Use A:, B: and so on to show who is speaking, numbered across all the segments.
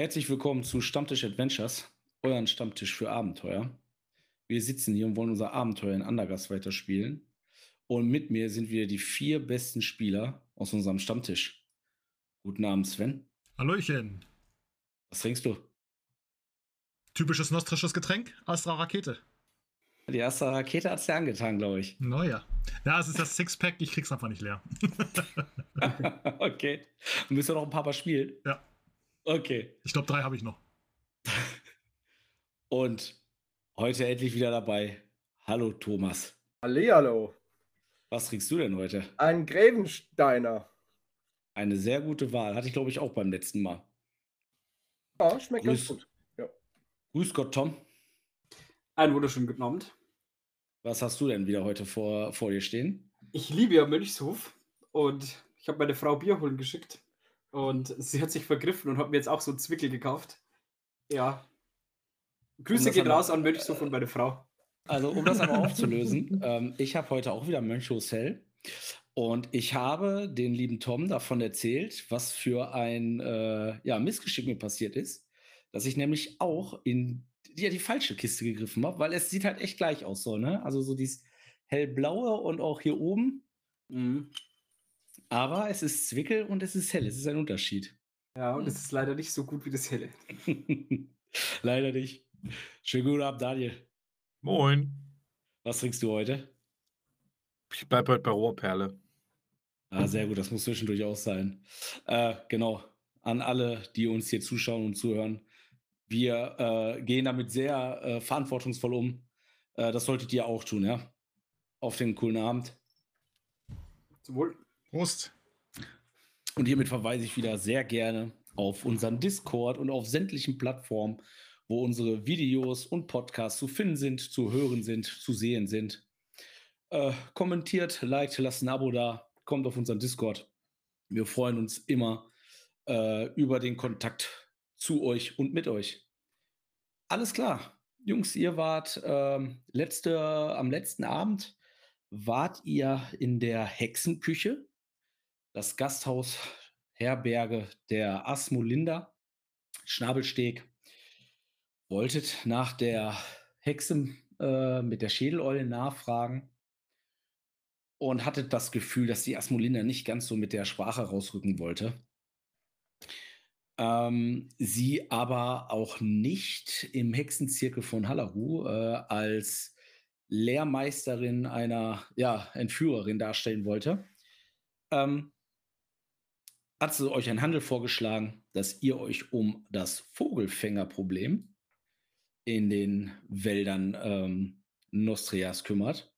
A: Herzlich willkommen zu Stammtisch Adventures, euren Stammtisch für Abenteuer. Wir sitzen hier und wollen unser Abenteuer in Andergast weiterspielen. Und mit mir sind wieder die vier besten Spieler aus unserem Stammtisch. Guten Abend, Sven.
B: Hallöchen.
A: Was trinkst du?
B: Typisches nostrisches Getränk, Astra Rakete.
A: Die erste Rakete hat es dir angetan, glaube ich.
B: Naja. Ja, es ist das Sixpack, ich krieg's einfach nicht leer.
A: okay. Und müssen wir noch ein paar Mal spielen?
B: Ja.
A: Okay.
B: Ich glaube, drei habe ich noch.
A: Und heute endlich wieder dabei. Hallo, Thomas.
C: Hallihallo.
A: Was trinkst du denn heute?
C: Ein Grevensteiner.
A: Eine sehr gute Wahl. Hatte ich, glaube ich, auch beim letzten Mal.
C: Ja, schmeckt
A: Grüß.
C: ganz gut. Ja.
A: Grüß Gott, Tom.
D: Einen wunderschönen guten Abend.
A: Was hast du denn wieder heute vor, vor dir stehen?
D: Ich liebe ja Mönchshof und ich habe meine Frau Bier holen geschickt und sie hat sich vergriffen und hat mir jetzt auch so einen Zwickel gekauft. Ja. Grüße
A: das
D: gehen raus an Mönchshof und meine Frau.
A: Also, um das einmal aufzulösen, ähm, ich habe heute auch wieder Mönchos Hell und ich habe den lieben Tom davon erzählt, was für ein äh, ja, Missgeschick mir passiert ist, dass ich nämlich auch in ja, die falsche Kiste gegriffen habe, weil es sieht halt echt gleich aus, so, ne? Also so dieses hellblaue und auch hier oben,
D: Mhm.
A: Aber es ist Zwickel und es ist hell, es ist ein Unterschied.
D: Ja, und es ist leider nicht so gut wie das Helle.
A: Leider nicht. Schönen guten Abend, Daniel.
E: Moin.
A: Was trinkst du heute?
E: Ich bleib heute bei Rohrperle.
A: Ah, sehr gut, das muss zwischendurch auch sein. Äh, genau, an alle, die uns hier zuschauen und zuhören. Wir äh, gehen damit sehr äh, verantwortungsvoll um. Äh, das solltet ihr auch tun, ja? Auf den coolen Abend.
D: Zum Wohl.
B: Prost.
A: Und hiermit verweise ich wieder sehr gerne auf unseren Discord und auf sämtlichen Plattformen, wo unsere Videos und Podcasts zu finden sind, zu hören sind, zu sehen sind. Äh, kommentiert, liked, lasst ein Abo da, kommt auf unseren Discord. Wir freuen uns immer äh, über den Kontakt zu euch und mit euch. Alles klar. Jungs, ihr wart ähm, letzte, am letzten Abend wart ihr in der Hexenküche das Gasthaus Herberge der Asmolinda, Schnabelsteg, wolltet nach der Hexe äh, mit der Schädeleule nachfragen und hattet das Gefühl, dass die Asmolinda nicht ganz so mit der Sprache rausrücken wollte. Ähm, sie aber auch nicht im Hexenzirkel von Hallaru äh, als Lehrmeisterin einer ja, Entführerin darstellen wollte. Ähm, hat sie euch einen Handel vorgeschlagen, dass ihr euch um das Vogelfängerproblem in den Wäldern ähm, Nostrias kümmert,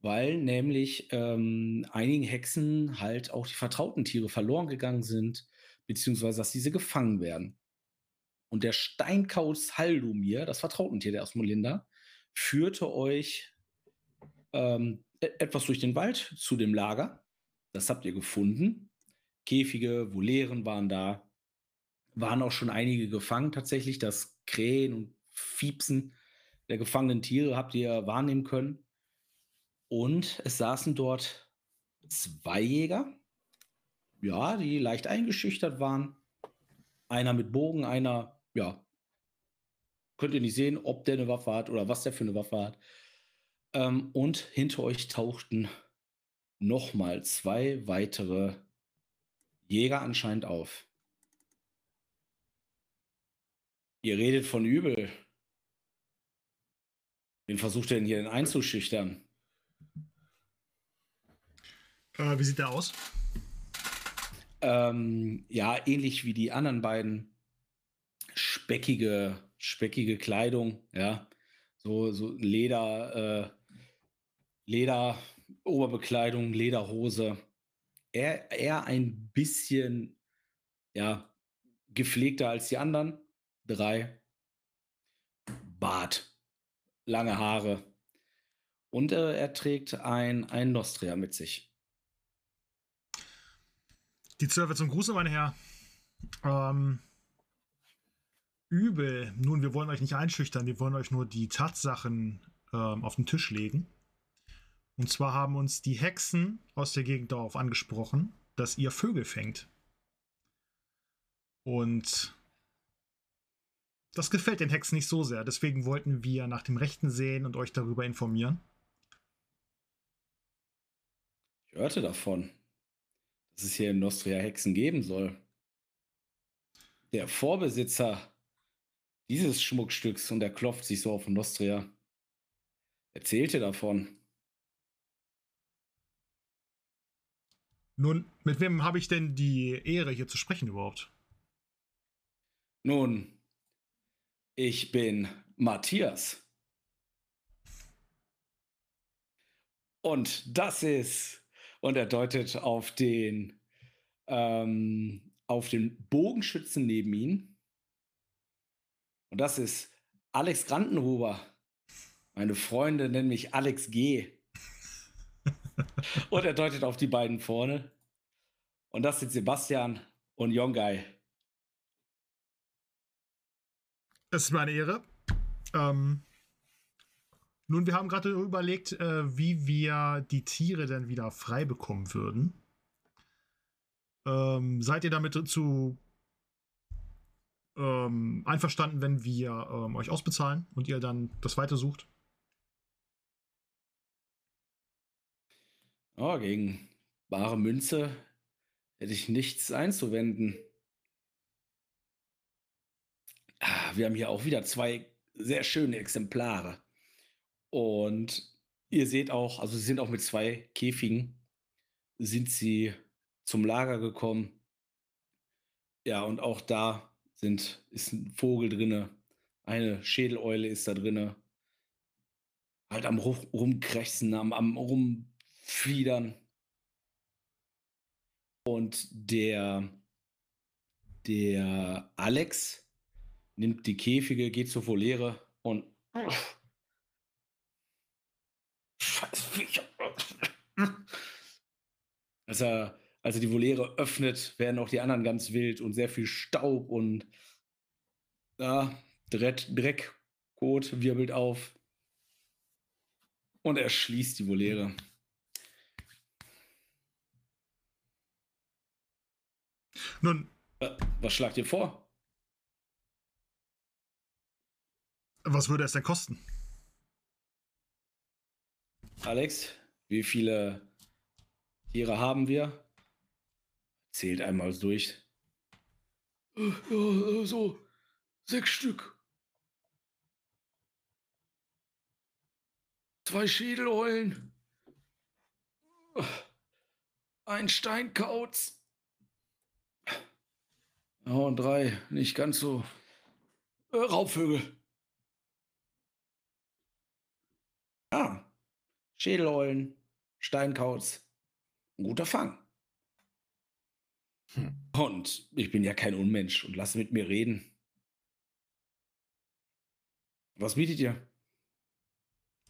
A: weil nämlich ähm, einigen Hexen halt auch die vertrauten Tiere verloren gegangen sind, beziehungsweise dass diese gefangen werden. Und der Steinkauz Haldumir, das Vertrautentier der Asmolinda, führte euch ähm, e- etwas durch den Wald zu dem Lager. Das habt ihr gefunden. Käfige, Volieren waren da. Waren auch schon einige gefangen tatsächlich. Das Krähen und Fiepsen der gefangenen Tiere habt ihr wahrnehmen können. Und es saßen dort zwei Jäger, ja, die leicht eingeschüchtert waren. Einer mit Bogen, einer, ja, könnt ihr nicht sehen, ob der eine Waffe hat oder was der für eine Waffe hat. Ähm, und hinter euch tauchten nochmal zwei weitere Jäger anscheinend auf. Ihr redet von übel. Wen versucht ihr denn hier denn einzuschüchtern?
B: Äh, wie sieht der aus?
A: Ähm, ja, ähnlich wie die anderen beiden. Speckige, speckige Kleidung, ja. So, so Leder, äh, Leder, Oberbekleidung, Lederhose. Eher, eher ein bisschen, ja, gepflegter als die anderen. Drei. Bart, lange Haare. Und äh, er trägt ein, ein Nostria mit sich.
B: Die Zöpfe zum Gruße, mein Herr. Ähm, übel. Nun, wir wollen euch nicht einschüchtern, wir wollen euch nur die Tatsachen ähm, auf den Tisch legen. Und zwar haben uns die Hexen aus der Gegend darauf angesprochen, dass ihr Vögel fängt. Und das gefällt den Hexen nicht so sehr. Deswegen wollten wir nach dem Rechten sehen und euch darüber informieren.
A: Ich hörte davon, dass es hier in Nostria Hexen geben soll. Der Vorbesitzer dieses Schmuckstücks und der klopft sich so auf Nostria. Erzählte davon.
B: Nun, mit wem habe ich denn die Ehre, hier zu sprechen überhaupt?
A: Nun, ich bin Matthias. Und das ist, und er deutet auf den, ähm, auf den Bogenschützen neben ihn. Und das ist Alex Grandenhuber. Meine Freunde nennen mich Alex G. und er deutet auf die beiden vorne. Und das sind Sebastian und Yongai.
B: Es ist meine Ehre. Ähm, nun, wir haben gerade überlegt, äh, wie wir die Tiere denn wieder frei bekommen würden. Ähm, seid ihr damit zu ähm, einverstanden, wenn wir ähm, euch ausbezahlen und ihr dann das weitersucht?
A: Oh, gegen bare Münze hätte ich nichts einzuwenden. Ah, wir haben hier auch wieder zwei sehr schöne Exemplare. Und ihr seht auch, also sie sind auch mit zwei Käfigen, sind sie zum Lager gekommen. Ja, und auch da sind, ist ein Vogel drinne, eine Schädeleule ist da drinne. Halt am Ru- rumkrächzen, am, am rumfliedern. Und der, der Alex nimmt die Käfige, geht zur Voliere und Scheiß Viecher. Als er, als er die Voliere öffnet, werden auch die anderen ganz wild und sehr viel Staub und ja, Dreck, Dreck, wirbelt auf. Und er schließt die Voliere.
B: Nun,
A: Was schlagt ihr vor?
B: was würde es denn kosten?
A: Alex, wie viele Tiere haben wir? Zählt einmal durch. Äh, Ja, äh, so sechs Stück. Zwei Schädeleulen. Ein Steinkauz. Ja, und drei, nicht ganz so. Äh, Raubvögel. Ja, Schädeleulen, Steinkauz. Ein guter Fang.
E: Hm.
A: Und ich bin ja kein Unmensch und lasse mit mir reden. Was bietet ihr?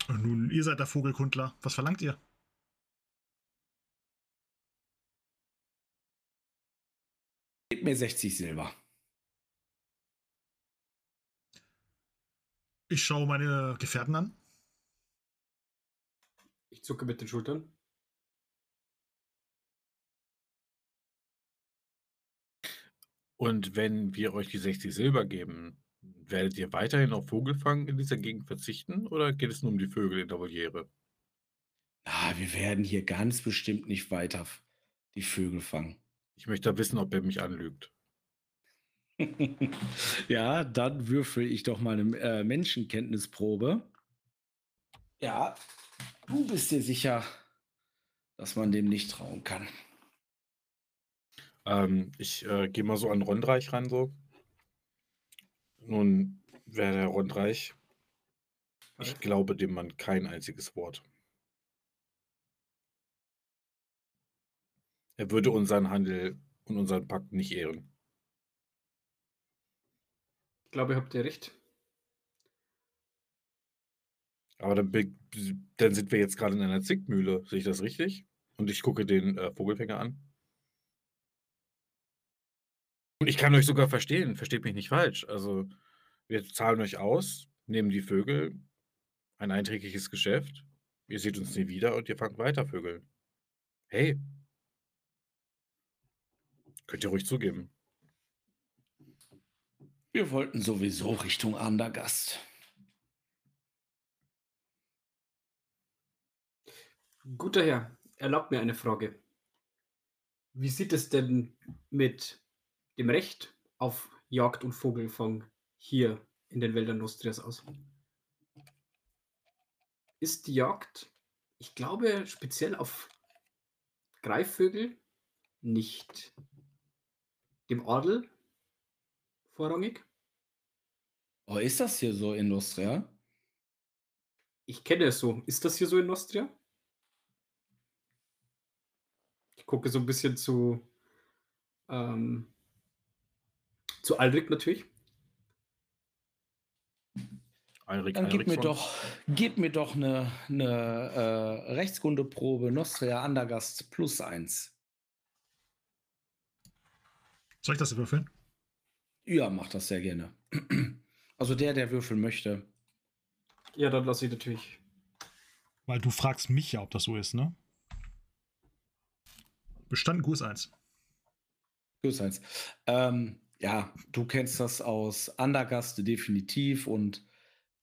B: Nun, ihr seid der Vogelkundler. Was verlangt ihr?
A: Mir 60 Silber.
B: Ich schaue meine Gefährten an.
D: Ich zucke mit den Schultern.
E: Und wenn wir euch die 60 Silber geben, werdet ihr weiterhin auf Vogelfang in dieser Gegend verzichten oder geht es nur um die Vögel in der Voliere?
A: Ah, wir werden hier ganz bestimmt nicht weiter die Vögel fangen.
E: Ich möchte wissen, ob er mich anlügt.
A: ja, dann würfel ich doch mal eine äh, Menschenkenntnisprobe. Ja, du bist dir sicher, dass man dem nicht trauen kann.
E: Ähm, ich äh, gehe mal so an Rondreich ran, so. Nun wäre der Rondreich. Ich glaube dem Mann kein einziges Wort. Er würde unseren Handel und unseren Pakt nicht ehren.
D: Ich glaube, ihr habt ihr recht.
E: Aber dann, dann sind wir jetzt gerade in einer Zickmühle. Sehe ich das richtig? Und ich gucke den äh, Vogelfänger an. Und ich kann euch sogar verstehen. Versteht mich nicht falsch. Also, wir zahlen euch aus, nehmen die Vögel, ein einträgliches Geschäft. Ihr seht uns nie wieder und ihr fangt weiter Vögel. Hey. Könnt ihr ruhig zugeben.
A: Wir wollten sowieso Richtung Andergast.
D: Guter Herr, erlaubt mir eine Frage. Wie sieht es denn mit dem Recht auf Jagd und Vogelfang hier in den Wäldern Nostrias aus? Ist die Jagd, ich glaube, speziell auf Greifvögel nicht dem Adel vorrangig?
A: Oh, ist das hier so in Nostria?
D: Ich kenne es so. Ist das hier so in Nostria? Ich gucke so ein bisschen zu, ähm, zu Alrik natürlich.
E: Alrik
A: Dann gib mir doch, gib mir doch eine, eine äh, Rechtskundeprobe Nostria Andergast plus eins.
B: Soll ich das würfeln?
A: Ja, mach das sehr gerne. Also der, der würfeln möchte.
D: Ja, dann lasse ich natürlich.
B: Weil du fragst mich ja, ob das so ist, ne? Bestanden Kurs 1.
A: Plus eins. Ähm, ja, du kennst das aus Andergast definitiv und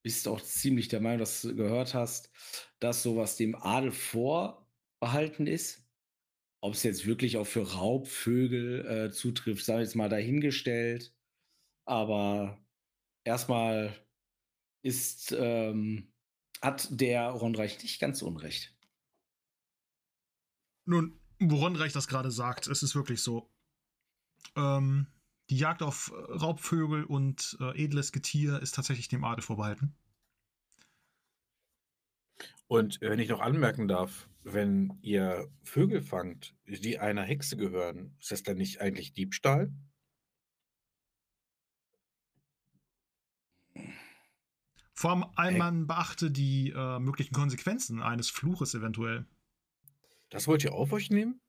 A: bist auch ziemlich der Meinung, dass du gehört hast, dass sowas dem Adel vorbehalten ist. Ob es jetzt wirklich auch für Raubvögel äh, zutrifft, sei jetzt mal dahingestellt. Aber erstmal ist, ähm, hat der Ronreich nicht ganz unrecht.
B: Nun, woran Reich das gerade sagt, es ist wirklich so. Ähm, die Jagd auf äh, Raubvögel und äh, edles Getier ist tatsächlich dem Adel vorbehalten.
E: Und wenn ich noch anmerken darf, wenn ihr Vögel fangt, die einer Hexe gehören, ist das dann nicht eigentlich Diebstahl?
B: Vor allem,
E: Ey.
B: man beachte die äh, möglichen Konsequenzen eines Fluches eventuell.
E: Das wollt ihr auf euch nehmen?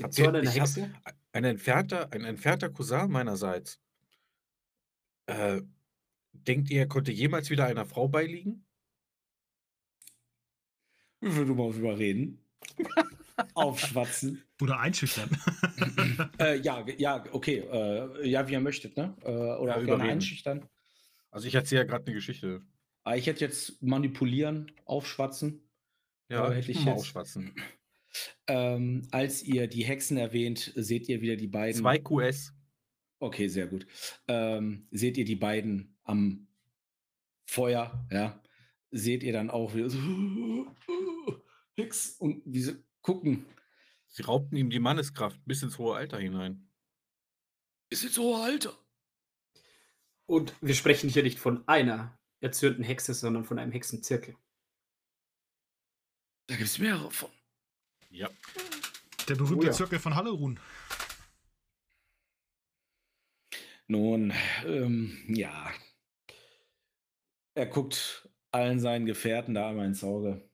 E: Habt ihr- hab-
D: Hexe?
E: Ein entfernter, ein entfernter Cousin meinerseits. Äh, denkt ihr, er konnte jemals wieder einer Frau beiliegen?
A: Wie viel du mal überreden? Aufschwatzen.
B: Oder einschüchtern.
A: äh, ja, ja, okay. Äh, ja, wie ihr möchtet, ne? Äh, oder
E: Ja,
A: auch gerne
E: überreden.
A: einschüchtern.
E: Also ich erzähle ja gerade eine Geschichte.
A: Aber ich hätte jetzt manipulieren, aufschwatzen.
E: Ja,
A: Äh, hätte ich
E: ich mal
A: jetzt-
E: aufschwatzen.
A: Ähm, als ihr die Hexen erwähnt, seht ihr wieder die beiden.
E: Zwei QS.
A: Okay, sehr gut. Ähm, seht ihr die beiden am Feuer, ja? Seht ihr dann auch wieder so Hex und wie sie gucken.
E: Sie raubten ihm die Manneskraft bis ins hohe Alter hinein.
A: Ist jetzt so Alter.
D: Und wir sprechen hier nicht von einer erzürnten Hexe, sondern von einem Hexenzirkel.
A: Da gibt es mehrere von.
E: Ja.
B: Der berühmte
D: Oh ja.
B: Zirkel von Hallerun.
A: Nun, ähm, ja. Er guckt allen seinen Gefährten da einmal ins Auge.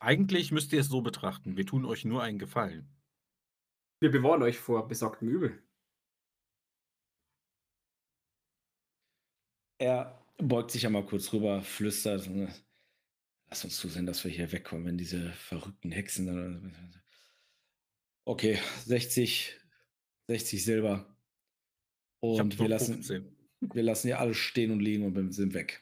E: Eigentlich müsst ihr es so betrachten. Wir tun euch nur einen Gefallen.
D: Wir bewahren euch vor besagtem Übel.
A: Er beugt sich einmal kurz rüber, flüstert. äh, Lass uns zusehen, dass wir hier wegkommen, wenn diese verrückten Hexen. dann- Okay, 60, 60 Silber. Und wir lassen,
E: 15.
A: wir lassen hier alles stehen und liegen und wir sind weg.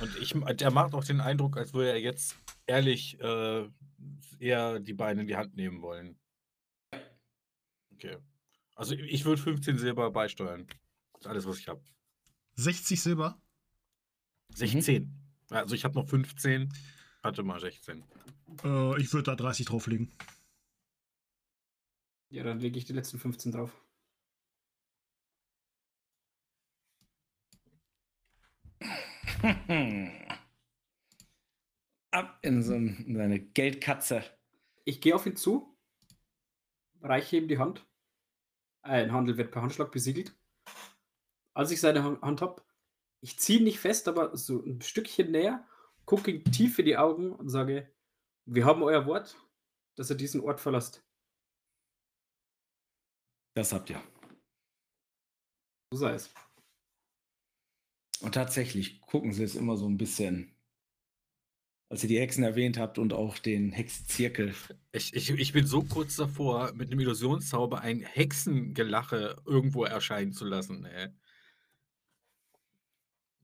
E: Und ich, der macht auch den Eindruck, als würde er jetzt ehrlich äh, eher die Beine in die Hand nehmen wollen. Okay. Also ich würde 15 Silber beisteuern. Das ist alles, was ich habe.
B: 60 Silber.
E: 16. Also ich habe noch 15, hatte mal 16.
B: Äh, ich würde da 30 drauflegen.
D: Ja, dann lege ich die letzten 15 drauf.
A: Ab in, so ein, in seine Geldkatze.
D: Ich gehe auf ihn zu, reiche ihm die Hand. Ein Handel wird per Handschlag besiegelt. Als ich seine Han- Hand habe, ich ziehe ihn nicht fest, aber so ein Stückchen näher, gucke ihm tief in die Augen und sage, wir haben euer Wort, dass ihr diesen Ort verlasst.
A: Das habt ihr.
D: So sei es.
A: Und tatsächlich gucken sie es immer so ein bisschen als ihr die Hexen erwähnt habt und auch den Hexenzirkel.
E: Ich, ich, ich bin so kurz davor, mit einem Illusionszauber ein Hexengelache irgendwo erscheinen zu lassen. Nee,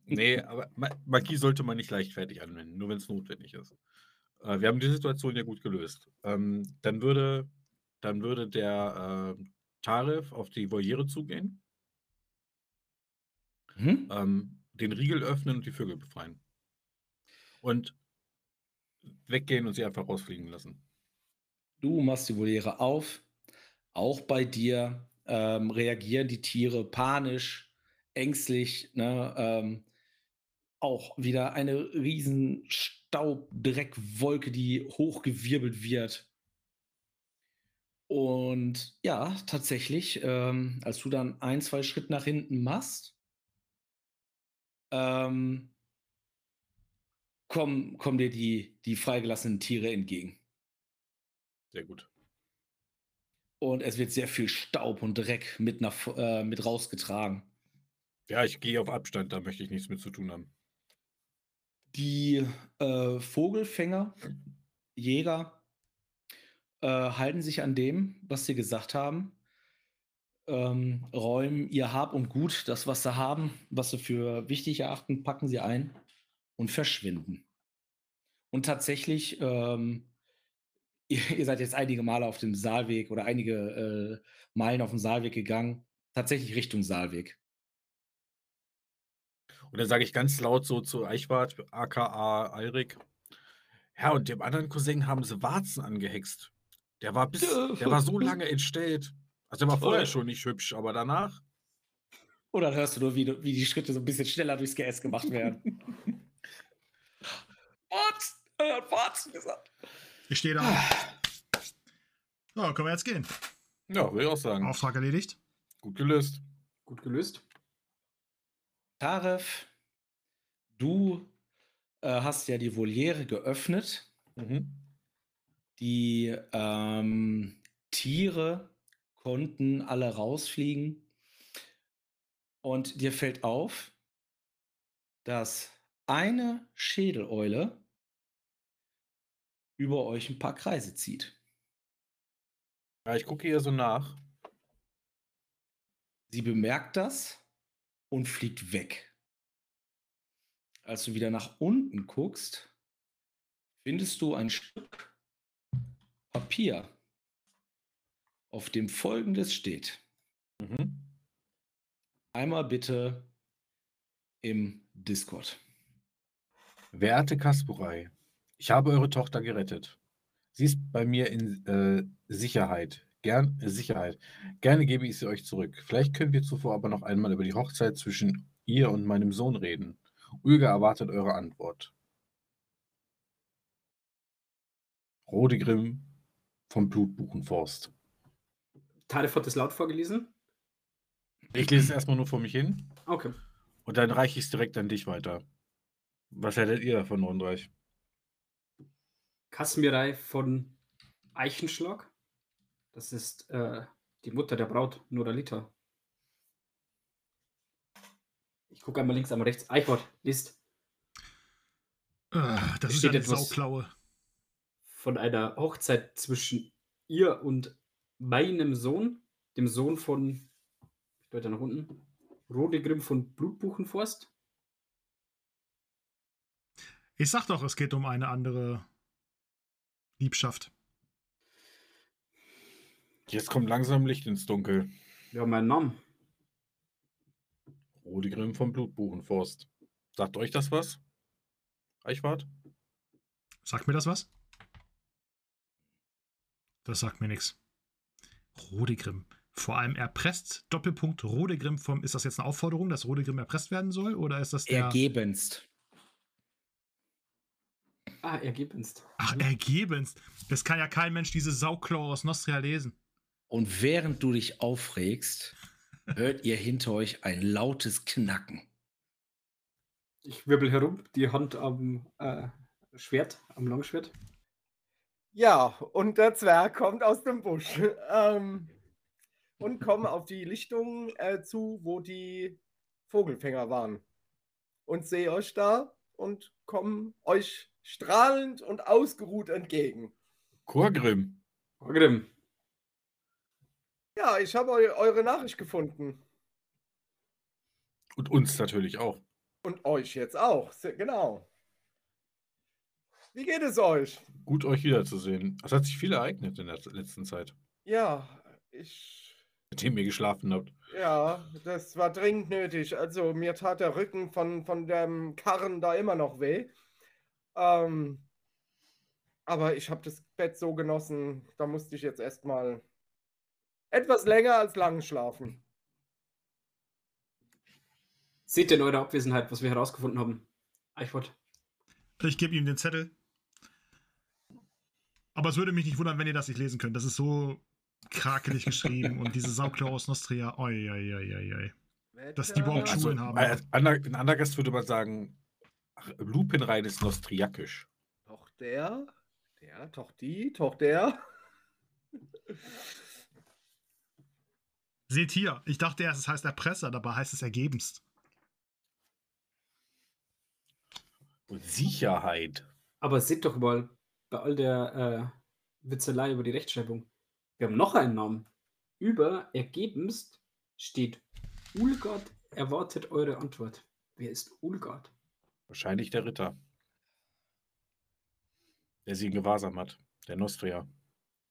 E: nee aber Magie sollte man nicht leichtfertig anwenden, nur wenn es notwendig ist. Äh, wir haben die Situation ja gut gelöst. Ähm, dann, würde, dann würde der äh, Tarif auf die Voliere zugehen,
A: Mhm.
E: ähm, den Riegel öffnen und die Vögel befreien. Und weggehen und sie einfach rausfliegen lassen.
A: Du machst die Voliere auf. Auch bei dir ähm, reagieren die Tiere panisch, ängstlich. Ne? Ähm, auch wieder eine riesen Staubdreckwolke, die hochgewirbelt wird. Und ja, tatsächlich, ähm, als du dann ein, zwei Schritt nach hinten machst, ähm, kommen, kommen dir die, die freigelassenen Tiere entgegen.
E: Sehr gut.
A: Und es wird sehr viel Staub und Dreck mit, nach, äh, mit rausgetragen.
E: Ja, ich gehe auf Abstand, da möchte ich nichts mit zu tun haben.
A: Die äh, Vogelfänger, Jäger, äh, halten sich an dem, was sie gesagt haben. Ähm, räumen ihr Hab und Gut, das, was sie haben, was sie für wichtig erachten, packen sie ein und verschwinden. Und tatsächlich, ähm, ihr, ihr, seid jetzt einige Male auf dem Saalweg oder einige äh, Meilen auf dem Saalweg gegangen, tatsächlich Richtung Saalweg.
E: Und dann sage ich ganz laut so zu Eichwart, aka Alrik, ja, und dem anderen Cousin haben sie Warzen angehext. Der war bis, der war so lange entstellt. Also war vorher schon nicht hübsch, aber danach.
A: Oder hörst du nur, wie, wie die Schritte so ein bisschen schneller durchs GS gemacht werden?
B: Warzen! Er hat Warzen gesagt. Ich stehe da. So, können wir jetzt gehen.
E: Ja, würde ich auch sagen.
B: Auftrag erledigt.
E: Gut gelöst.
D: Gut gelöst.
A: Taref, du äh, hast ja die Voliere geöffnet.
E: Mhm.
A: Die ähm, Tiere konnten alle rausfliegen. Und dir fällt auf, dass eine Schädeleule über euch ein paar Kreise zieht.
E: Ja, ich gucke ihr so nach.
A: Sie bemerkt das und fliegt weg. Als du wieder nach unten guckst, findest du ein Stück Papier, auf dem folgendes steht.
E: Mhm.
A: Einmal bitte im Discord.
E: Werte Kaspurai, ich habe eure Tochter gerettet. Sie ist bei mir in äh, Sicherheit. Gern, äh, Sicherheit. Gerne gebe ich sie euch zurück. Vielleicht können wir zuvor aber noch einmal über die Hochzeit zwischen ihr und meinem Sohn reden. Ulga erwartet eure Antwort. Rodegrim vom Blutbuchenforst.
D: Tarif hat das laut vorgelesen?
E: Ich lese es erstmal nur vor mich hin.
D: Okay.
E: Und dann reiche ich es direkt an dich weiter. Was hättet ihr davon, Nordreich?
D: Kasmirei von Eichenschlag. Das ist äh, die Mutter der Braut, Noralita. Ich gucke einmal links, einmal rechts. Eichwort, List.
B: Uh, das ist eine Sauklaue.
D: Von einer Hochzeit zwischen ihr und meinem Sohn, dem Sohn von, ich deute nach unten, Rodegrim von Blutbuchenforst.
B: Ich sag doch, es geht um eine andere Liebschaft.
E: Jetzt kommt langsam Licht ins Dunkel.
D: Ja, mein Name.
E: Rodegrim vom Blutbuchenforst. Sagt euch das was? Eichwart?
B: Sagt mir das was? Das sagt mir nichts. Rodegrim. Vor allem erpresst, Doppelpunkt Rodegrim vom. Ist das jetzt eine Aufforderung, dass Rodegrim erpresst werden soll? Oder ist das der.
A: Ergebenst.
D: Ah, ergebenst.
B: Ach, ergebenst. Das kann ja kein Mensch diese Sauklaue aus Nostria lesen.
A: Und während du dich aufregst, hört ihr hinter euch ein lautes Knacken.
D: Ich wirbel herum, die Hand am äh, Schwert, am Langschwert.
C: Ja, und der Zwerg kommt aus dem Busch ähm, und kommt auf die Lichtung äh, zu, wo die Vogelfänger waren. Und sehe euch da und komme euch strahlend und ausgeruht entgegen.
E: Chorgrim.
D: Grimm.
C: Ja, ich habe eu eure Nachricht gefunden.
E: Und uns natürlich auch.
C: Und euch jetzt auch. Genau. Wie geht es euch?
E: Gut, euch wiederzusehen. Es hat sich viel ereignet in der letzten Zeit,
C: Ja, ich.
E: seitdem ihr geschlafen habt.
C: Ja, das war dringend nötig. Also, mir tat der Rücken von, von dem Karren da immer noch weh. Ähm, aber ich habe das Bett so genossen, da musste ich jetzt erstmal etwas länger als lang schlafen.
D: Seht ihr in eurer Abwesenheit, was wir herausgefunden haben? Eichwort.
B: Ich gebe ihm den Zettel. Aber es würde mich nicht wundern, wenn ihr das nicht lesen könnt. Das ist so krakelig geschrieben und diese Sauklaue aus Nostria. Oi, oi, oi, oi, oi. Dass die überhaupt
C: Wetter-
B: Schulen haben.
E: in Andergast würde man sagen, ach, lupenrein ist nostriakisch.
C: Doch der, der, doch die, doch der.
B: Seht hier, ich dachte erst, es heißt Erpresser, dabei heißt es ergebenst.
E: Und Sicherheit.
D: Aber seht doch mal, bei all der äh, Witzelei über die Rechtschreibung, wir haben noch einen Namen. Über ergebenst steht Ulgard erwartet eure Antwort. Wer ist Ulgard?
E: Wahrscheinlich der Ritter. Der sie in Gewahrsam hat. Der Nostria.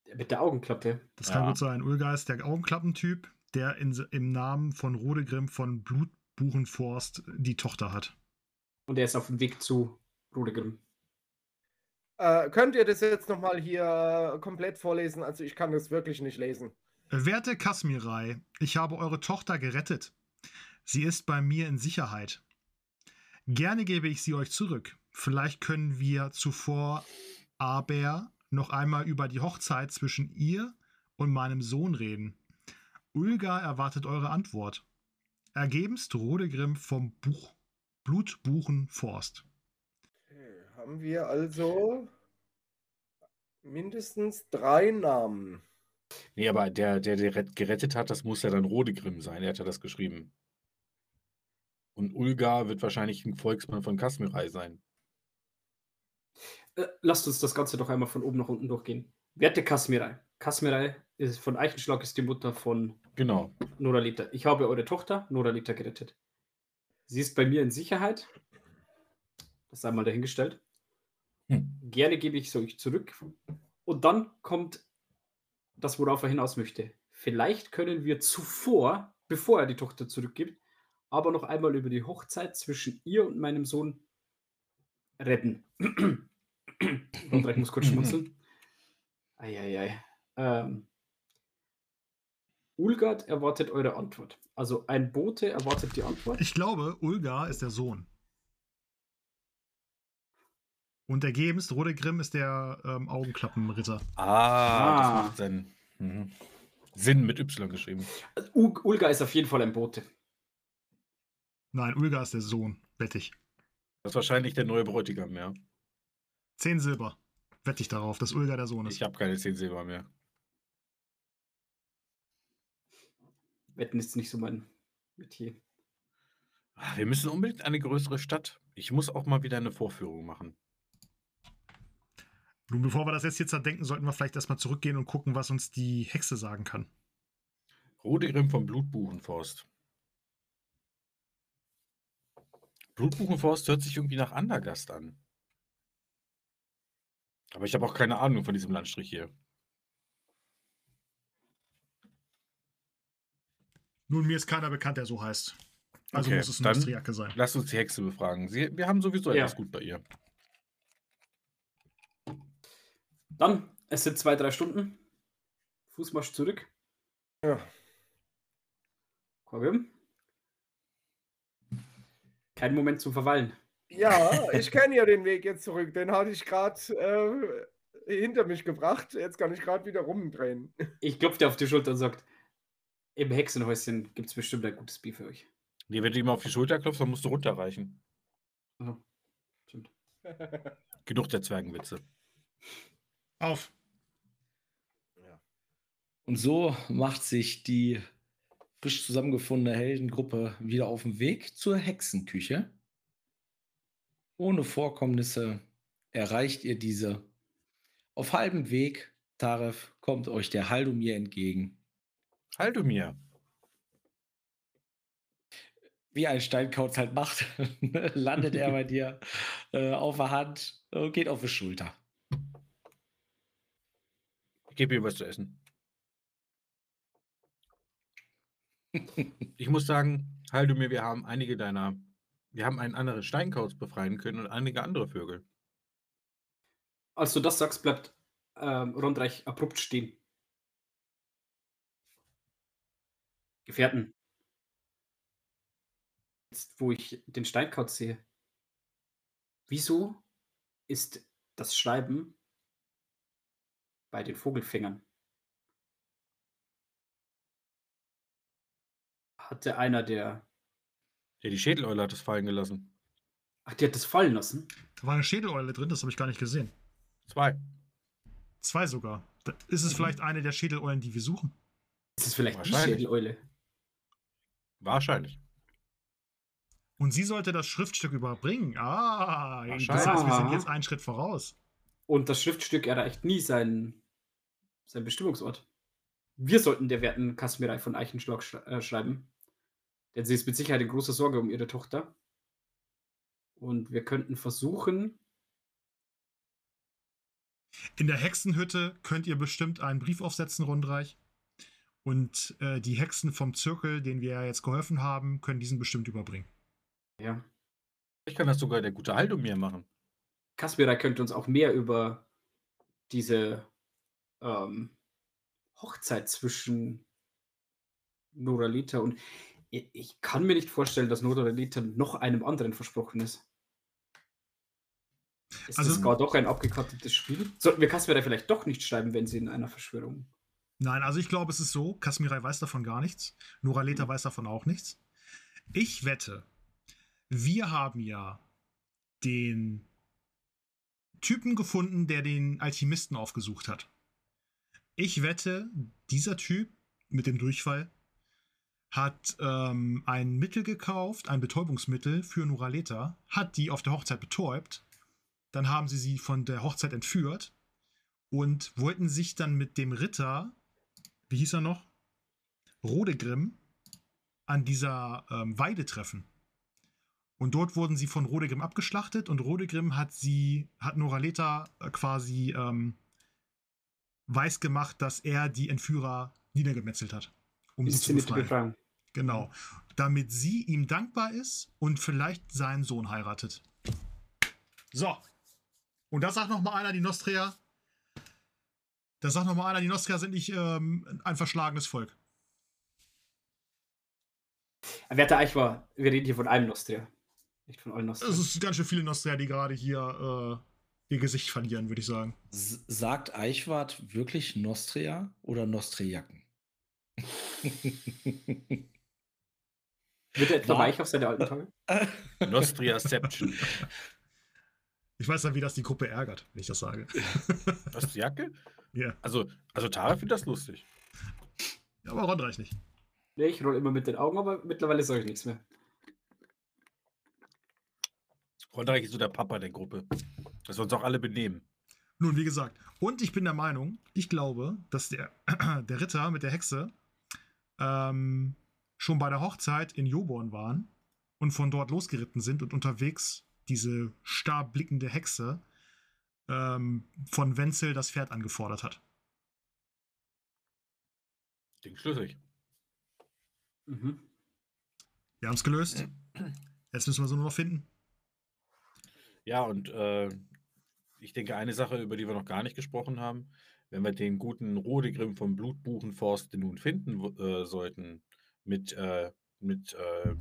D: Der mit der Augenklappe.
B: Das kann
E: Ja.
B: gut sein. Ulga ist der Augenklappentyp, der in, im Namen von Rodegrim von Blutbuchenforst die Tochter hat.
D: Und er ist auf dem Weg zu Rodegrim.
C: Äh, könnt ihr das jetzt nochmal hier komplett vorlesen? Also ich kann das wirklich nicht lesen.
B: Werte Kasmirei, ich habe eure Tochter gerettet. Sie ist bei mir in Sicherheit. Gerne gebe ich sie euch zurück. Vielleicht können wir zuvor aber noch einmal über die Hochzeit zwischen ihr und meinem Sohn reden. Ulga erwartet eure Antwort. Ergebenst Rodegrim vom Buch Blutbuchenforst.
C: Haben wir also mindestens drei Namen.
E: Nee, aber der, der, der ret- gerettet hat, das muss ja dann Rodegrim sein. Er hat ja das geschrieben. Und Ulga wird wahrscheinlich ein Volksmann von Kasmirei sein.
D: Äh, lasst uns das Ganze doch einmal von oben nach unten durchgehen. Werte Kasmirei. Kasmirei ist von Eichenschlag ist die Mutter von
E: Genau.
D: Noralita. Ich habe eure Tochter Noralita gerettet. Sie ist bei mir in Sicherheit. Das sei mal dahingestellt.
E: Hm.
D: Gerne gebe ich sie euch zurück. Und dann kommt das, worauf er hinaus möchte. Vielleicht können wir zuvor, bevor er die Tochter zurückgibt, aber noch einmal über die Hochzeit zwischen ihr und meinem Sohn retten. Und ich muss kurz schmunzeln. Eieiei. Ähm, Ulgard erwartet eure Antwort. Also ein Bote erwartet die Antwort.
B: Ich glaube, Ulga ist der Sohn. Und ergebenst Rodegrim ist der ähm, Augenklappenritter.
E: Ah,
D: Ah.
E: das macht Sinn. Mhm. Sinn mit Y geschrieben.
D: Also, U- Ulga ist auf jeden Fall ein Bote.
B: Nein, Ulga ist der Sohn. Wette ich.
E: Das ist wahrscheinlich der neue Bräutigam, ja.
B: Zehn Silber. Wette ich darauf, dass Ulga der Sohn ist.
E: Ich habe keine 10 Silber mehr.
D: Wetten ist nicht so mein Metier.
E: Ah, Wir müssen unbedingt eine größere Stadt. Ich muss auch mal wieder eine Vorführung machen.
B: Nun, bevor wir das jetzt hier zerdenken, sollten wir vielleicht erstmal zurückgehen und gucken, was uns die Hexe sagen kann.
E: Rodegrim vom Blutbuchenforst. Blutbuchenforst hört sich irgendwie nach Andergast an. Aber ich habe auch keine Ahnung von diesem Landstrich hier.
B: Nun, mir ist keiner bekannt, der so heißt. Also
E: Okay,
B: muss es ein
E: dann-
B: Austriaker sein.
E: Lass uns die Hexe befragen. Sie, wir haben sowieso
D: Ja.
E: etwas gut bei ihr.
D: Dann, es sind zwei, drei Stunden. Fußmarsch zurück.
C: Ja.
D: Korgrim. Kein Moment zum Verweilen.
C: Ja, ich kenne ja den Weg jetzt zurück. Den hatte ich gerade äh, hinter mich gebracht. Jetzt kann ich gerade wieder rumdrehen.
D: Ich klopfe dir auf die Schulter und sage, im Hexenhäuschen gibt es bestimmt ein gutes Bier für euch.
E: Nee, wenn du ihm auf die Schulter klopfst, dann musst du runterreichen.
D: Also, stimmt.
E: Genug der Zwergenwitze.
B: Auf.
A: Und so macht sich die frisch zusammengefundene Heldengruppe wieder auf den Weg zur Hexenküche. Ohne Vorkommnisse erreicht ihr diese. Auf halbem Weg, Taref, kommt euch der Haldomir entgegen.
E: Haldomir.
A: Wie ein Steinkauz halt macht, landet er bei dir äh, auf der Hand und geht auf die Schulter.
E: Ich gebe ihm was zu essen. Ich muss sagen, Haldomir, wir haben einige deiner, wir haben einen anderen Steinkauz befreien können und einige andere Vögel.
D: Als du das sagst, bleibt ähm, Rondreich abrupt stehen. Gefährten. Jetzt, wo ich den Steinkauz sehe. Wieso ist das Schreiben bei den Vogelfängern? Hatte einer der.
E: Ja, die Schädeleule hat es fallen gelassen.
D: Ach, die hat das fallen lassen?
B: Da war eine Schädeleule drin, das habe ich gar nicht gesehen.
E: Zwei.
B: Zwei sogar. Da ist es
D: Mhm.
B: vielleicht eine der Schädeleulen, die wir suchen?
D: Ist es vielleicht die
E: Wahrscheinlich.
D: Schädeleule?
E: Wahrscheinlich.
B: Und sie sollte das Schriftstück überbringen. Ah, das heißt, wir sind jetzt einen Schritt voraus.
D: Und das Schriftstück erreicht nie seinen, seinen Bestimmungsort. Wir sollten der werten Kasmirei von Eichenschlag sch äh, schreiben. Denn sie ist mit Sicherheit in großer Sorge um ihre Tochter. Und wir könnten versuchen,
B: In der Hexenhütte könnt ihr bestimmt einen Brief aufsetzen, Rundreich. Und äh, die Hexen vom Zirkel, denen wir ja jetzt geholfen haben, können diesen bestimmt überbringen.
D: ja,
E: Ich kann das sogar der gute Haldomir machen.
D: Kasmirei könnte uns auch mehr über diese ähm, Hochzeit zwischen Noralita und ich, ich kann mir nicht vorstellen, dass Noralita noch einem anderen versprochen ist. Ist
B: Also-
D: das gar doch ein abgekartetes Spiel? Sollten wir Kasmirei vielleicht doch nicht schreiben, wenn sie in einer Verschwörung.
B: Nein, also ich glaube, es ist so, Kasmirei weiß davon gar nichts. Noraleta weiß davon auch nichts. Ich wette, wir haben ja den Typen gefunden, der den Alchemisten aufgesucht hat. Ich wette, dieser Typ mit dem Durchfall hat ähm, ein Mittel gekauft, ein Betäubungsmittel für Noraleta, hat die auf der Hochzeit betäubt, dann haben sie sie von der Hochzeit entführt und wollten sich dann mit dem Ritter, wie hieß er noch? Rodegrim, an dieser ähm, Weide treffen. Und dort wurden sie von Rodegrim abgeschlachtet und Rodegrim hat sie, hat Noraleta äh, quasi ähm, weiß gemacht, dass er die Entführer niedergemetzelt hat. Um sie zu befreien.
D: Befreiung.
B: Genau. Damit sie ihm dankbar ist und vielleicht seinen Sohn heiratet. So. Und da sagt noch mal einer, die Nostria. Da sagt noch mal einer, die Nostria sind nicht ähm, ein verschlagenes Volk.
D: Werter Eichwar, wir reden hier von einem Nostria. Nicht von allen
B: Es
D: Nostria.
B: ist ganz schön viele Nostria, die gerade hier äh, ihr Gesicht verlieren, würde ich sagen.
A: S sagt Eichwart wirklich Nostria oder Nostriaken?
D: Wird er etwa reich auf seine alten Tage?
E: Nostriaception.
B: Ich weiß ja, wie das die Gruppe ärgert, wenn ich das sage.
E: Jacke?
B: Ja,
E: Also, also Tara findet das lustig.
B: aber Rondreich nicht.
D: Nee, ich roll immer mit den Augen, aber mittlerweile sage ich nichts mehr.
E: Rondreich ist so der Papa der Gruppe. Dass wir uns auch alle benehmen.
B: Nun, wie gesagt, und ich bin der Meinung, ich glaube, dass der, der Ritter mit der Hexe ähm, schon bei der Hochzeit in Joborn waren und von dort losgeritten sind und unterwegs diese starr blickende Hexe ähm, von Wenzel das Pferd angefordert hat.
E: Klingt schlüssig.
D: Mhm.
B: Wir haben es gelöst. Jetzt müssen wir sie nur noch finden.
E: Ja, und äh, ich denke, eine Sache, über die wir noch gar nicht gesprochen haben, wenn wir den guten Rodegrim vom Blutbuchenforst nun finden äh, sollten, mit, äh, mit äh,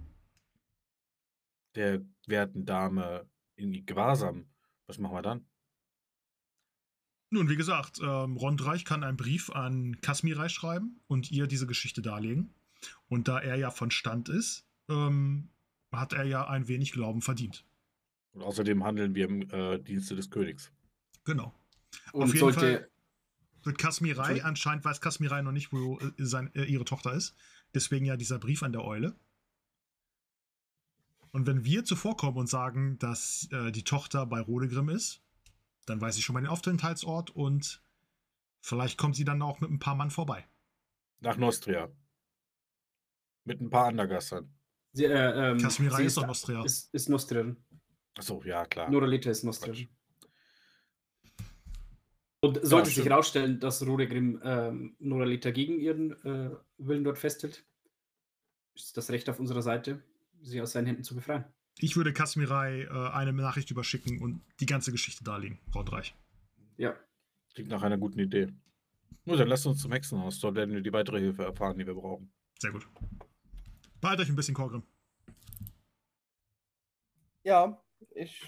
E: der werten Dame in Gewahrsam, was machen wir dann?
B: Nun, wie gesagt, ähm, Rondreich kann einen Brief an Kasmirei schreiben und ihr diese Geschichte darlegen. Und da er ja von Stand ist, ähm, hat er ja ein wenig Glauben verdient.
E: Und außerdem handeln wir im äh, Dienste des Königs.
B: Genau.
D: Und
B: Auf jeden
D: sollte.
B: Fall wird Kasmirei, anscheinend weiß Kasmirei noch nicht, wo äh, sein, äh, ihre Tochter ist. Deswegen ja dieser Brief an der Eule. Und wenn wir zuvorkommen und sagen, dass äh, die Tochter bei Rodegrim ist, Dann weiß ich schon mal den Aufenthaltsort und vielleicht kommt sie dann auch mit ein paar Mann vorbei.
E: Nach Nostria. Mit ein paar Andergassern.
D: Sie, äh, ähm,
B: Kasmira
D: sie
B: ist doch Nostria.
D: Ist, ist Nostria.
E: Achso, ja, klar.
D: Noralita ist Nostria.
E: Quatsch.
D: Und sollte
E: Ja,
D: sich herausstellen, dass Rodegrim ähm, Noralita gegen ihren äh, Willen dort festhält, ist das Recht auf unserer Seite, sie aus seinen Händen zu befreien.
B: Ich würde Kasmirai äh, eine Nachricht überschicken und die ganze Geschichte darlegen, Braunreich.
D: Ja.
E: Klingt nach einer guten Idee. Nur dann lasst uns zum Hexenhaus. Dort werden wir die weitere Hilfe erfahren, die wir brauchen.
B: Sehr gut. Behaltet euch ein bisschen Korgrim.
C: Ja, ich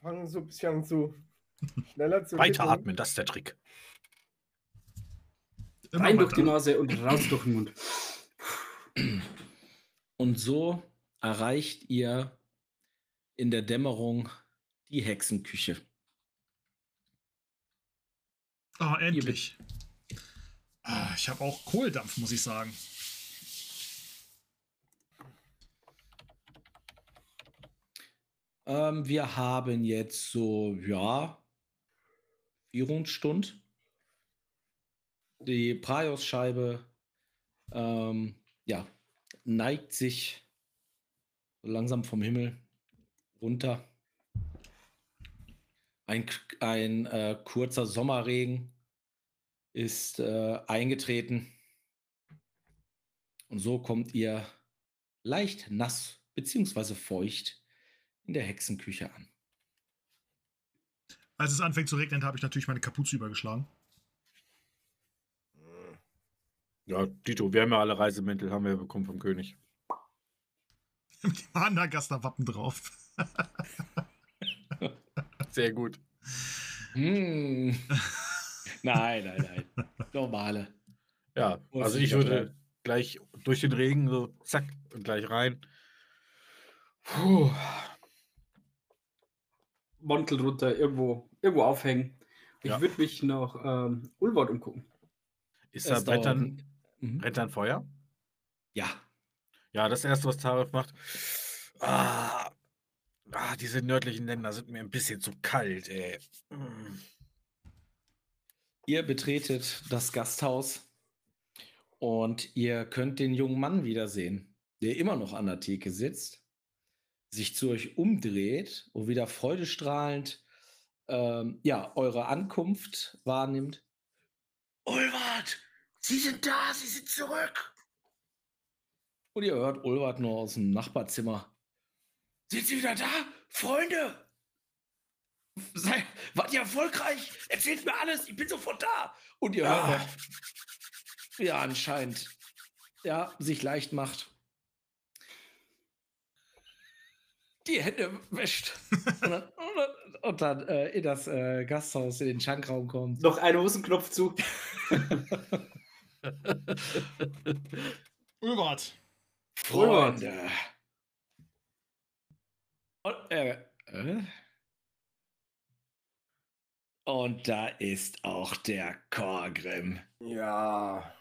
C: fange so ein bisschen zu schneller zu.
E: Weiteratmen, das ist der Trick.
B: Immer
D: Rein durch die. Nase und raus durch den Mund.
A: Und so erreicht ihr in der Dämmerung die Hexenküche.
B: Ah, endlich. Ah, ich habe auch Kohldampf, muss ich sagen.
A: Ähm, wir haben jetzt so, ja, vier Stunden. Die Praios-Scheibe, ähm, ja, neigt sich langsam vom Himmel runter. Ein, ein äh, kurzer Sommerregen ist äh, eingetreten. Und so kommt ihr leicht nass bzw. feucht in der Hexenküche an.
B: Als es anfängt zu regnen, habe ich natürlich meine Kapuze übergeschlagen.
E: Ja, Dito, wir haben ja alle Reisemäntel, haben wir bekommen vom König.
B: Mit dem Anagaster-Wappen drauf.
E: Sehr gut.
A: Hm. nein, nein, nein. Normale.
E: Ja,
A: Muss
E: also
A: ich
E: würde gleich durch den Regen so zack und gleich rein. Puh.
D: Mantel runter, irgendwo, irgendwo aufhängen. Ich
E: Ja.
D: würde mich nach ähm, Ulwald umgucken.
E: Ist da dann,
A: Mhm.
E: brennt dann Feuer?
A: Ja,
E: Ja, das erste, was Tarif macht. Ah, ah, diese nördlichen Länder sind mir ein bisschen zu kalt, ey. Mm.
A: ihr betretet das Gasthaus und ihr könnt den jungen Mann wiedersehen, der immer noch an der Theke sitzt, sich zu euch umdreht und wieder freudestrahlend ähm, ja, eure Ankunft wahrnimmt. Ulwart, Sie sind da, Sie sind zurück. Und ihr hört Ulwart nur aus dem Nachbarzimmer. Sind Sie wieder da, Freunde? Sei, wart ihr erfolgreich? Erzählt mir alles, ich bin sofort da. Und ihr hört
E: Ah.
A: noch, wie er anscheinend ja, sich leicht macht. Die Hände wäscht. und dann, und dann, äh, in das äh, Gasthaus, in den Schankraum kommt.
D: Noch einen Hosenknopf zu.
B: Ulwart.
A: Freunde. Und, äh, äh? Und da ist auch der Korgrim.
C: Ja.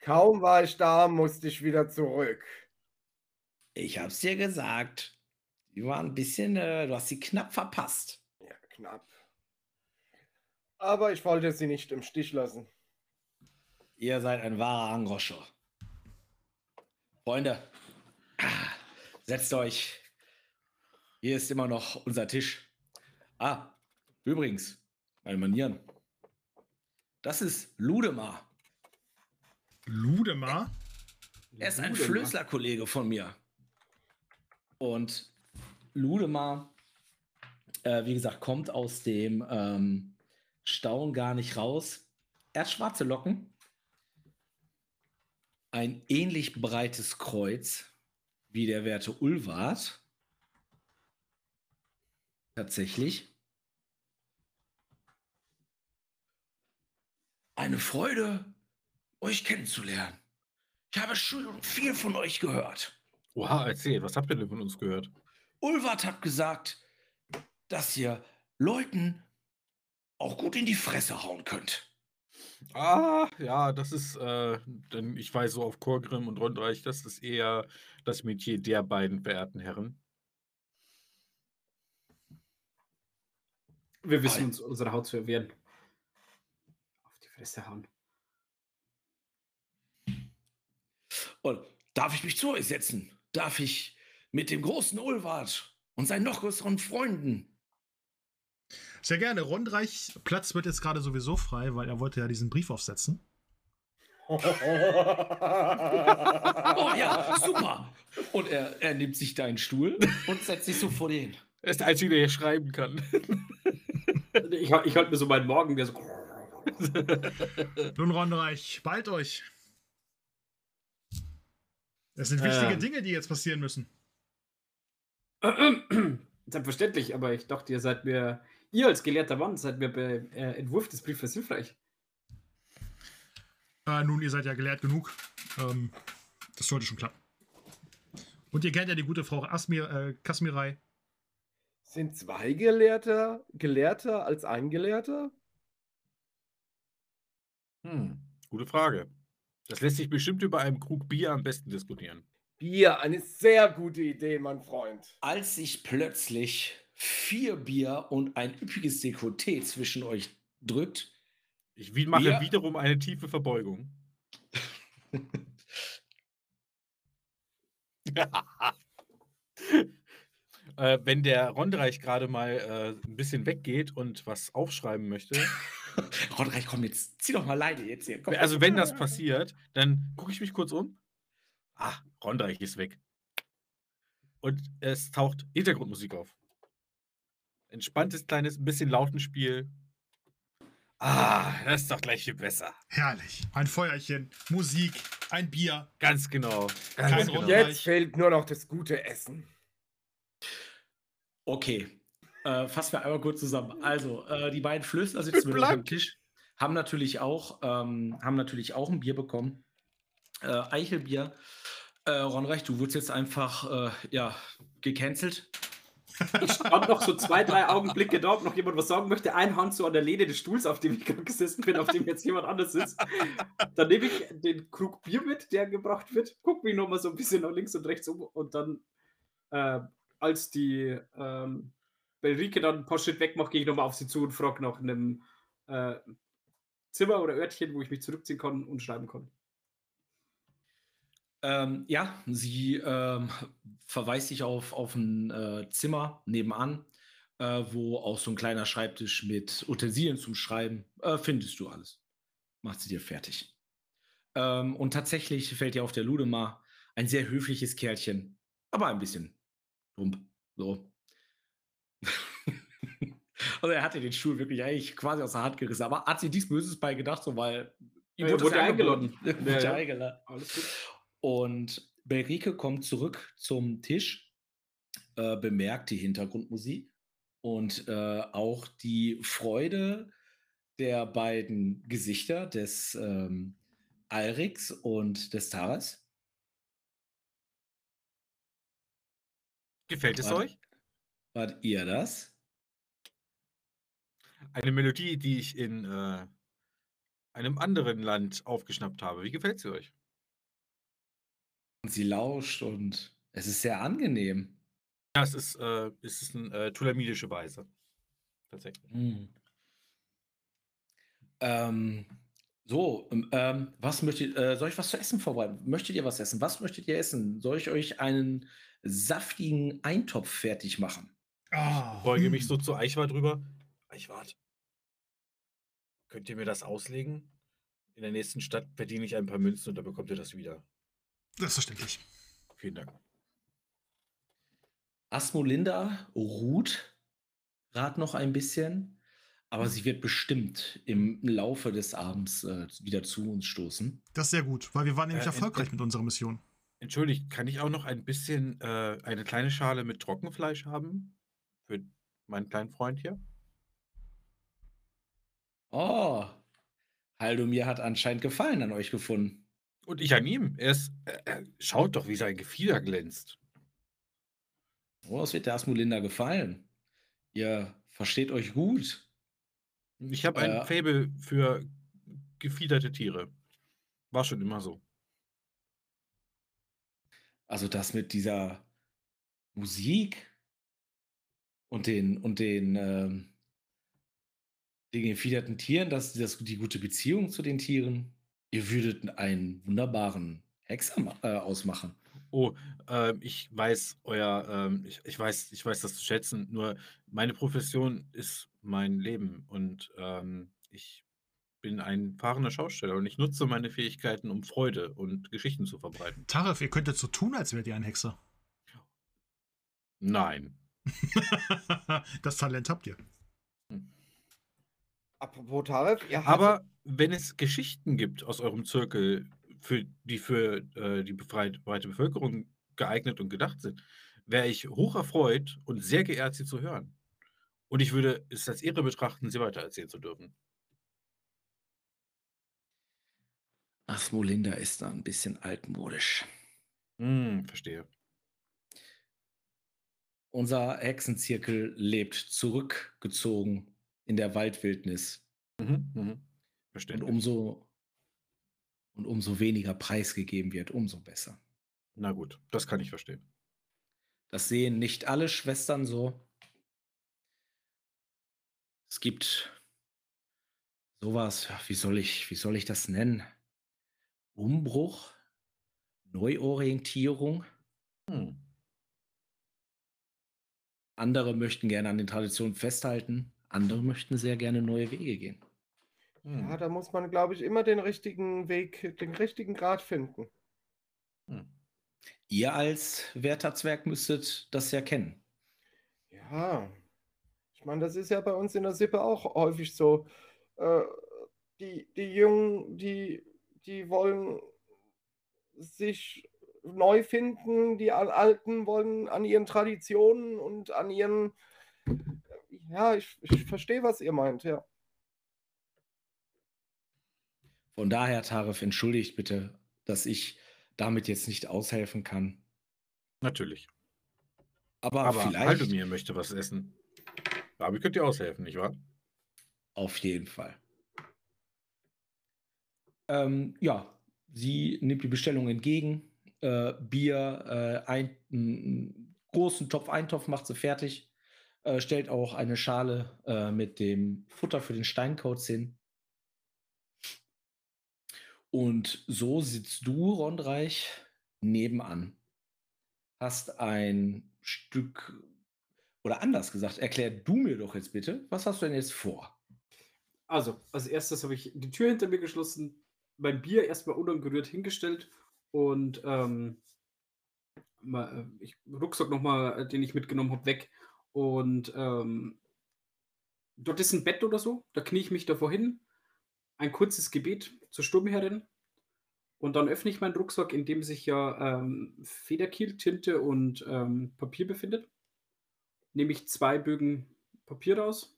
C: Kaum war ich da, musste ich wieder zurück.
A: Ich hab's dir gesagt. Die war ein bisschen, äh, du hast sie knapp verpasst.
C: Ja, knapp. Aber ich wollte sie nicht im Stich lassen.
A: Ihr seid ein wahrer Angroscher. Freunde, ah, setzt euch. Hier ist immer noch unser Tisch. Ah, übrigens, meine Manieren. Das ist Ludemar.
B: Ludemar.
A: Er ist ein. Flößler-Kollege von mir. Und Ludemar, äh, wie gesagt, kommt aus dem ähm, Staun gar nicht raus. Er hat schwarze Locken, ein ähnlich breites Kreuz wie der werte Ulwart. Tatsächlich. Eine Freude, euch kennenzulernen. Ich habe schon viel von euch gehört.
E: Oha, erzähl, was habt ihr denn von uns gehört?
A: Ulwart hat gesagt, dass ihr Leuten auch gut in die Fresse hauen könnt.
E: Ah, ja, das ist, äh, denn ich weiß so auf Chorgrim und Rundreich, das ist eher das Metier der beiden verehrten Herren.
D: Wir wissen uns unsere Haut zu erwehren. Auf die Fresse hauen.
A: Und darf ich mich zu euch setzen? Darf ich mit dem großen Ulwart und seinen noch größeren Freunden?
B: Sehr gerne. Rondreich Platz wird jetzt gerade sowieso frei, weil er wollte ja diesen Brief aufsetzen.
A: Oh ja, super. Und er, er nimmt sich deinen Stuhl und setzt sich so vor dir hin.
E: Er ist der Einzige, der hier schreiben kann.
D: Ich, ich halte mir so meinen Morgen, der so.
B: Nun, Rondreich, bald euch. Es sind wichtige
D: Ähm.
B: Dinge, die jetzt passieren müssen.
D: Selbstverständlich, aber ich dachte, ihr seid mir, ihr als gelehrter Mann, seid mir bei äh, Entwurf des Briefes hilfreich.
B: Äh, nun, ihr seid ja gelehrt genug. Ähm, das sollte schon klappen. Und ihr kennt ja die gute Frau Asmir, äh, Kasmirei.
C: Sind zwei Gelehrter gelehrter als ein Gelehrter?
E: Hm, gute Frage. Das lässt sich bestimmt über einem Krug Bier am besten diskutieren.
C: Bier, eine sehr gute Idee, mein Freund.
A: Als sich plötzlich vier Bier und ein üppiges Dekolleté zwischen euch drückt,
E: Ich mache
A: Bier?
E: wiederum eine tiefe Verbeugung. äh, wenn der Rondereich gerade mal äh, ein bisschen weggeht und was aufschreiben möchte,
A: Rodreich, komm jetzt, zieh doch mal Leine jetzt hier. Komm.
E: also wenn das passiert, dann gucke ich mich kurz um. Ah, Rondereich ist weg. Und es taucht Hintergrundmusik auf. Entspanntes kleines, ein bisschen Lautenspiel. Ah, das ist doch gleich viel besser.
B: Herrlich. Ein Feuerchen, Musik, ein Bier.
E: Ganz genau.
B: Kein
E: Ganz genau.
B: Ron-
C: Jetzt fehlt nur noch das gute Essen.
A: Okay, äh, fassen wir einmal kurz zusammen. Also, äh, die beiden Flößner sitzen mit euch am. Tisch, haben natürlich auch, ähm, haben natürlich auch ein Bier bekommen. Äh, Eichelbier. Äh, Ronreich, du wurdest jetzt einfach, äh, ja, gecancelt.
D: Ich stand noch so zwei, drei Augenblicke da, ob noch jemand was sagen möchte. Ein Hand so an der Lehne des Stuhls, auf dem ich gerade gesessen bin, auf dem jetzt jemand anders sitzt. Dann nehme ich den Krug Bier mit, der gebracht wird, gucke mich nochmal so ein bisschen nach links und rechts um und dann, äh, als die ähm, Belrike dann ein paar Schritt weg macht, gehe ich nochmal auf sie zu und frage nach einem äh, Zimmer oder Örtchen, wo ich mich zurückziehen kann und schreiben kann.
A: Ähm, ja, sie ähm, verweist sich auf, auf ein äh, Zimmer nebenan, äh, wo auch so ein kleiner Schreibtisch mit Utensilien zum Schreiben, äh, findest du alles. Macht sie dir fertig. Ähm, und tatsächlich fällt dir auf der Ludemar ein sehr höfliches Kerlchen, aber ein bisschen plump. So. also er hatte den Stuhl wirklich eigentlich quasi aus der Hand gerissen, aber hat sie nichts Böses bei gedacht, so weil ihm
D: Ja,
A: wurde
D: wurde eingeladen. Ja, ja. Alles gut.
A: Und Belrike kommt zurück zum Tisch, äh, bemerkt die Hintergrundmusik und äh, auch die Freude der beiden Gesichter des ähm, Alrix und des Taras.
E: Gefällt es
A: Warte.
E: euch?
A: Wart ihr das?
E: Eine Melodie, die ich in äh, einem anderen Land aufgeschnappt habe. Wie gefällt sie euch?
A: Und sie lauscht und es ist sehr angenehm.
E: Ja, es ist, äh, es ist eine äh, tulamidische Weise. Tatsächlich.
A: Mm. Ähm, so, ähm, ähm, was möchtet, äh, soll ich was zu essen vorbereiten? Möchtet ihr was essen? Was möchtet ihr essen? Soll ich euch einen saftigen Eintopf fertig machen?
B: Ah,
E: Beuge
B: hm.
E: mich so zu Eichwart rüber. Eichwart, könnt ihr mir das auslegen? In der nächsten Stadt verdiene ich ein paar Münzen und dann bekommt ihr das wieder.
B: Selbstverständlich.
E: Vielen Dank.
A: Asmolinda ruht gerade noch ein bisschen, aber sie wird bestimmt im Laufe des Abends äh, wieder zu uns stoßen.
B: Das ist sehr gut, weil wir waren nämlich
E: Äh,
B: erfolgreich
E: in-
B: mit unserer Mission.
E: Entschuldigt, kann ich auch noch ein bisschen äh, eine kleine Schale mit Trockenfleisch haben? Für meinen kleinen Freund hier?
A: Oh, Haldomir hat anscheinend Gefallen an euch gefunden.
E: Und ich an ihm. Er ist. Äh, äh, schaut doch, wie sein Gefieder glänzt.
A: Oh, es wird der Asmolinda gefallen. Ihr versteht euch gut.
E: Ich habe ein
A: Äh.
E: Faible für gefiederte Tiere. War schon immer so.
A: Also das mit dieser Musik und den und den ähm, den gefiederten Tieren, das, das, die gute Beziehung zu den Tieren. Ihr würdet einen wunderbaren Hexer äh, ausmachen.
E: Oh, ähm, ich weiß euer, ähm, ich, ich weiß, ich weiß das zu schätzen. Nur meine Profession ist mein Leben und ähm, ich bin ein fahrender Schausteller und ich nutze meine Fähigkeiten, um Freude und Geschichten zu verbreiten.
B: Taref, ihr könntet so tun, als wärt ihr ein Hexer.
E: Nein.
B: das Talent habt ihr.
C: Apropos Taref, ihr hattet,
E: Aber wenn es Geschichten gibt aus eurem Zirkel, für, die für äh, die befreit- breite Bevölkerung geeignet und gedacht sind, wäre ich hoch erfreut und sehr geehrt, sie zu hören. Und ich würde es als Ehre betrachten, sie weitererzählen zu dürfen.
A: Asmolinda ist da ein bisschen altmodisch.
E: Hm, verstehe.
A: Unser Hexenzirkel lebt zurückgezogen in der Waldwildnis.
E: Mhm, mhm.
A: Und umso, und umso weniger preisgegeben wird, umso besser.
E: Na gut, das kann ich verstehen.
A: Das sehen nicht alle Schwestern so. Es gibt sowas, wie soll ich, wie soll ich das nennen? Umbruch, Neuorientierung.
E: Hm.
A: Andere möchten gerne an den Traditionen festhalten, andere möchten sehr gerne neue Wege gehen.
E: Hm.
C: ja, da muss man, glaube ich, immer den richtigen Weg, den richtigen Grad finden.
E: Hm.
A: Ihr als Wärterzwerg müsstet das ja kennen.
C: Ja, ich meine, das ist ja bei uns in der Sippe auch häufig so. Äh, die, die Jungen, die, die wollen sich neu finden, die Al- Alten wollen an ihren Traditionen und an ihren. Ja, ich, ich verstehe, was ihr meint, ja.
A: Von daher, Tarif, entschuldigt bitte, dass ich damit jetzt nicht aushelfen kann.
E: Natürlich.
A: Aber,
E: Aber
A: vielleicht
E: Halbemir möchte was essen. Damit könnt ihr aushelfen, nicht wahr?
A: auf jeden Fall. Ähm, ja, sie nimmt die Bestellung entgegen. Äh, Bier, äh, ein, einen großen Topf Eintopf macht sie fertig. Äh, stellt auch eine Schale äh, mit dem Futter für den Steinkauz hin. Und so sitzt du, Rondreich, nebenan. Hast ein Stück, oder anders gesagt, erklär du mir doch jetzt bitte, was hast du denn jetzt vor?
D: Also, als erstes habe ich die Tür hinter mir geschlossen, mein Bier erstmal unangerührt hingestellt und ähm, mal, äh, ich, Rucksack nochmal, den ich mitgenommen habe, weg. Und ähm, dort ist ein Bett oder so, da knie ich mich davor hin, ein kurzes Gebet zur Sturmherrin und dann öffne ich meinen Rucksack, in dem sich ja ähm, Federkiel, Tinte und ähm, Papier befindet. Nehme ich zwei Bögen Papier raus,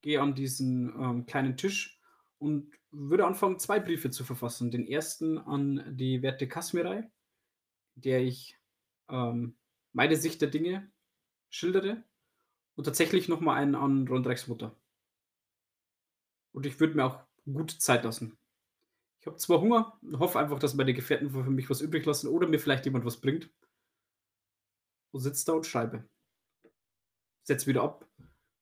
D: gehe an diesen ähm, kleinen Tisch und würde anfangen, zwei Briefe zu verfassen. Den ersten an die Werte Kasmirei, der ich ähm, meine Sicht der Dinge schildere und tatsächlich nochmal einen an Rondreks Mutter. Und ich würde mir auch gut Zeit lassen. Ich habe zwar Hunger, hoffe einfach, dass meine Gefährten für mich was übrig lassen oder mir vielleicht jemand was bringt. Und sitze da und schreibe. Setz wieder ab,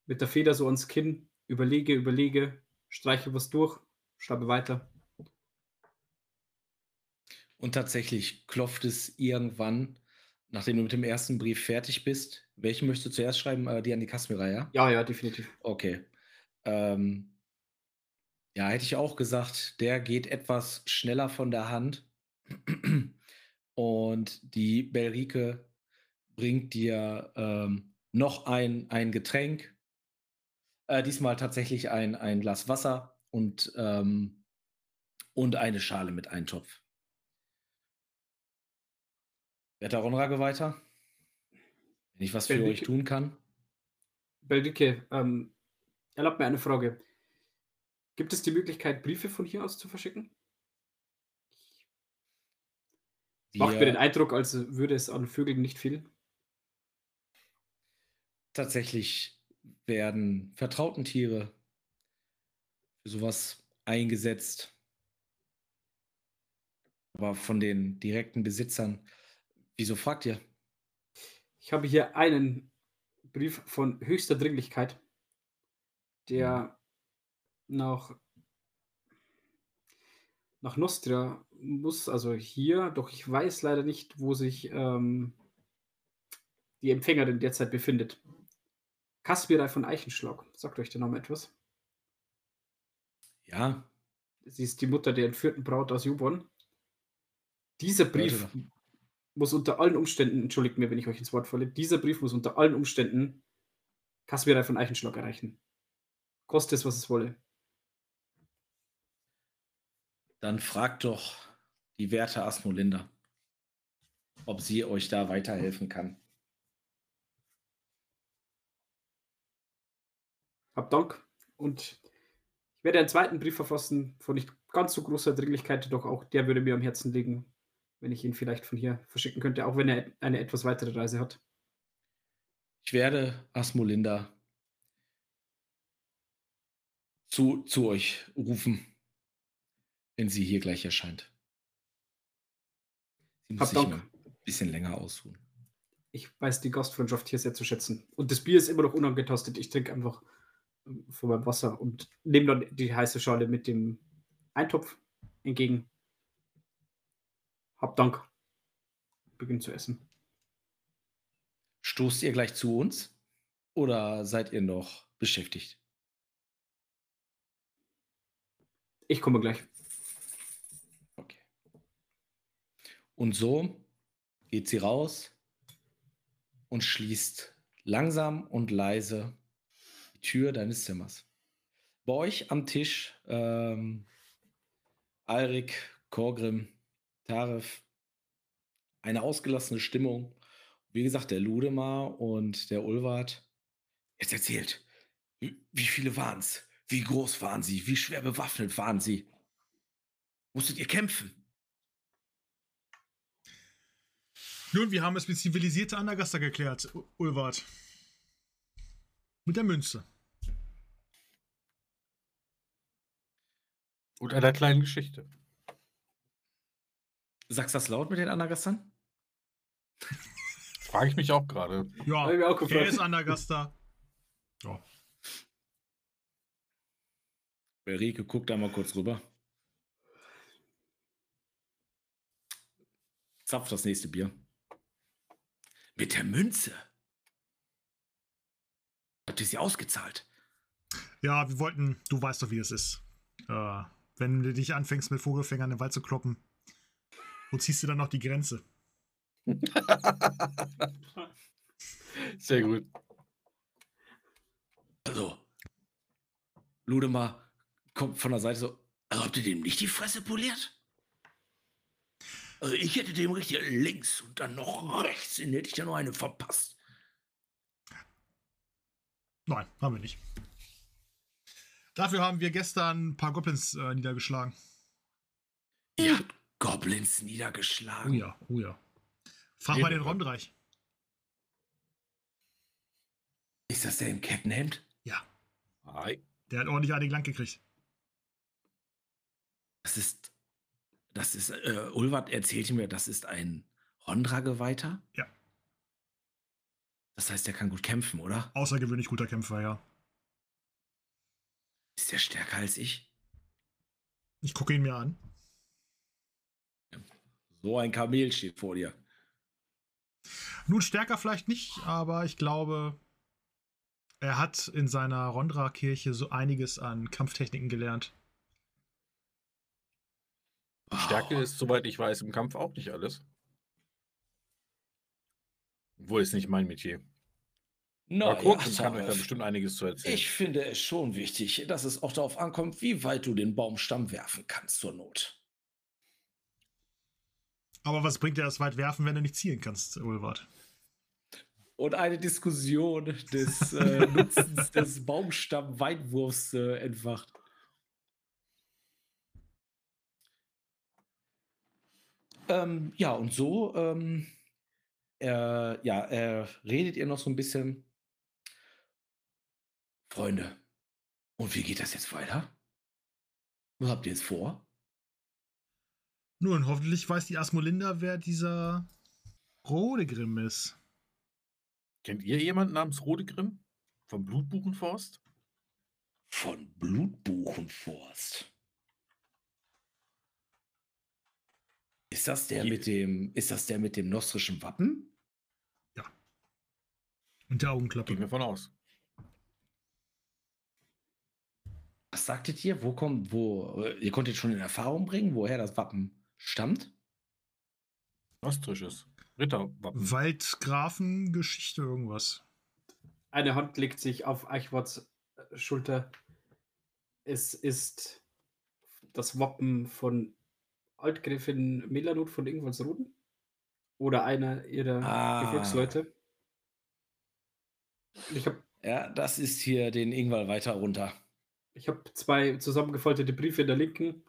D: mit der Feder so ans Kinn, überlege, überlege, streiche was durch, schreibe weiter.
A: Und tatsächlich klopft es irgendwann, nachdem du mit dem ersten Brief fertig bist. Welchen möchtest du zuerst schreiben? Äh, die an die Kasmira, ja?
D: Ja, ja, definitiv.
A: Okay. Ähm, ja, hätte ich auch gesagt, der geht etwas schneller von der Hand. Und die Belrike bringt dir ähm, noch ein, ein Getränk. Äh, diesmal tatsächlich ein, ein Glas Wasser und, ähm, und eine Schale mit Eintopf. Wird der Ronrage weiter? Wenn ich was für euch tun kann?
D: Beldicke, ähm, erlaubt mir eine Frage. Gibt es die Möglichkeit, Briefe von hier aus zu verschicken? Macht mir
A: Wir-
D: den Eindruck, als würde es an Vögeln nicht fehlen.
A: tatsächlich werden vertrauten Tiere für sowas eingesetzt. Aber von den direkten Besitzern, wieso fragt ihr?
D: Ich habe hier einen Brief von höchster Dringlichkeit, der nach, nach Nostria muss, also hier, doch ich weiß leider nicht, wo sich ähm, die Empfängerin derzeit befindet. Kaspira von Eichenschlag. Sagt euch der Name etwas?
A: Ja,
D: Sie ist die Mutter der entführten Braut aus Juborn. Dieser Brief. Muss unter allen Umständen, entschuldigt mir, wenn ich euch ins Wort falle, dieser Brief muss unter allen Umständen Kaspira von Eichenschlag erreichen. Koste es, was es wolle.
A: dann fragt doch die werte Asmolinda, ob sie euch da weiterhelfen kann.
D: Hab Dank. Und ich werde einen zweiten Brief verfassen, von nicht ganz so großer Dringlichkeit, doch auch der würde mir am Herzen liegen, wenn ich ihn vielleicht von hier verschicken könnte, auch wenn er eine etwas weitere Reise hat.
A: Ich werde Asmolinda zu, zu euch rufen, wenn sie hier gleich erscheint. Sie muss
D: Hab
A: sich
D: Dank.
A: mal ein bisschen länger ausruhen.
D: Ich weiß die Gastfreundschaft hier sehr zu schätzen. Und das Bier ist immer noch unangetastet. Ich trinke einfach ähm, von meinem Wasser und nehme dann die heiße Schale mit dem Eintopf entgegen. Hab Dank. Beginn zu essen.
A: Stoßt ihr gleich zu uns oder seid ihr noch beschäftigt?
D: Ich komme gleich.
A: Okay. Und so geht sie raus und schließt langsam und leise die Tür deines Zimmers. Bei euch am Tisch ähm, Alrik, Korgrim, Taref, eine ausgelassene Stimmung. Wie gesagt, der Ludemar und der Ulwart. Jetzt erzählt, wie viele waren es? Wie groß waren sie? Wie schwer bewaffnet waren sie? Musstet ihr kämpfen?
B: Nun, wir haben es mit zivilisierter Anagaster geklärt, Ulwart. Mit der Münze.
E: Und einer kleinen Geschichte.
A: Sagst du das laut mit den Anagastern?
E: Frage ich mich auch gerade.
B: Ja,
D: auch
B: er ist Anagaster. Ja.
A: Berike, guck da mal kurz rüber. Zapf das nächste Bier. Mit der Münze. Habt ihr sie ausgezahlt?
B: ja, wir wollten, du weißt doch, wie es ist. Äh, wenn du dich anfängst, mit Vogelfängern den Wald zu kloppen, wo ziehst du dann noch die Grenze?
E: Sehr gut.
A: Also, Ludemar kommt von der Seite so. Also habt ihr dem nicht die Fresse poliert? Also ich hätte dem richtig links und dann noch rechts, den hätte ich ja nur eine verpasst.
B: Nein, haben wir nicht. Dafür haben wir gestern ein paar Goblins äh, niedergeschlagen.
A: Ihr habt Goblins
B: Oh
A: niedergeschlagen.
B: ja, oh ja. Frag mal den Rondreich.
A: Ist das der im Kettenhemd?
B: Ja,
E: Hi.
B: der hat ordentlich einigen lang gekriegt.
A: Das ist, das ist, äh, Ulwart erzählte mir, das ist ein Rondra-Geweihter.
B: Ja.
A: Das heißt, er kann gut kämpfen, oder?
B: Außergewöhnlich guter Kämpfer, ja.
A: Ist der stärker als ich?
B: Ich gucke ihn mir an.
A: So ein Kamel steht vor dir.
B: Nun stärker vielleicht nicht, aber ich glaube, er hat in seiner Rondra-Kirche so einiges an Kampftechniken gelernt.
E: Stärke ist, soweit ich weiß, im Kampf auch nicht alles. Obwohl ist nicht mein Metier.
A: Na,
E: Aber Kurken
A: ja,
E: kann euch da bestimmt einiges zu erzählen.
A: Ich finde es schon wichtig, dass es auch darauf ankommt, wie weit du den Baumstamm werfen kannst zur Not.
B: Aber was bringt dir das weit werfen, wenn du nicht zielen kannst, Ulwart?
A: Und eine Diskussion des äh, Nutzens des Baumstamm-Weitwurfs äh, entfacht. Ähm, ja, und so, ähm, äh, ja, äh, redet ihr noch so ein bisschen. Freunde, und wie geht das jetzt weiter? Was habt ihr jetzt vor?
B: Nun, hoffentlich weiß die Asmolinda, wer dieser Rodegrim ist.
E: Kennt ihr jemanden namens Rodegrim? Vom Blutbuchenforst?
A: Von Blutbuchenforst. Ist das der
E: Je-
A: mit dem, ist das der mit dem nostrischen Wappen?
B: Und der Augenklappe.
E: Gehen wir von aus.
A: Was sagtet ihr? Wo kommt, wo, äh, ihr konntet schon in Erfahrung bringen, woher das Wappen stammt?
E: Ostrisches. Ritterwappen.
B: Waldgrafengeschichte, irgendwas.
D: Eine Hand legt sich auf Eichwarts äh, Schulter. Es ist das Wappen von Altgräfin Melanot von Ingolsroden. Oder einer ihrer
A: Ah.
D: Gefolgsleute. Ich habe
A: Ja, das ist hier den Ingwall weiter runter.
D: ich hab zwei zusammengefaltete Briefe in der linken.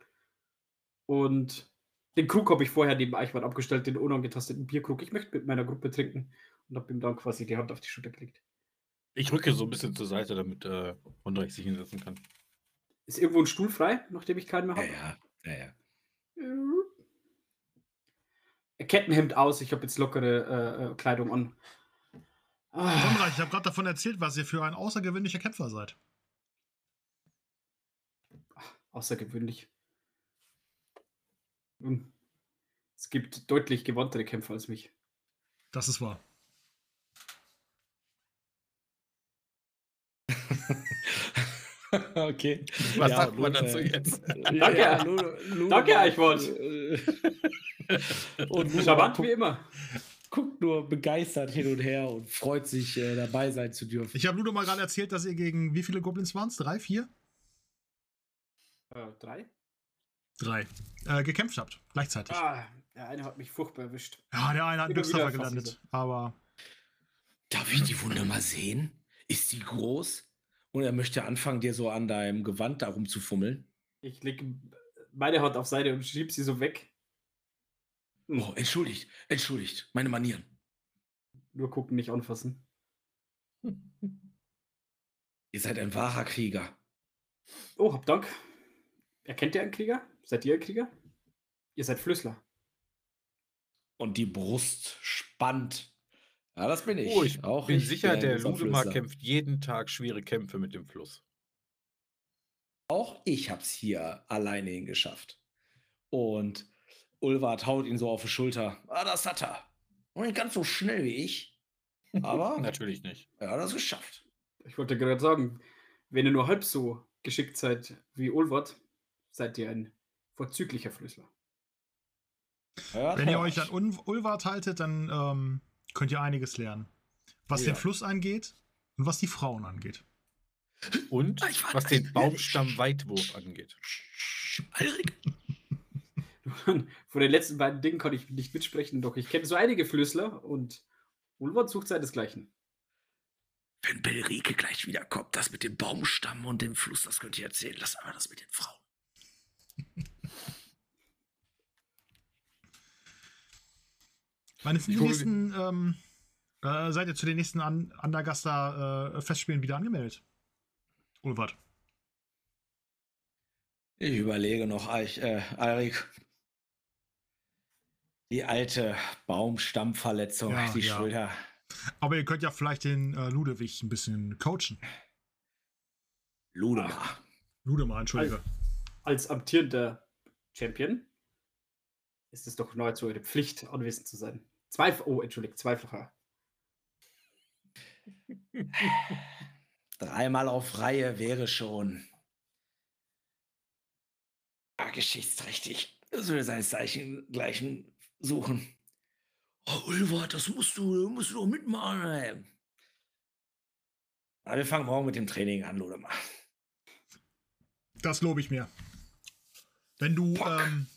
D: Und den Krug habe ich vorher neben Eichwart abgestellt, den unangetasteten Bierkrug. Ich möchte mit meiner Gruppe trinken und habe ihm dann quasi die Hand auf die Schulter gelegt.
E: Ich rücke so ein bisschen zur Seite, damit äh, Hondreich sich hinsetzen kann.
D: Ist irgendwo ein Stuhl frei, nachdem ich keinen mehr
A: Ja,
D: habe?
A: ja, ja, ja.
D: Kettenhemd aus, ich habe jetzt lockere äh, äh, Kleidung an. Ah,
B: ich habe gerade davon erzählt, was ihr für ein außergewöhnlicher Kämpfer seid.
D: außergewöhnlich. Es gibt deutlich gewandtere Kämpfer als mich.
B: Das ist wahr.
A: okay.
E: Was
A: Ja,
E: sagt man dazu jetzt?
D: Danke.
A: Ludo
D: Danke,
A: äh, Und guckt,
D: wie immer.
A: guckt nur begeistert hin und her und freut sich, äh, dabei sein zu dürfen.
B: Ich habe Ludo mal gerade erzählt, dass ihr gegen wie viele Goblins waren es? Drei, vier?
D: Äh, drei?
B: Drei. Äh, gekämpft habt, gleichzeitig.
D: Ah, der eine hat mich furchtbar erwischt.
B: Ja, der eine hat Glückstreffer gelandet. Aber
A: Darf ich die Wunde mal sehen? Ist die groß? Und er möchte anfangen, dir so an deinem Gewand darum zu fummeln.
D: Ich lege meine Hand auf Seite und schieb sie so weg.
A: Oh, entschuldigt, entschuldigt, meine Manieren.
D: Nur gucken, nicht anfassen.
A: Ihr seid ein wahrer Krieger.
D: Oh, hab Dank. Erkennt ihr einen Krieger? Seid ihr Krieger? Ihr seid Flüssler.
A: Und die Brust spannt. Ja, das bin ich.
E: Oh, ich
A: Auch
E: bin
A: ich
E: sicher, der Ludemar kämpft jeden Tag schwere Kämpfe mit dem Fluss.
A: Auch ich hab's hier alleine hingeschafft. Und Ulvard haut ihn so auf die Schulter. Ah, das hat er. Und nicht ganz so schnell wie ich. Aber
E: Natürlich nicht.
A: er hat das geschafft.
D: Ich wollte gerade sagen, wenn ihr nur halb so geschickt seid wie Ulwart, seid ihr ein vorzüglicher Flüssler.
B: Wenn ihr euch an Un Ulwart haltet, dann ähm, könnt ihr einiges lernen. Was
A: Oh
B: den
A: ja.
B: Fluss angeht und was die Frauen angeht.
E: Und was den Baumstamm-Weitwurf angeht.
A: Alrik.
D: Von den letzten beiden Dingen kann ich nicht mitsprechen, doch ich kenne so einige Flüssler und Ulwart sucht seinesgleichen.
A: Wenn Belrike gleich wiederkommt, das mit dem Baumstamm und dem Fluss, das könnt ihr erzählen. Lass aber das mit den Frauen.
B: Meine, für die
E: Ich
B: nächsten, ähm, äh, seid ihr zu den nächsten An Andergaster äh, Festspielen wieder angemeldet? Ulwart.
A: Ich überlege noch, Eich, äh, Alrik. Die alte Baumstammverletzung,
B: Ja,
A: die
B: ja.
A: Schulter.
B: Aber ihr könnt ja vielleicht den äh, Ludewig ein bisschen coachen.
A: Ludemar.
B: Ludemar, entschuldige.
D: Als amtierender Champion ist es doch nahezu eure Pflicht, anwesend zu sein. Zweif oh, entschuldigt, zweifacher.
A: Dreimal auf Reihe wäre schon ja, geschichtsträchtig. Das würde seinesgleichen gleichen suchen. Oh, Ulvard, das musst du, musst du doch mitmachen. Na, wir fangen morgen mit dem Training an, Ludemar.
B: Das lobe ich mir. Wenn du,
A: Pock.
B: ähm,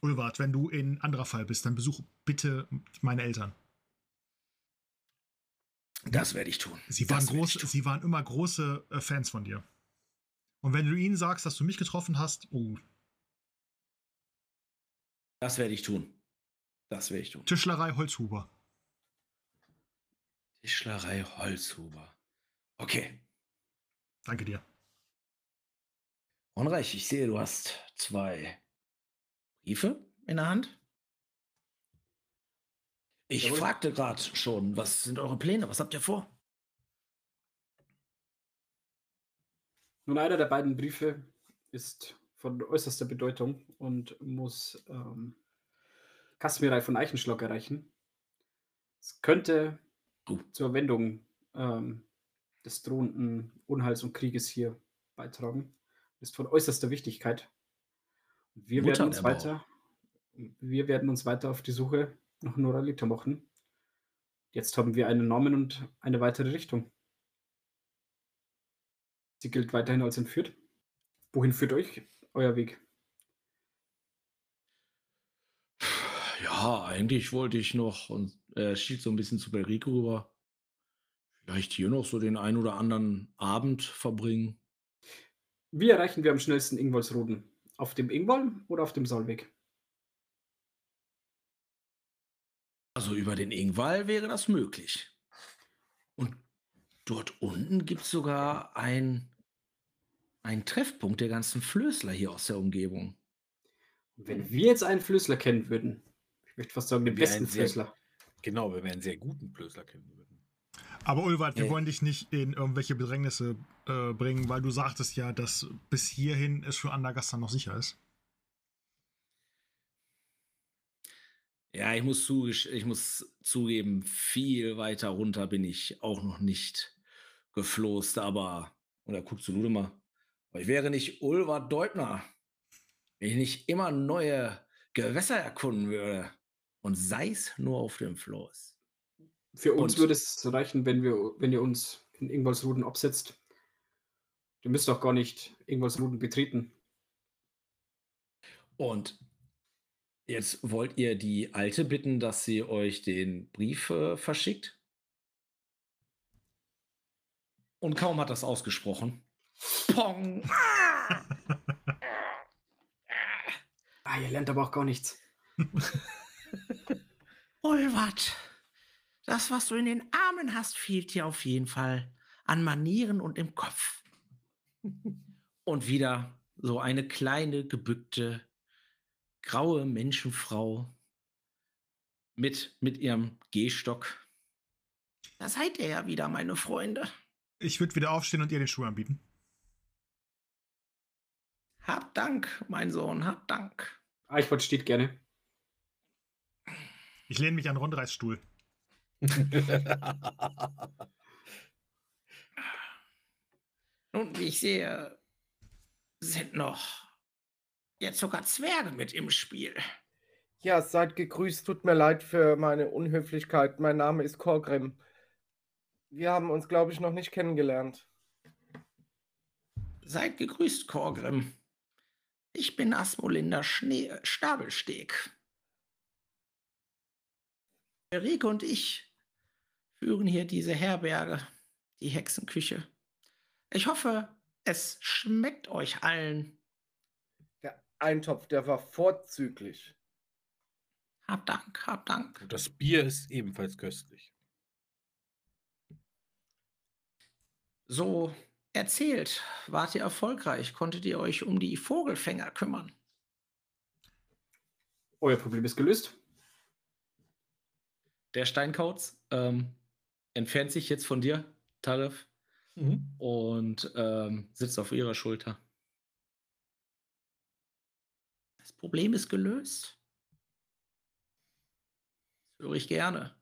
B: Ulwart, wenn du in anderer Fall bist, dann besuch bitte meine Eltern.
A: Das werde ich tun.
B: Sie waren, groß, sie waren immer große äh, Fans von dir. Und wenn du ihnen sagst, dass du mich getroffen hast, oh,
A: Das werde ich tun. Das werde ich tun.
B: Tischlerei Holzhuber.
A: Tischlerei Holzhuber. Okay.
B: Danke dir.
A: Unreich, ich sehe, du hast zwei Briefe in der Hand. Ich
D: Jawohl.
A: fragte gerade schon, was sind eure Pläne? Was habt ihr vor?
D: Nun, einer der beiden Briefe ist von äußerster Bedeutung und muss ähm, Kasmirei von Eichenschlock erreichen. Es könnte
A: Oh.
D: zur Wendung ähm, des drohenden Unheils und Krieges hier beitragen. Ist von äußerster Wichtigkeit. Wir werden uns weiter, wir werden uns weiter auf die Suche nach Noralita machen. Jetzt haben wir einen Namen und eine weitere Richtung. Sie gilt weiterhin als entführt. Wohin führt euch euer Weg?
A: Ja, eigentlich wollte ich noch und er schielt so ein bisschen zu Belrico rüber. Vielleicht hier noch so den ein oder anderen Abend verbringen.
D: Wie erreichen wir am schnellsten Ingolsruden? Auf dem Ingwall oder auf dem Saalweg?
A: Also über den Ingwall wäre das möglich. Und dort unten gibt es sogar ein, einen Treffpunkt der ganzen Flößler hier aus der Umgebung.
D: Und wenn wir jetzt einen Flößler kennen würden, ich möchte fast sagen, den
E: Wir
D: besten
E: sehr-
D: Flößler.
E: Genau, wenn wir einen sehr guten Plösler kennen würden.
B: Aber Ulwart, wir
A: Äh.
B: wollen dich nicht in irgendwelche Bedrängnisse äh, bringen, weil du sagtest ja, dass bis hierhin es für Andergast noch sicher ist.
A: Ja, ich muss, zu, ich muss zugeben, viel weiter runter bin ich auch noch nicht gefloßt, aber, und er guckt zu Ludemar, aber ich wäre nicht Ulvar Deubner, wenn ich nicht immer neue Gewässer erkunden würde und sei es nur auf dem Floß.
D: Für uns
A: Und-
D: würde es reichen, wenn, wir, wenn ihr uns in Ingolsruden absetzt. Ihr müsst doch gar nicht Ingolsruden betreten.
A: Und jetzt wollt ihr die Alte bitten, dass sie euch den Brief äh, verschickt? Und kaum hat das ausgesprochen. Pong!
D: Ah, ihr lernt aber auch gar nichts.
F: Ulwat, das, was du in den Armen hast, fehlt dir auf jeden Fall an Manieren und im Kopf.
A: Und wieder so eine kleine, gebückte, graue Menschenfrau mit, mit ihrem Gehstock.
F: Da seid ihr ja wieder, meine Freunde.
B: Ich würde wieder aufstehen und ihr den Schuh anbieten.
F: Hab Dank, mein Sohn, hab Dank.
D: Eichwald steht gerne.
B: Ich lehne mich an Rondreis Stuhl.
F: Nun, wie ich sehe, sind noch jetzt sogar Zwerge mit im Spiel.
C: Ja, seid gegrüßt. Tut mir leid für meine Unhöflichkeit. Mein Name ist Korgrim. Wir haben uns, glaube ich, noch nicht kennengelernt.
F: Seid gegrüßt, Korgrim. Ich bin Asmolinder Schnee Stabelsteg. Rike und ich führen hier diese Herberge, die Hexenküche. Ich hoffe, es schmeckt euch allen.
C: Der Eintopf, der war vorzüglich.
F: Hab Dank, hab Dank.
E: Und das Bier ist ebenfalls köstlich.
F: So erzählt, wart ihr erfolgreich? Konntet ihr euch um die Vogelfänger kümmern?
D: Euer Problem ist gelöst.
A: Der Steinkauz ähm, entfernt sich jetzt von dir, Tarif, und ähm, sitzt auf ihrer Schulter.
F: Das Problem ist gelöst. Das höre ich gerne.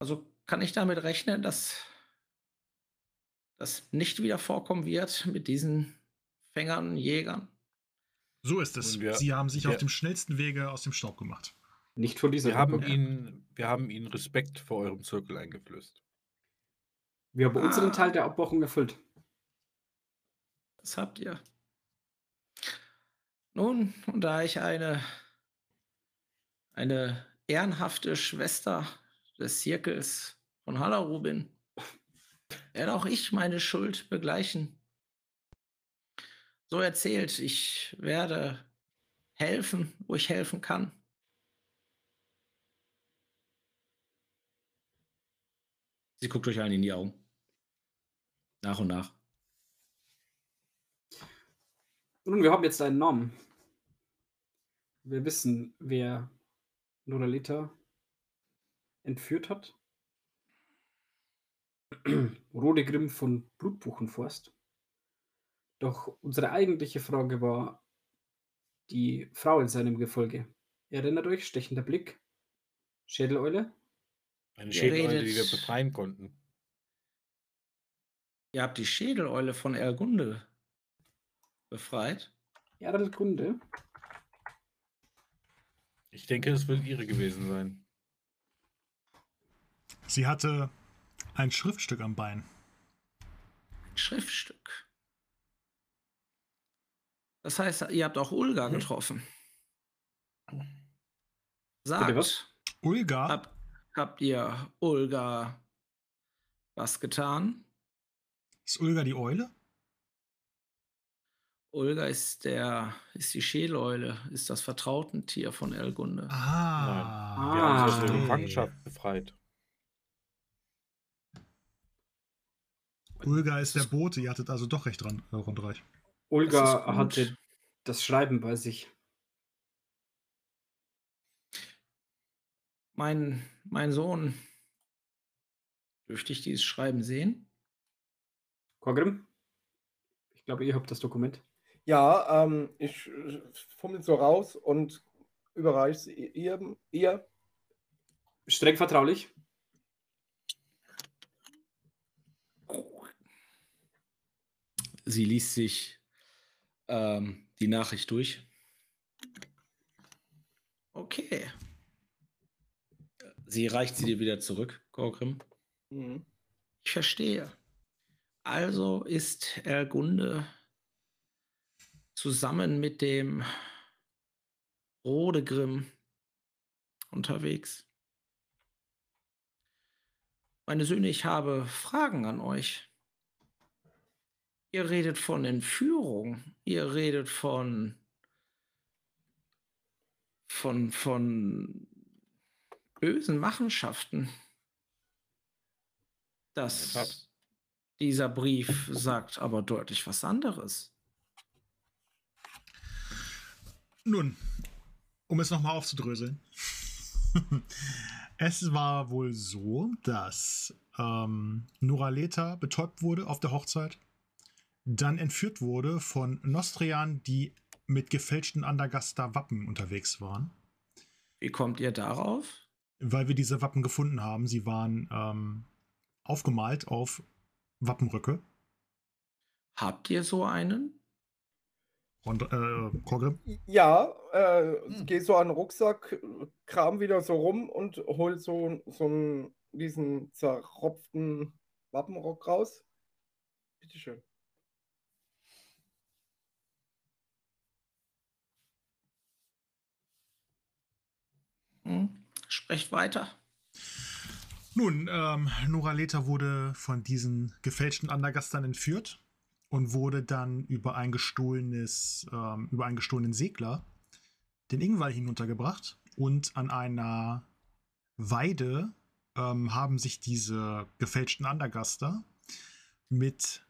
F: Also kann ich damit rechnen, dass das nicht wieder vorkommen wird mit diesen Fängern, Jägern.
B: So ist es.
E: Wir-
B: Sie haben sich
E: wir-
B: auf dem schnellsten Wege aus dem Staub gemacht.
D: Nicht von dieser
E: Wir haben,
D: Gruppe.
E: ihnen, wir haben ihnen Respekt vor eurem Zirkel eingeflößt.
D: Wir haben unseren
F: Ah.
D: Teil der Abmachung erfüllt.
F: Das habt ihr. Nun, und da ich eine, eine ehrenhafte Schwester des Zirkels von Halaru bin, werde auch ich meine Schuld begleichen. So erzählt, ich werde helfen, wo ich helfen kann.
A: Sie guckt euch allen in die Augen. Nach und nach.
D: Nun, wir haben jetzt einen Namen. Wir wissen, wer Noralita entführt hat. Rodegrim von Blutbuchenforst. Doch unsere eigentliche Frage war die Frau in seinem Gefolge. Erinnert euch, stechender Blick, Schädeleule?
E: Eine Schädeleule, die wir befreien konnten.
A: Ihr habt die Schädeleule von Ergunde befreit.
D: Erlgunde?
E: Ich denke, es wird ihre gewesen sein.
B: Sie hatte ein Schriftstück am Bein.
A: Ein Schriftstück. Das heißt, ihr habt auch Ulga
E: Mhm.
A: getroffen. Sagt,
D: was?
B: Ulga,
A: Hab, habt ihr Ulga was getan?
B: ist Ulga die Eule?
A: Ulga ist der, ist die Schäleule, ist das Vertrautentier von Elgunde.
B: Ah,
E: Wir haben sie aus
D: Ah.
E: der. Gefangenschaft befreit.
B: Ulga ist der Bote, ihr hattet also doch recht dran, äh, Rundreich.
D: Olga hatte das Schreiben bei sich.
A: Mein, mein Sohn, dürfte ich dieses Schreiben sehen?
D: Korgrim? Ich glaube, ihr habt das Dokument.
C: Ja, ähm, ich äh, fummel so raus und überreiche es ihr, ihr.
D: Streng vertraulich.
A: Sie liest sich ähm, die Nachricht durch. Okay. Sie reicht sie dir wieder zurück, Gorgrim.
C: Mhm.
A: Ich verstehe. Also ist Ergunde zusammen mit dem Rodegrim unterwegs. Meine Söhne, ich habe Fragen an euch. Ihr redet von Entführung. Ihr redet von von von bösen Machenschaften. Das dieser Brief sagt aber deutlich was anderes.
B: Nun, um es nochmal aufzudröseln. es war wohl so, dass ähm, Nuraleta betäubt wurde auf der Hochzeit, dann entführt wurde von Nostrian, die mit gefälschten Andergaster Wappen unterwegs waren.
A: Wie kommt ihr darauf?
B: Weil wir diese Wappen gefunden haben. Sie waren ähm, aufgemalt auf Wappenröcke.
A: Habt ihr so einen?
B: Und, äh, Korgrim?
C: Ja, äh, geh so an den Rucksack, kram wieder so rum und hol so, so einen, diesen zerropften Wappenrock raus. Bitteschön.
A: Hm? Sprecht weiter.
B: Nun, ähm, Noraleta wurde von diesen gefälschten Andergastern entführt und wurde dann über ein gestohlenes, ähm, über einen gestohlenen Segler den Ingwall hinuntergebracht und an einer Weide ähm, haben sich diese gefälschten Andergaster mit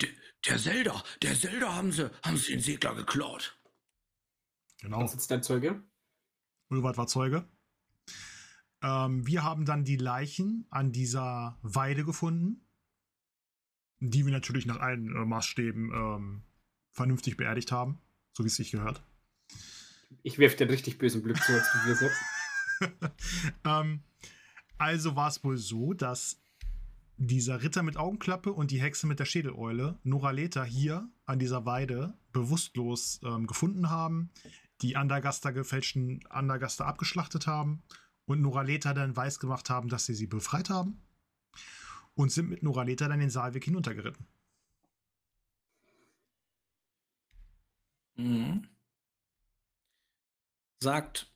A: Der Zelda, der Zelda haben sie, haben sie den Segler geklaut.
B: genau
D: Was ist jetzt dein Zeuge?
B: Ulwart war Zeuge. Ähm, wir haben dann die Leichen an dieser Weide gefunden, die wir natürlich nach allen äh, Maßstäben ähm, vernünftig beerdigt haben, so wie es sich gehört.
D: Ich werfe dir richtig bösen Glück zu, als du mir sagst.
B: ähm, also war es wohl so, dass dieser Ritter mit Augenklappe und die Hexe mit der Schädeleule Noraleta hier an dieser Weide bewusstlos ähm, gefunden haben, die Andergaster gefälschten Andergaster abgeschlachtet haben und Noraleta dann weiß gemacht haben, dass sie sie befreit haben und sind mit Noraleta dann den Saalweg hinuntergeritten.
A: Mhm. Sagt,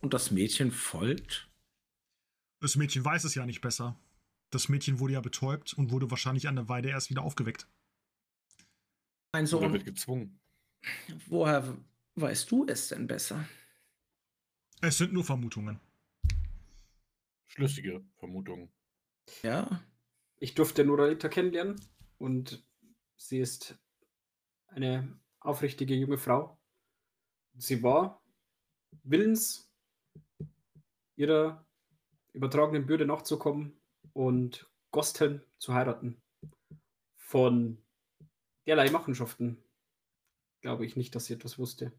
A: und das Mädchen folgt?
B: Das Mädchen weiß es ja nicht besser. Das Mädchen wurde ja betäubt und wurde wahrscheinlich an der Weide erst wieder aufgeweckt.
A: Mein
E: Oder
A: Sohn,
E: wird gezwungen.
A: woher weißt du es denn besser?
B: Es sind nur Vermutungen.
E: Schlüssige Vermutungen.
A: Ja,
D: Ich durfte Noralita kennenlernen und sie ist eine aufrichtige junge Frau. Sie war willens, ihrer übertragenen Bürde nachzukommen und Gosteln zu heiraten. Von derlei Machenschaften glaube ich nicht, dass sie etwas wusste.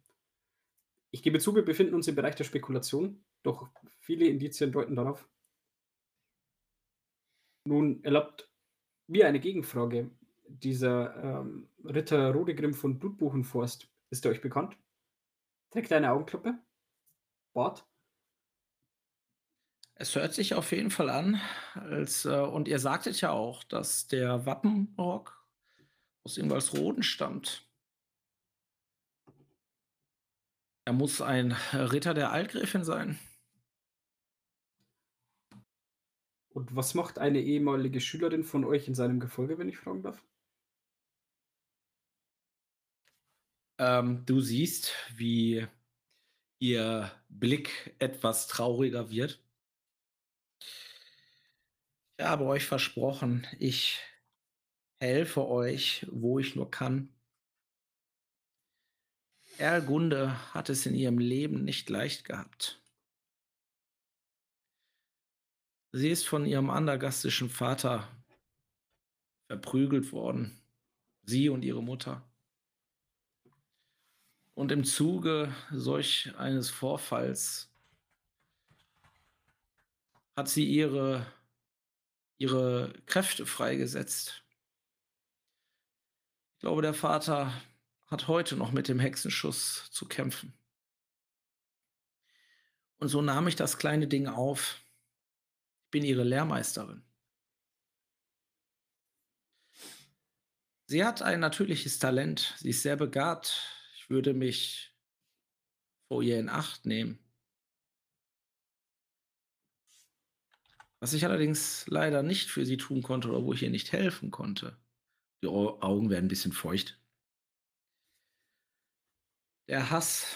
D: Ich gebe zu, wir befinden uns im Bereich der Spekulation, doch viele Indizien deuten darauf. Nun erlaubt mir eine Gegenfrage. Dieser ähm, Ritter Rodegrim von Blutbuchenforst, ist er euch bekannt? Trägt er eine Augenklappe? Bart?
A: Es hört sich auf jeden Fall an, als, äh, und ihr sagtet ja auch, dass der Wappenrock aus Ingolsroden stammt. Er muss ein Ritter der Altgräfin sein.
D: Und was macht eine ehemalige Schülerin von euch in seinem Gefolge, wenn ich fragen darf?
A: Ähm, du siehst, wie ihr Blick etwas trauriger wird. Ich habe euch versprochen, ich helfe euch, wo ich nur kann. Erlgunde hat es in ihrem Leben nicht leicht gehabt. Sie ist von ihrem andergastischen Vater verprügelt worden. Sie und ihre Mutter. Und im Zuge solch eines Vorfalls hat sie ihre, ihre Kräfte freigesetzt. Ich glaube, der Vater hat heute noch mit dem Hexenschuss zu kämpfen. Und so nahm ich das kleine Ding auf. Bin ihre Lehrmeisterin. Sie hat ein natürliches Talent. Sie ist sehr begabt. Ich würde mich vor ihr in Acht nehmen. Was ich allerdings leider nicht für sie tun konnte oder wo ich ihr nicht helfen konnte. Die Augen werden ein bisschen feucht. Der Hass,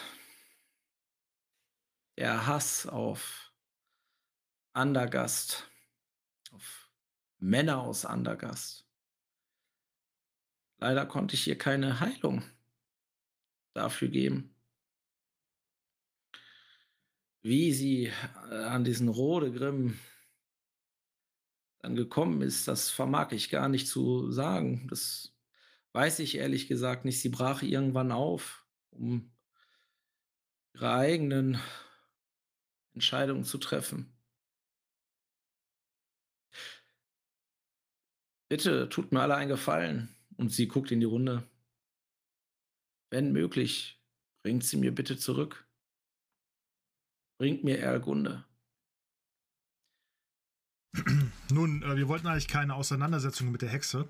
A: der Hass auf Andergast, auf Männer aus Andergast. Leider konnte ich ihr keine Heilung dafür geben. Wie sie äh, an diesen Rodegrim dann gekommen ist, das vermag ich gar nicht zu sagen. Das weiß ich ehrlich gesagt nicht. Sie brach irgendwann auf um ihre eigenen Entscheidungen zu treffen. Bitte tut mir alle einen Gefallen. Und sie guckt in die Runde. Wenn möglich, bringt sie mir bitte zurück. Bringt mir Erlgunde.
B: Nun, äh, wir wollten eigentlich keine Auseinandersetzung mit der Hexe.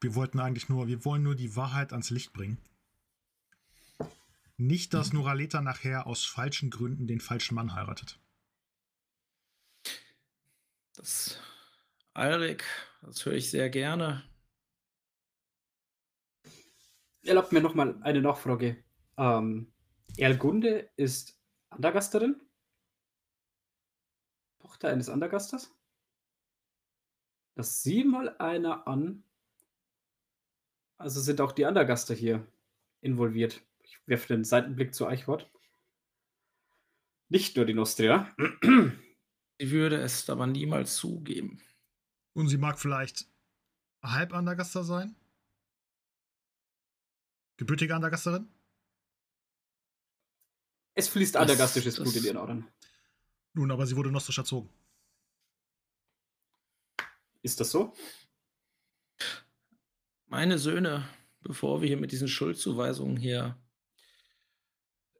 B: Wir wollten eigentlich nur, wir wollen nur die Wahrheit ans Licht bringen. Nicht, dass mhm. Noraleta nachher aus falschen Gründen den falschen Mann heiratet.
A: Das Alrik, das höre ich sehr gerne.
D: Erlaubt mir nochmal eine Nachfrage. Ähm, Erlgunde ist Andergasterin? Tochter eines Andergasters? Das sieh mal einer an. Also sind auch die Andergaster hier involviert. Ich werfe den Seitenblick zu Eichwort. Nicht nur die Nostria.
A: Sie würde es aber niemals zugeben.
B: Und sie mag vielleicht halb Andergaster sein? Gebürtige Andergasterin?
D: Es fließt andergastisches Blut in ihren Adern.
B: Nun, aber sie wurde nostrisch erzogen.
D: Ist das so?
A: Meine Söhne, bevor wir hier mit diesen Schuldzuweisungen hier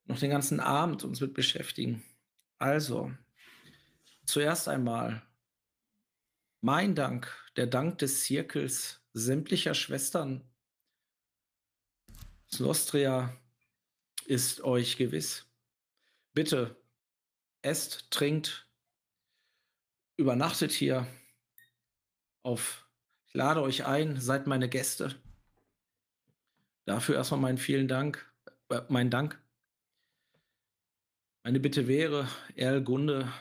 A: noch den ganzen Abend uns mit beschäftigen. Also, zuerst einmal mein Dank, der Dank des Zirkels sämtlicher Schwestern. Slostria ist euch gewiss. Bitte, esst, trinkt, übernachtet hier auf, ich lade euch ein, seid meine Gäste. Dafür erstmal meinen vielen Dank, äh, mein Dank. Meine Bitte wäre, Erl Gunde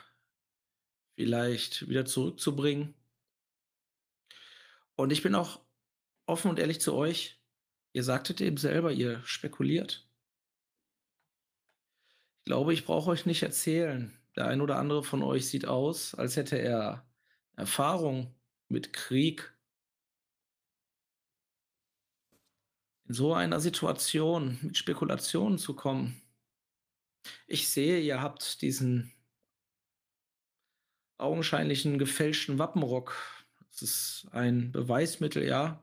A: vielleicht wieder zurückzubringen. Und ich bin auch offen und ehrlich zu euch. Ihr sagtet eben selber, ihr spekuliert. Ich glaube, ich brauche euch nicht erzählen. Der ein oder andere von euch sieht aus, als hätte er Erfahrung mit Krieg. In so einer Situation mit Spekulationen zu kommen. Ich sehe, ihr habt diesen augenscheinlichen gefälschten Wappenrock. Das ist ein Beweismittel, ja.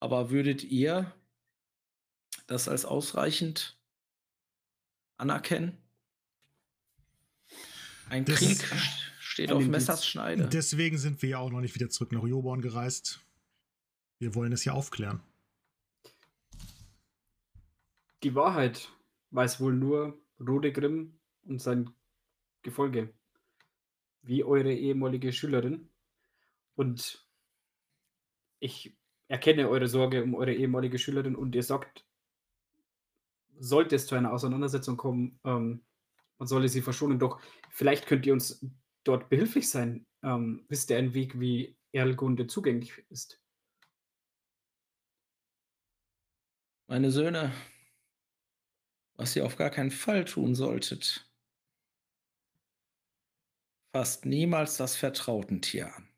A: Aber würdet ihr das als ausreichend anerkennen? Ein
B: Das-
A: Krieg steht auf
D: Indiz.
A: Messers Schneide.
B: Deswegen sind wir ja auch noch nicht wieder zurück nach Joborn gereist. Wir wollen es ja aufklären.
D: Die Wahrheit weiß wohl nur Rode Grimm und sein Gefolge. Wie eure ehemalige Schülerin. Und ich erkenne eure Sorge um eure ehemalige Schülerin und ihr sagt, sollte es zu einer Auseinandersetzung kommen, ähm, man solle sie verschonen. Doch vielleicht könnt ihr uns dort behilflich sein. Ähm, wisst ihr einen Weg, wie Erlgunde zugänglich ist?
A: Meine Söhne, was ihr auf gar keinen Fall tun solltet, fasst niemals das Vertrautentier an.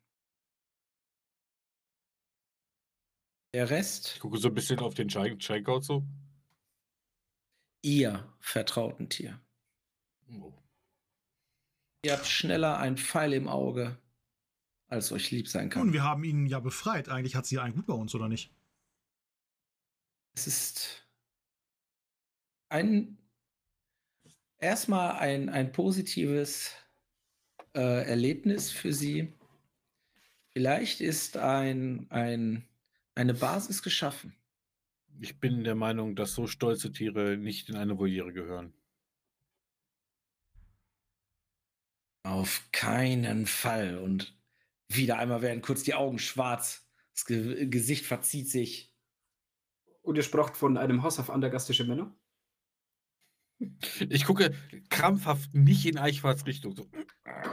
A: Der
E: Ich
A: Rest,
E: gucke so ein bisschen auf den Checkout so.
A: ihr Vertrautentier.
E: Oh.
A: Ihr habt schneller ein Pfeil im Auge, als euch lieb sein
B: Nun,
A: kann.
B: wir haben ihn ja befreit. Eigentlich hat sie einen gut bei uns, oder nicht?
A: Es ist ein erstmal ein, ein positives äh, Erlebnis für sie. Vielleicht ist ein, ein, eine Basis geschaffen.
E: Ich bin der Meinung, dass so stolze Tiere nicht in eine Voliere gehören.
A: Auf keinen Fall. Und wieder einmal werden kurz die Augen schwarz. Das Ge Gesicht verzieht sich.
D: Und ihr spracht von einem Hass auf andergastische Männer?
E: Ich gucke krampfhaft nicht in Eichwarts Richtung. So.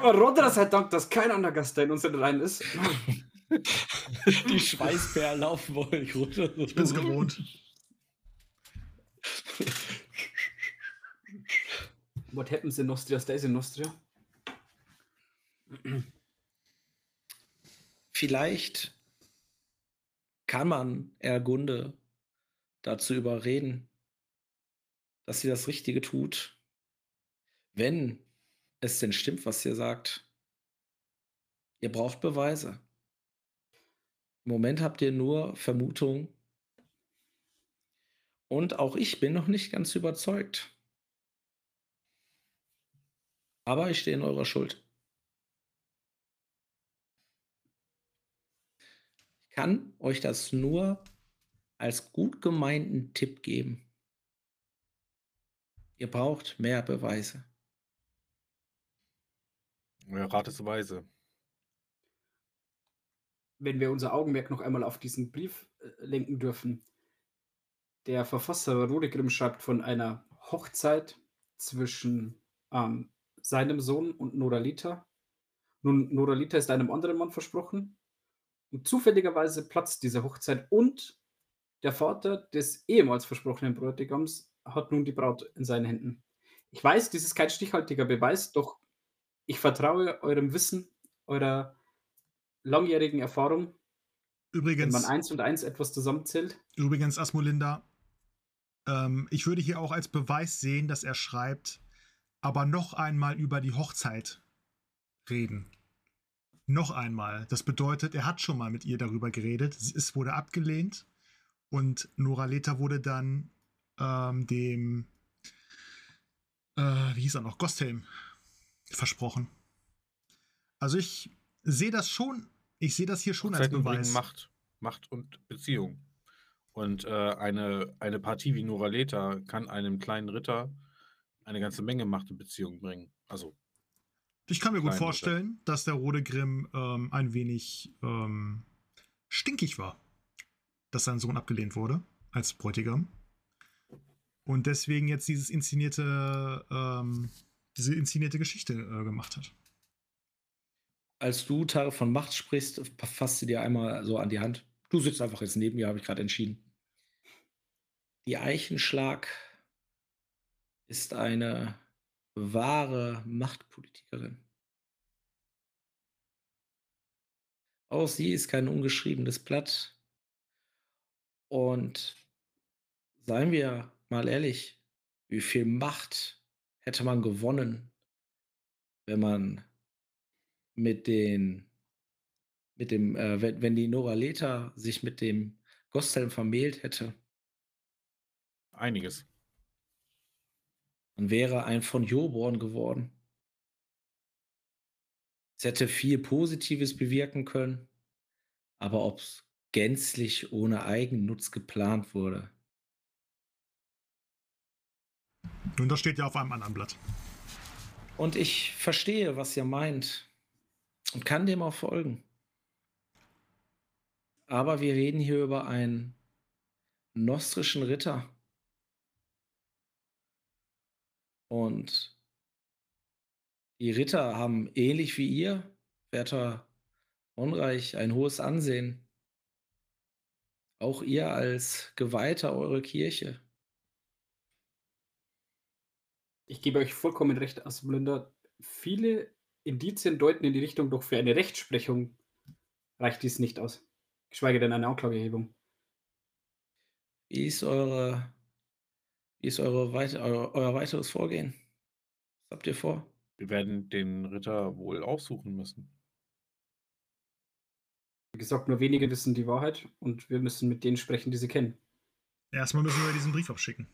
D: Rodra sei Dank, dass kein Andergaster in unseren Reihen ist.
A: Die Schweißperlen laufen wohl nicht runter.
B: Ich bin es gewohnt.
D: What happens in Nostria stays in Nostria.
A: Vielleicht kann man Ergunde dazu überreden, dass sie das Richtige tut, wenn es denn stimmt, was ihr sagt. Ihr braucht Beweise. Im Moment habt ihr nur Vermutungen. Und auch ich bin noch nicht ganz überzeugt. Aber ich stehe in eurer Schuld. Ich kann euch das nur als gut gemeinten Tipp geben. Ihr braucht mehr Beweise.
E: Ja, ratesweise.
D: Wenn wir unser Augenmerk noch einmal auf diesen Brief äh, lenken dürfen. Der Verfasser Rodegrim schreibt von einer Hochzeit zwischen ähm, seinem Sohn und Noralita. Nun, Noralita ist einem anderen Mann versprochen. Und zufälligerweise platzt diese Hochzeit und der Vater des ehemals versprochenen Bräutigams hat nun die Braut in seinen Händen. Ich weiß, dies ist kein stichhaltiger Beweis, doch ich vertraue eurem Wissen, eurer langjährigen Erfahrung, wenn
B: Übrigens,
D: man eins und eins etwas zusammenzählt.
B: übrigens Asmolinda, ähm, ich würde hier auch als Beweis sehen, dass er schreibt, aber noch einmal über die Hochzeit reden. Noch einmal. Das bedeutet, er hat schon mal mit ihr darüber geredet. Es wurde abgelehnt und Noraleta wurde dann ähm, dem, äh, wie hieß er noch, Gosthelm versprochen. Also ich sehe das schon, ich sehe das hier schon als Beweis.
E: Macht. Macht und Beziehung. Und äh, eine, eine Partie wie Noraleta kann einem kleinen Ritter eine ganze Menge Macht und Beziehung bringen. Also,
B: Ich kann mir gut vorstellen, dass der Rode Grimm ähm, ein wenig ähm, stinkig war, dass sein Sohn abgelehnt wurde als Bräutigam. Und deswegen jetzt dieses inszenierte, ähm, diese inszenierte Geschichte äh, gemacht hat.
A: Als du Tage von Macht sprichst, fasst sie dir einmal so an die Hand. Du sitzt einfach jetzt neben mir, habe ich gerade entschieden. Die Eichenschlag ist eine wahre Machtpolitikerin. Auch sie ist kein ungeschriebenes Blatt. Und seien wir mal ehrlich, wie viel Macht hätte man gewonnen, wenn man mit den, mit dem, äh, wenn, wenn die Noraleta sich mit dem Gostelm vermählt hätte.
E: Einiges.
A: Man wäre ein von Joborn geworden. Es hätte viel Positives bewirken können, aber ob es gänzlich ohne Eigennutz geplant wurde.
B: Nun, das steht ja auf einem anderen Blatt.
A: Und ich verstehe, was ihr meint und kann dem auch folgen. Aber wir reden hier über einen nostrischen Ritter. Und die Ritter haben ähnlich wie ihr, werter Unreich, ein hohes Ansehen. Auch ihr als Geweihter eurer Kirche.
D: Ich gebe euch vollkommen recht, Asmlünder. Viele Indizien deuten in die Richtung, doch für eine Rechtsprechung reicht dies nicht aus. Geschweige denn eine Anklagehebung.
A: Wie ist eure, wie ist eure, weit- euer, euer weiteres Vorgehen? Was habt ihr vor?
E: Wir werden den Ritter wohl aufsuchen müssen.
D: Wie gesagt, nur wenige wissen die Wahrheit und wir müssen mit denen sprechen, die sie kennen.
B: Erstmal müssen wir diesen Brief abschicken.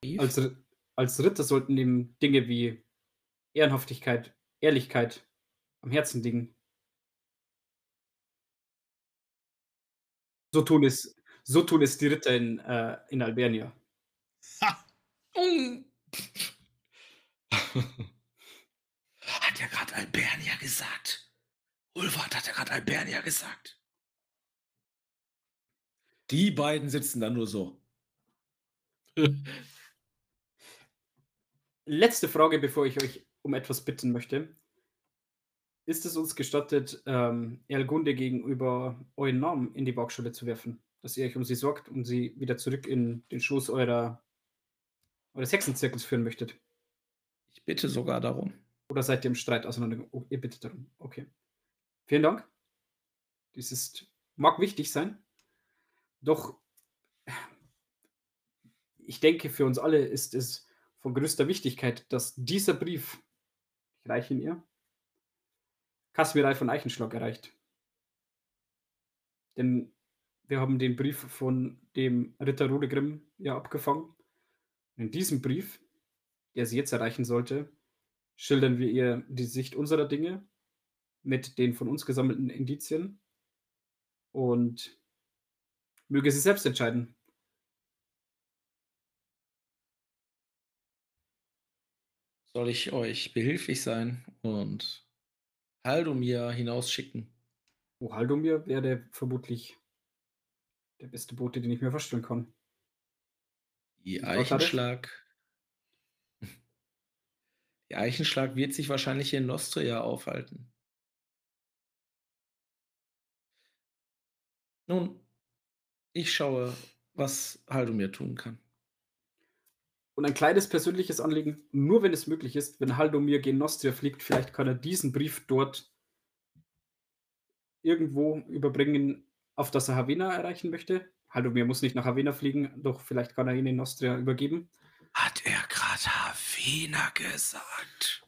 A: Brief?
D: Als, als Ritter sollten ihm Dinge wie Ehrenhaftigkeit, Ehrlichkeit am Herzen liegen. So tun es, so tun es die Ritter in, äh, in Albernia.
B: Ha!
A: Mm. hat ja gerade Albernia gesagt. Ulfert hat ja gerade Albernia gesagt. Die beiden sitzen da nur so.
D: Letzte Frage, bevor ich euch um etwas bitten möchte. Ist es uns gestattet, ähm, Erlgunde gegenüber euren Namen in die Waagschale zu werfen? Dass ihr euch um sie sorgt und sie wieder zurück in den Schoß eurer, eures Hexenzirkels führen möchtet?
A: Ich bitte sogar darum.
D: Oder seid ihr im Streit auseinander? Oh, ihr bittet darum. Okay. Vielen Dank. Dies ist, mag wichtig sein. Doch ich denke, für uns alle ist es von größter Wichtigkeit, dass dieser Brief, ich reiche ihn ihr, Kasmirei von Eichenschlag erreicht. Denn wir haben den Brief von dem Ritter Rodegrim ja abgefangen. In diesem Brief, der sie jetzt erreichen sollte, schildern wir ihr die Sicht unserer Dinge mit den von uns gesammelten Indizien und möge sie selbst entscheiden.
A: Soll ich euch behilflich sein und Haldomir hinausschicken?
D: Oh, Haldomir wäre vermutlich der beste Bote, den ich mir vorstellen kann.
A: Die? Eichenschlag. Die Eichenschlag wird sich wahrscheinlich in Nostria aufhalten. Nun, ich schaue, was Haldomir tun kann.
D: Und ein kleines persönliches Anliegen, nur wenn es möglich ist, wenn Haldomir gen Nostria fliegt, vielleicht kann er diesen Brief dort irgendwo überbringen, auf das er Havena erreichen möchte. Haldomir muss nicht nach Havena fliegen, doch vielleicht kann er ihn in Nostria übergeben.
A: Hat er gerade Havena gesagt?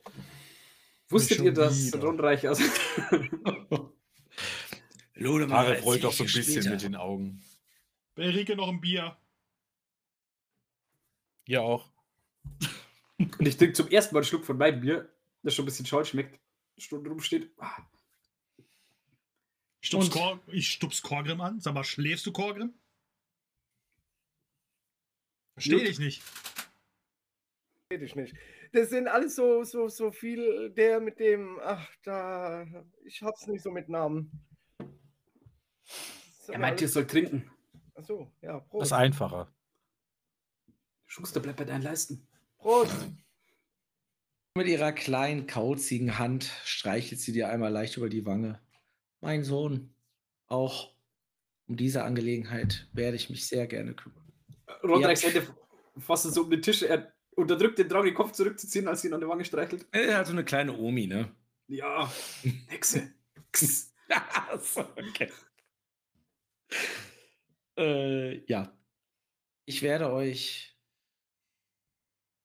D: Wusstet ihr, dass
B: wieder.
D: Ronreich aus.
E: Rollt
A: erzähl
E: doch so ein bisschen
A: später.
E: mit den Augen.
B: Bei Rike noch ein Bier.
E: Ihr auch.
D: Und ich trinke zum ersten Mal einen Schluck von meinem Bier, das schon ein bisschen schal schmeckt, Stunden rumsteht. Ah,
B: Ich stups,
A: Und-
B: Kor ich stups Korgrim an. Sag mal, schläfst du, Korgrim? Verstehe
D: Gut.
B: ich nicht.
C: Red ich nicht. Das sind alles so, so, so viel, der mit dem, ach, da, ich hab's nicht so mit Namen. Das
D: Er meint, ihr sollt trinken.
C: Achso, ja,
E: Das
C: Prost.
E: ist einfacher.
D: Schuster, bleib bei deinen Leisten.
C: Prost.
A: Mit ihrer kleinen, kauzigen Hand streichelt sie dir einmal leicht über die Wange. Mein Sohn, auch um diese Angelegenheit werde ich mich sehr gerne kümmern.
D: Ronreichs
A: Ja.
D: Hände fassen so um den Tisch. Er unterdrückt den Drang, den Kopf zurückzuziehen, als sie ihn an der Wange streichelt.
A: Äh, Also eine kleine Omi, ne?
D: Ja, Hexe.
A: so, okay. Äh, ja. Ich werde euch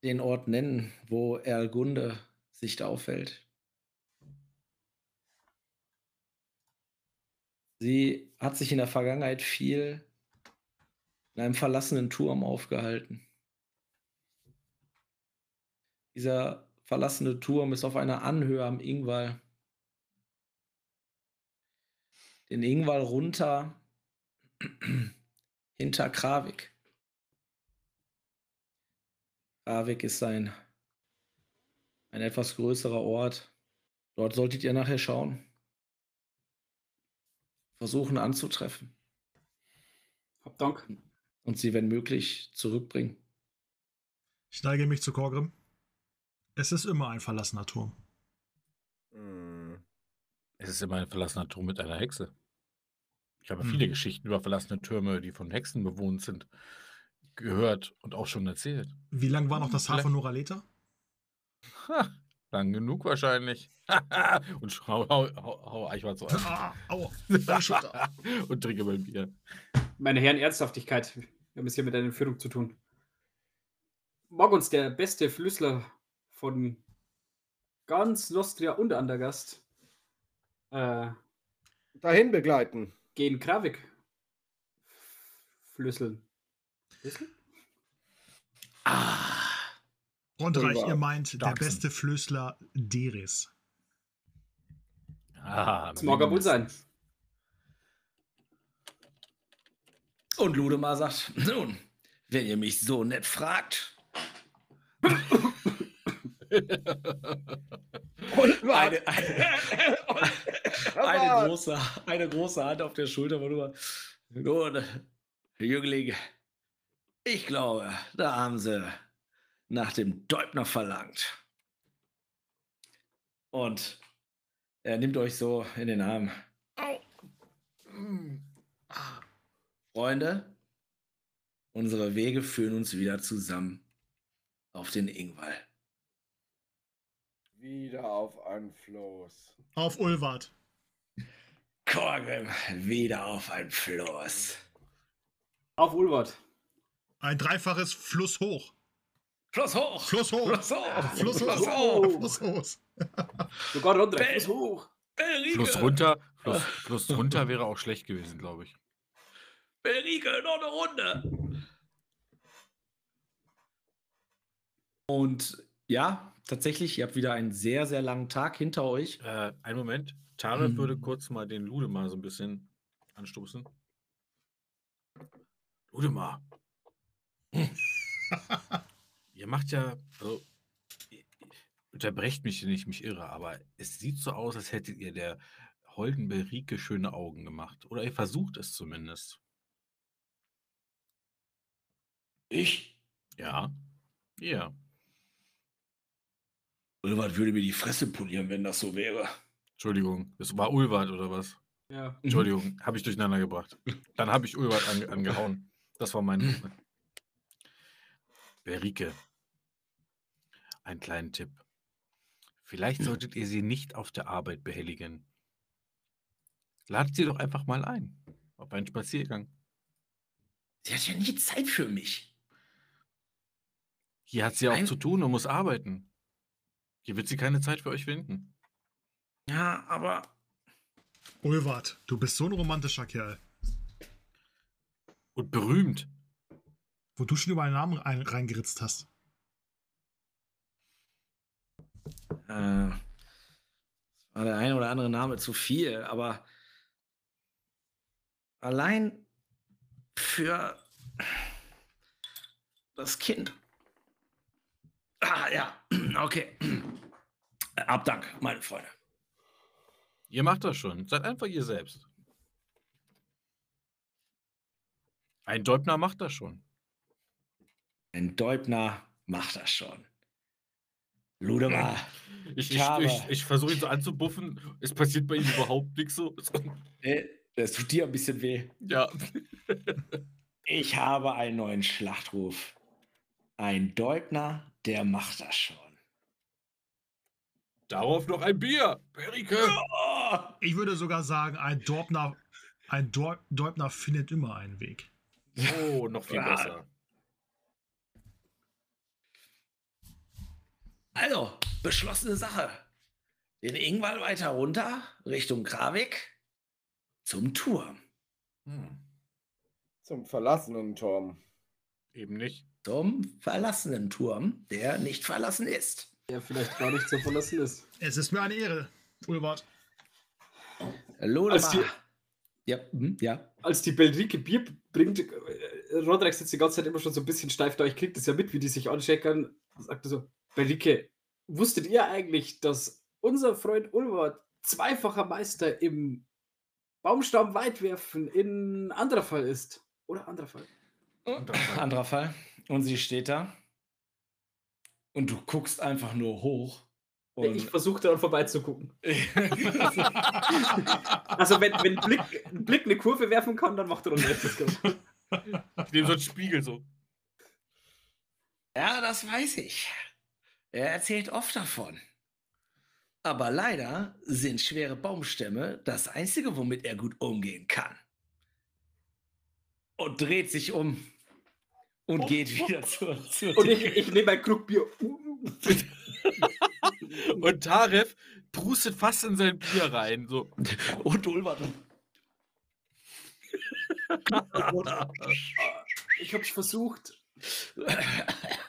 A: den Ort nennen, wo Erlgunde sich da aufhält. Sie hat sich in der Vergangenheit viel in einem verlassenen Turm aufgehalten. Dieser verlassene Turm ist auf einer Anhöhe am Ingwall. Den Ingwall runter hinter Kravik. Kravik ist ein, ein etwas größerer Ort. Dort solltet ihr nachher schauen. Versuchen anzutreffen.
D: Hab Dank.
A: Und sie, wenn möglich, zurückbringen.
B: Ich neige mich zu Korgrim. Es ist immer ein verlassener Turm.
C: Hm.
E: Es ist immer ein verlassener Turm mit einer Hexe. Ich habe
B: Mhm.
E: viele Geschichten über verlassene Türme, die von Hexen bewohnt sind, gehört und auch schon erzählt.
B: Wie lang war noch das Haar von Noraleta?
E: Ha, lang genug wahrscheinlich. und hau, hau, hau, Eichwart so an.
B: Ah, aua,
E: und trinke mein Bier.
D: Meine Herren, Ernsthaftigkeit. Wir haben es hier mit einer Entführung zu tun. Mag uns der beste Flüssler von ganz Nostria und Andergast äh,
C: Dahin begleiten.
D: gehen Kravik flüsseln.
A: Ah,
B: Rondreich,
C: Ulva.
B: ihr meint der
E: Dachsen.
B: beste Flößler Deris.
E: Ah,
D: Das mag wohl sein.
F: Und Ludemar sagt, nun, wenn ihr mich so nett fragt,
C: Und
A: eine, eine, eine, große, eine große Hand auf der Schulter von nur. Nun, Jüngling, ich glaube, da haben sie nach dem Deubner verlangt. Und er nimmt euch so in den Arm. Au. Freunde, unsere Wege führen uns wieder zusammen auf den Ingwall.
C: Wieder auf ein Floß.
B: Auf Ulwart.
F: Korgrim, wieder auf ein Floß.
D: Auf Ulwart.
B: Ein dreifaches Fluss hoch.
F: Fluss hoch!
B: Fluss hoch.
F: Fluss hoch!
B: Fluss
F: Fluss
B: hoch.
F: hoch!
B: Fluss hoch.
D: Sogar.
F: Bell.
D: Fuß hoch.
E: Fluss runter, Fluss, Fluss runter wäre auch schlecht gewesen, glaube ich.
F: Belrike, noch eine Runde! Und ja, tatsächlich, ihr habt wieder einen sehr, sehr langen Tag hinter euch.
E: Äh, einen Moment. Tarek
A: Hm.
E: würde kurz mal den Ludemar so ein bisschen anstoßen. Ludemar. Ihr macht ja, also, unterbrecht mich, wenn ich mich irre, aber es sieht so aus, als hättet ihr der holden Berike schöne Augen gemacht. Oder ihr versucht es zumindest.
F: Ich?
E: Ja. Ja.
F: Ulwart würde mir die Fresse polieren, wenn das so wäre.
E: Entschuldigung, das war Ulwart oder was?
D: Ja.
E: Entschuldigung, habe ich durcheinander gebracht. Dann habe ich Ulwart ange angehauen. Das war mein. Berike, einen kleinen Tipp. Vielleicht solltet ihr sie nicht auf der Arbeit behelligen. Ladet sie doch einfach mal ein. Auf einen Spaziergang.
F: Sie hat ja nie Zeit für mich.
E: Hier hat sie auch
F: Ein-
E: zu tun und muss arbeiten. Hier wird sie keine Zeit für euch finden.
F: Ja, aber
B: Ulwart, du bist so ein romantischer Kerl.
E: Und berühmt.
B: Wo du schon über einen Namen ein, reingeritzt hast.
F: äh, war der ein oder andere Name zu viel, aber allein für das Kind. Ah, ja, okay. Abdank, meine Freunde.
E: Ihr macht das schon. Seid einfach ihr selbst. Ein Deubner macht das schon.
A: Ein Deubner macht das schon. Ludemar,
E: Ich,
A: Ich
E: ich, ich, ich versuche ihn so anzubuffen. Es passiert bei ihm überhaupt nichts so.
A: das tut dir ein bisschen weh.
E: Ja.
A: Ich habe einen neuen Schlachtruf. Ein Deubner, der macht das schon.
E: Darauf noch ein Bier. Perike.
B: Ich würde sogar sagen, ein Dorpner, ein Deubner findet immer einen Weg.
E: Oh, noch viel
A: Ah.
E: besser.
F: Also, beschlossene Sache. Den Ingwall weiter runter, Richtung Kravik, zum Turm.
E: Hm.
C: Zum verlassenen Turm.
E: Eben nicht.
F: Zum verlassenen Turm, der nicht verlassen ist.
D: Der vielleicht gar nicht zu verlassen ist.
B: Es ist mir eine Ehre, Ulwart.
F: Lodemar.
D: Als die-
F: Ja, hm, ja.
D: Als die Belrike Bier bringt, äh, Roderick sitzt die ganze Zeit immer schon so ein bisschen steif da. Ich krieg das ja mit, wie die sich anscheckern. Sagt er so: Belrike, wusstet ihr eigentlich, dass unser Freund Ulwart zweifacher Meister im Baumstamm weitwerfen in anderer Fall ist? Oder anderer Fall?
A: Anderer Fall. Und sie steht da. Und du guckst einfach nur hoch. Und
D: Ich versuche daran vorbeizugucken. Also, wenn, wenn Blick, ein Blick eine Kurve werfen kann, dann macht er dann etwas.
E: Ich nehme so einen Spiegel so.
F: Ja, das weiß ich. Er erzählt oft davon. Aber leider sind schwere Baumstämme das Einzige, womit er gut umgehen kann.
A: und dreht sich um und geht wieder zur, zur
D: Und ich, ich nehme ein Krug Bier.
E: Und Taref prustet fast in sein Bier rein. So.
A: und Ulbert.
D: Ich hab's versucht.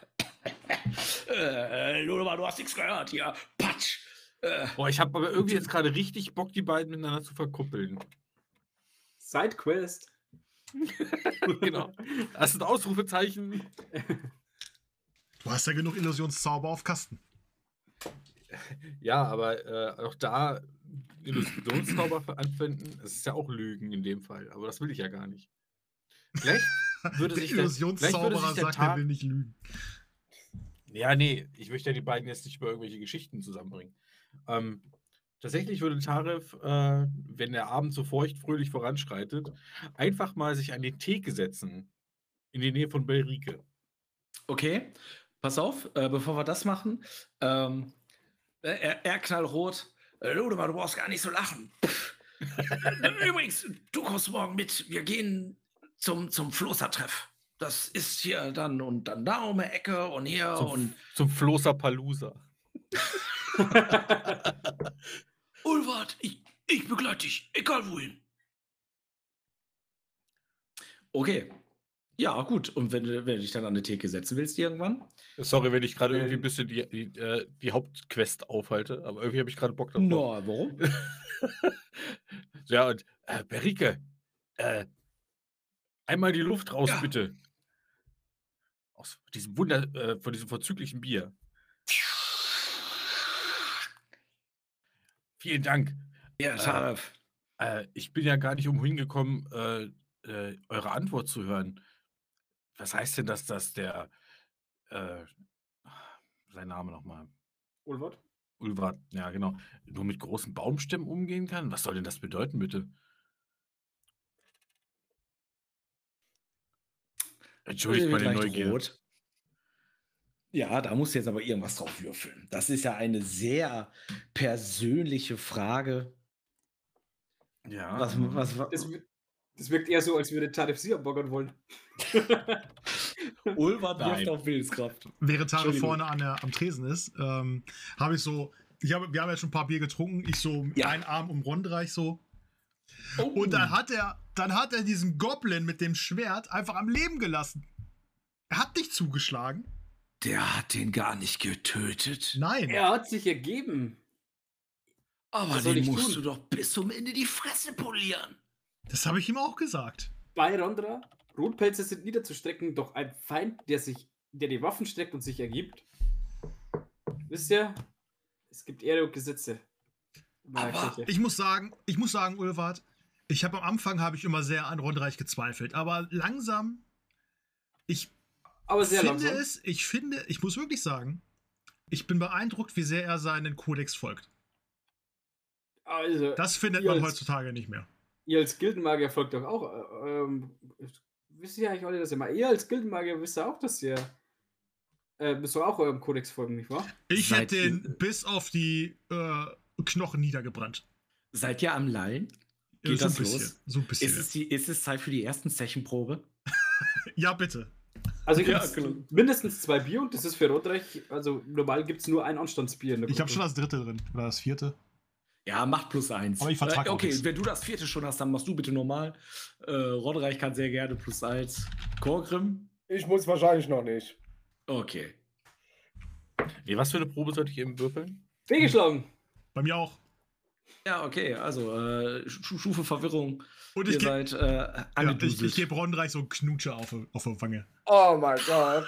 A: äh, du hast nichts gehört hier. Patsch. Äh,
E: Boah, ich habe aber irgendwie jetzt gerade richtig Bock, die beiden miteinander zu verkuppeln.
D: Sidequest.
E: genau. Das ist ein Ausrufezeichen.
B: Du hast ja genug Illusionszauber auf Kasten.
E: Ja, aber äh, auch da Illustrationszauber anwenden, das ist ja auch Lügen in dem Fall. Aber das will ich ja gar nicht. Vielleicht würde
B: Der
E: sich der,
B: Illusionszauberer
E: der
B: sagt, er will nicht lügen.
E: Ja, nee, ich möchte ja die beiden jetzt nicht über irgendwelche Geschichten zusammenbringen. Ähm, tatsächlich würde Taref, äh, wenn der Abend so feucht fröhlich voranschreitet, einfach mal sich an die Theke setzen. In die Nähe von Belrike.
A: okay, pass auf, äh, bevor wir das machen. Ähm, äh, er, er knallrot. Äh, Lodemar, du brauchst gar nicht so lachen. Übrigens, du kommst morgen mit. Wir gehen zum, zum Flossertreff. Das ist hier dann und dann da um die Ecke und hier
E: Zum,
A: und
E: zum Floßer Palusa.
A: Ulwart, ich, ich begleite dich, egal wohin. Okay. Ja, gut. Und wenn, du- wenn du dich dann an die Theke setzen willst irgendwann?
E: Sorry, wenn ich gerade
D: Äh,
E: irgendwie ein bisschen die, die, äh, die Hauptquest aufhalte, aber irgendwie habe ich gerade Bock drauf.
A: No, warum?
E: ja, und äh, Berike, äh, einmal die Luft raus,
A: Ja.
E: bitte. Aus diesem Wunder, äh, von diesem vorzüglichen Bier. Vielen Dank.
A: Ja, Taref.
E: Äh, ich bin ja gar nicht umhin gekommen, äh, äh, eure Antwort zu hören. Was heißt denn das, dass der, äh, sein Name nochmal,
D: Ulwart?
E: Ulwart, ja genau, nur mit großen Baumstämmen umgehen kann? Was soll denn das bedeuten, bitte? Entschuldigt
A: Wird
E: meine Neugier.
A: rot. Ja, da musst du jetzt aber irgendwas drauf würfeln. Das ist ja eine sehr persönliche Frage.
E: Ja.
A: Was, was, was,
D: Das, das wirkt eher so, als würde Taref sie abbaggern wollen.
E: Nein.
A: wirft auf Willenskraft.
B: Während Tare
A: Entschuldigung.
B: vorne an der, am Tresen ist, ähm, habe ich so, ich habe, wir haben jetzt schon ein paar Bier getrunken, ich so
A: Ja.
B: einen Arm um Rondreich so.
A: Oh.
B: Und dann hat er, dann hat er diesen Goblin mit dem Schwert einfach am Leben gelassen. Er hat nicht zugeschlagen.
F: Der hat den gar nicht getötet.
B: Nein.
D: Er hat sich ergeben.
F: Aber den
D: ich
F: musst
D: tun?
F: du doch bis zum Ende die Fresse polieren.
B: Das habe ich ihm auch gesagt.
D: Bei Rondra, Rotpelze sind niederzustrecken, doch ein Feind, der sich, der die Waffen streckt und sich ergibt. Wisst ihr, es gibt Ehre und Gesetze.
F: Aber
D: Kirche.
B: Ich muss sagen, ich muss sagen, Ulwart, ich habe am Anfang habe ich immer sehr an Rondreich gezweifelt, aber langsam, ich
D: Aber sehr
B: finde
D: langsam.
B: es, ich finde, ich muss wirklich sagen, ich bin beeindruckt, wie sehr er seinen Kodex folgt.
D: Also,
B: Das findet man
D: jetzt-
B: heutzutage nicht mehr.
D: ihr als Gildenmagier folgt doch auch. Äh, ähm, wisst ihr eigentlich alle, dass ihr mal. Ihr als Gildenmagier wisst ja auch, dass ihr äh, müsst ihr auch eurem Kodex folgen, nicht wahr?
B: Ich
A: Seid
B: hätte den bis auf die äh, Knochen niedergebrannt.
A: Seid ihr am Lallen? Geht
B: so ein
A: das
B: bisschen.
A: los?
B: So ein bisschen.
A: Ist es, die, ist es Zeit für die ersten Zechenprobe?
B: ja, bitte.
D: Also ich
A: Ja, genau.
D: mindestens zwei Bier und das ist für Rotreich, also normal gibt es nur ein Anstandsbier in der
B: Ich habe schon das dritte drin. Oder das vierte.
A: Ja, macht plus eins.
B: Aber ich vertrag
A: äh, Okay, wenn du das vierte schon hast, dann machst du bitte normal. Äh, Rodreich kann sehr gerne plus eins. Korgrim?
C: Ich muss wahrscheinlich noch nicht.
A: Okay.
E: Nee, was für eine Probe sollte ich eben würfeln?
D: Fehlgeschlagen.
B: Bei mir auch.
A: Ja, okay, also äh, Stufe Verwirrung.
B: Und
A: Ihr
B: ich gebe
A: seid äh,
B: ja, ich, ich geb Ronreich so einen Knutscher auf, auf der Wange.
C: Oh mein Gott.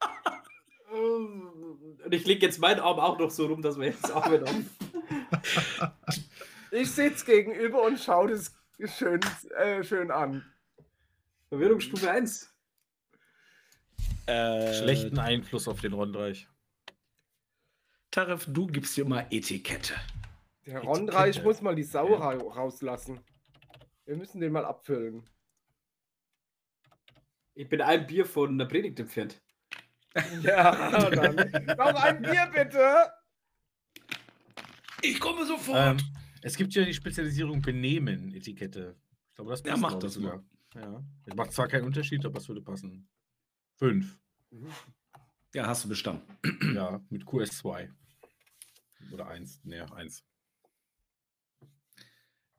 D: Und ich lege jetzt meinen Arm auch noch so rum, dass wir jetzt auch wieder haben.
C: Ich sitze gegenüber und schaue das schön, äh, schön an.
D: Verwirrungsstufe 1.
A: äh,
E: Schlechten Einfluss auf den Rondreich.
A: Tarif, du gibst dir mal Etikette.
C: Der Rondreich
E: Etikette.
C: muss mal die Sau
E: Ja.
C: ra rauslassen. Wir müssen den mal abfüllen.
D: Ich bin ein Bier von der Predigt entfernt.
C: Ja, dann. Noch ein Bier bitte!
A: Ich komme sofort.
E: Ähm, es gibt ja die Spezialisierung Benehmen, Etikette. Ich glaube, das
A: Ja,
E: passt,
A: mach
E: glaub ich,
A: das
E: sogar. Ja. Es macht zwar keinen Unterschied, aber es würde passen. Fünf.
A: ja, hast du bestanden.
E: Ja, mit QS2. Oder eins. Nee, eins.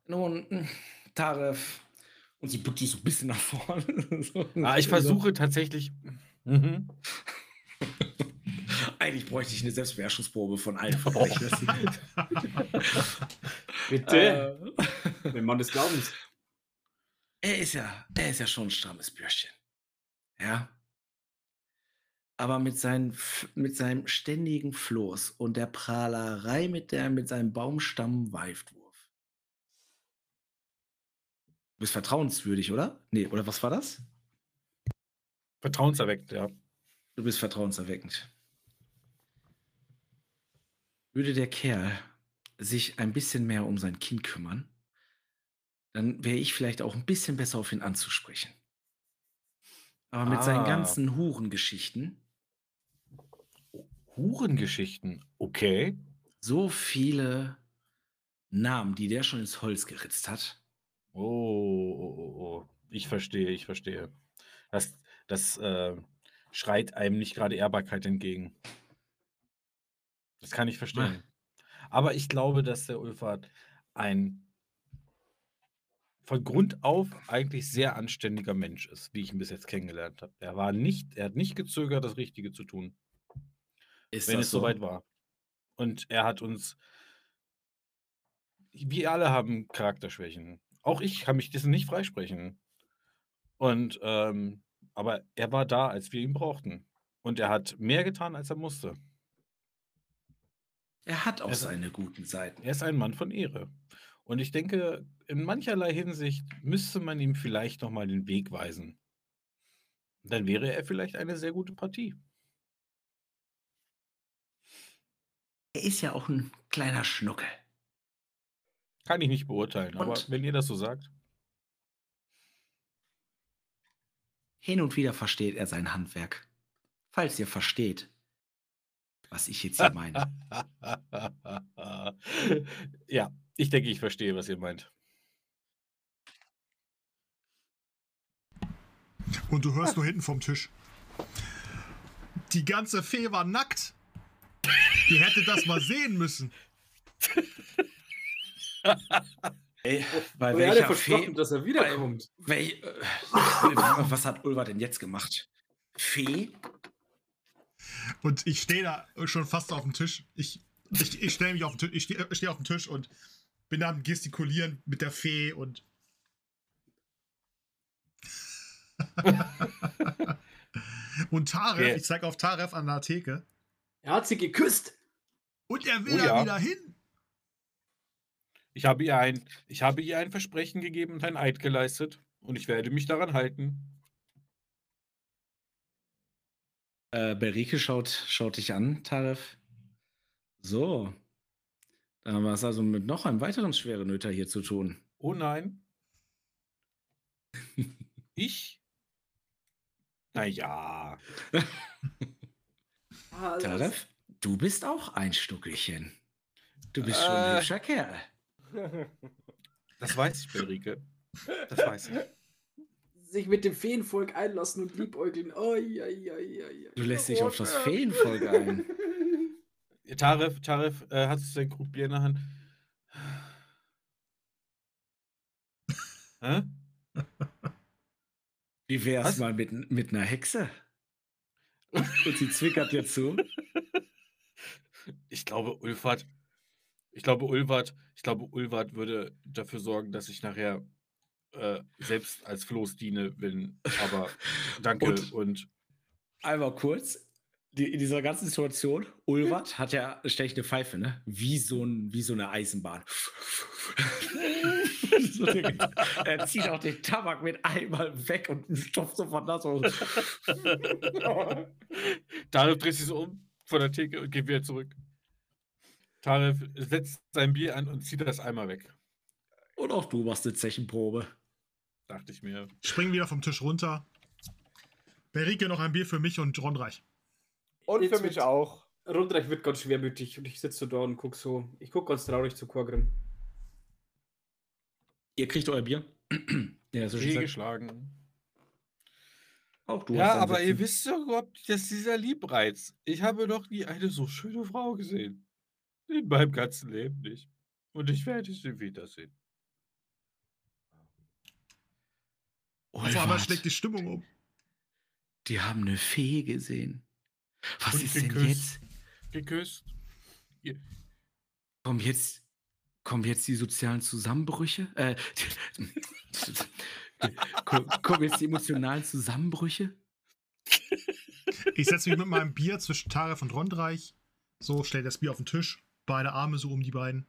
A: Nun, mh, Tarif. Und sie bückt sich so ein bisschen nach vorne. So.
E: Ah, ich versuche tatsächlich. Mhm.
A: Eigentlich bräuchte ich eine Selbstbeherrschungsprobe von allen von euch.
D: Bitte.
A: Äh,
D: Wenn man des Glaubens.
A: er ist ja, er ist ja schon ein strammes Bürschchen. Ja. Aber mit, seinen, mit seinem ständigen Floß und der Prahlerei mit, der, mit seinem Baumstamm-Weiftwurf. Du bist vertrauenswürdig, oder? Nee, oder was war das?
E: Vertrauenserweckt, ja.
A: Du bist vertrauenserweckend. Würde der Kerl sich ein bisschen mehr um sein Kind kümmern, dann wäre ich vielleicht auch ein bisschen besser auf ihn anzusprechen. Aber mit seinen
E: Ah.
A: ganzen Hurengeschichten,
E: Hurengeschichten. Okay.
A: so viele Namen, die der schon ins Holz geritzt hat.
E: Oh, oh, oh, oh. Ich verstehe, ich verstehe. Das, das äh, schreit einem nicht gerade Ehrbarkeit entgegen. Das kann ich verstehen. Aber ich glaube, dass der Ulfert ein von Grund auf eigentlich sehr anständiger Mensch ist, wie ich ihn bis jetzt kennengelernt habe. Er war nicht, er hat nicht gezögert, das Richtige zu tun,
A: Ist
E: wenn es soweit war. Und er hat uns, wir alle haben Charakterschwächen. Auch ich kann mich dessen nicht freisprechen. Und, ähm, aber er war da, als wir ihn brauchten. Und er hat mehr getan, als er musste.
A: Er hat auch
E: Es-
A: seine guten Seiten.
E: Er ist ein Mann von Ehre. Und ich denke, in mancherlei Hinsicht müsste man ihm vielleicht nochmal den Weg weisen. Dann wäre er vielleicht eine sehr gute Partie.
A: Er ist ja auch ein kleiner Schnuckel.
E: Kann ich nicht beurteilen, aber
A: Und-
E: wenn ihr das so sagt.
A: Hin und wieder versteht er sein Handwerk. Falls ihr versteht, was ich jetzt hier meine.
E: ja, ich denke, ich verstehe, was ihr meint.
B: Und du hörst nur hinten vom Tisch. Die ganze Fee war nackt. Ihr hättet das mal sehen müssen.
A: Ey, bei
D: hatte
A: welcher Fee,
D: dass er wiederkommt.
A: wel, äh, was hat Ulva denn jetzt gemacht? Fee?
B: Und ich stehe da schon fast auf dem Tisch. Ich, ich, ich stelle mich auf den Tisch, ich stehe steh auf dem Tisch und bin da am Gestikulieren mit der Fee und. und Taref,
E: Okay.
B: ich zeige auf Taref an der Theke.
D: Er hat sie geküsst.
B: Und er will
E: Oh
B: da
E: ja.
B: wieder hin.
E: Ich habe, ihr ein, ich habe ihr ein Versprechen gegeben und ein Eid geleistet. Und ich werde mich daran halten.
A: Äh, Berike schaut, schaut dich an, Taref. So. Dann haben wir es also mit noch einem weiteren Schwerenöter hier zu tun.
E: Oh nein. ich? Naja.
D: Ah,
A: Taref, du bist auch ein Stuckelchen. Du bist schon ein
E: Äh.
A: hübscher Kerl.
E: Das weiß ich, Belrike. Das weiß ich.
D: sich mit dem Feenvolk einlassen und liebäugeln. Oi, oi, oi, oi.
A: Du lässt dich auf das Feenvolk ein.
E: Taref, Taref, äh, hast du dein Krug Bier in der Hand? Hä?
A: Wie wär's
E: Was?
A: mal mit, mit einer Hexe? Und sie zwickert dir zu.
E: Ich glaube, Ulfert, ich glaube, Ulfert, ich glaube, Ulfert würde dafür sorgen, dass ich nachher äh, selbst als Floß diene, wenn, aber danke
A: Und-
E: und,
A: Einmal kurz. Die, in dieser ganzen Situation, Ulwart hat ja ständig eine Pfeife, ne? Wie so, ein, wie so eine Eisenbahn. so, er zieht auch den Tabak mit einmal weg und stopft sofort nass. Und
E: Taref dreht sich so um von der Theke und geht wieder zurück. Taref setzt sein Bier an und zieht das einmal weg,
A: und auch du machst eine Zechenprobe.
E: dachte ich mir.
B: Spring wieder vom Tisch runter. Berike noch ein Bier für mich und Rondreich.
C: Und
D: Jetzt
C: für mich auch.
D: Rundreich wird ganz schwermütig und ich sitze so da und guck so. Ich guck ganz traurig zu Korgrim.
A: Ihr kriegt euer Bier. ja, so schön
E: geschlagen.
A: Auch du
E: ja, aber ihr wisst doch überhaupt, dass dieser Liebreiz. Ich habe noch nie eine so schöne Frau gesehen. In meinem ganzen Leben nicht. Und ich werde sie wiedersehen.
B: Auf einmal
A: Ulwart,
B: schlägt die Stimmung um.
A: die haben eine Fee gesehen. Was
E: Und
A: ist denn
E: geküsst.
A: jetzt?
E: Geküsst. Ihr-
A: Kommen jetzt, kommen jetzt die sozialen Zusammenbrüche? Äh, ko- kommen jetzt die emotionalen Zusammenbrüche?
B: Ich setze mich mit meinem Bier zwischen Taref und Rondreich. So, stell das Bier auf den Tisch. Beide Arme so um die beiden.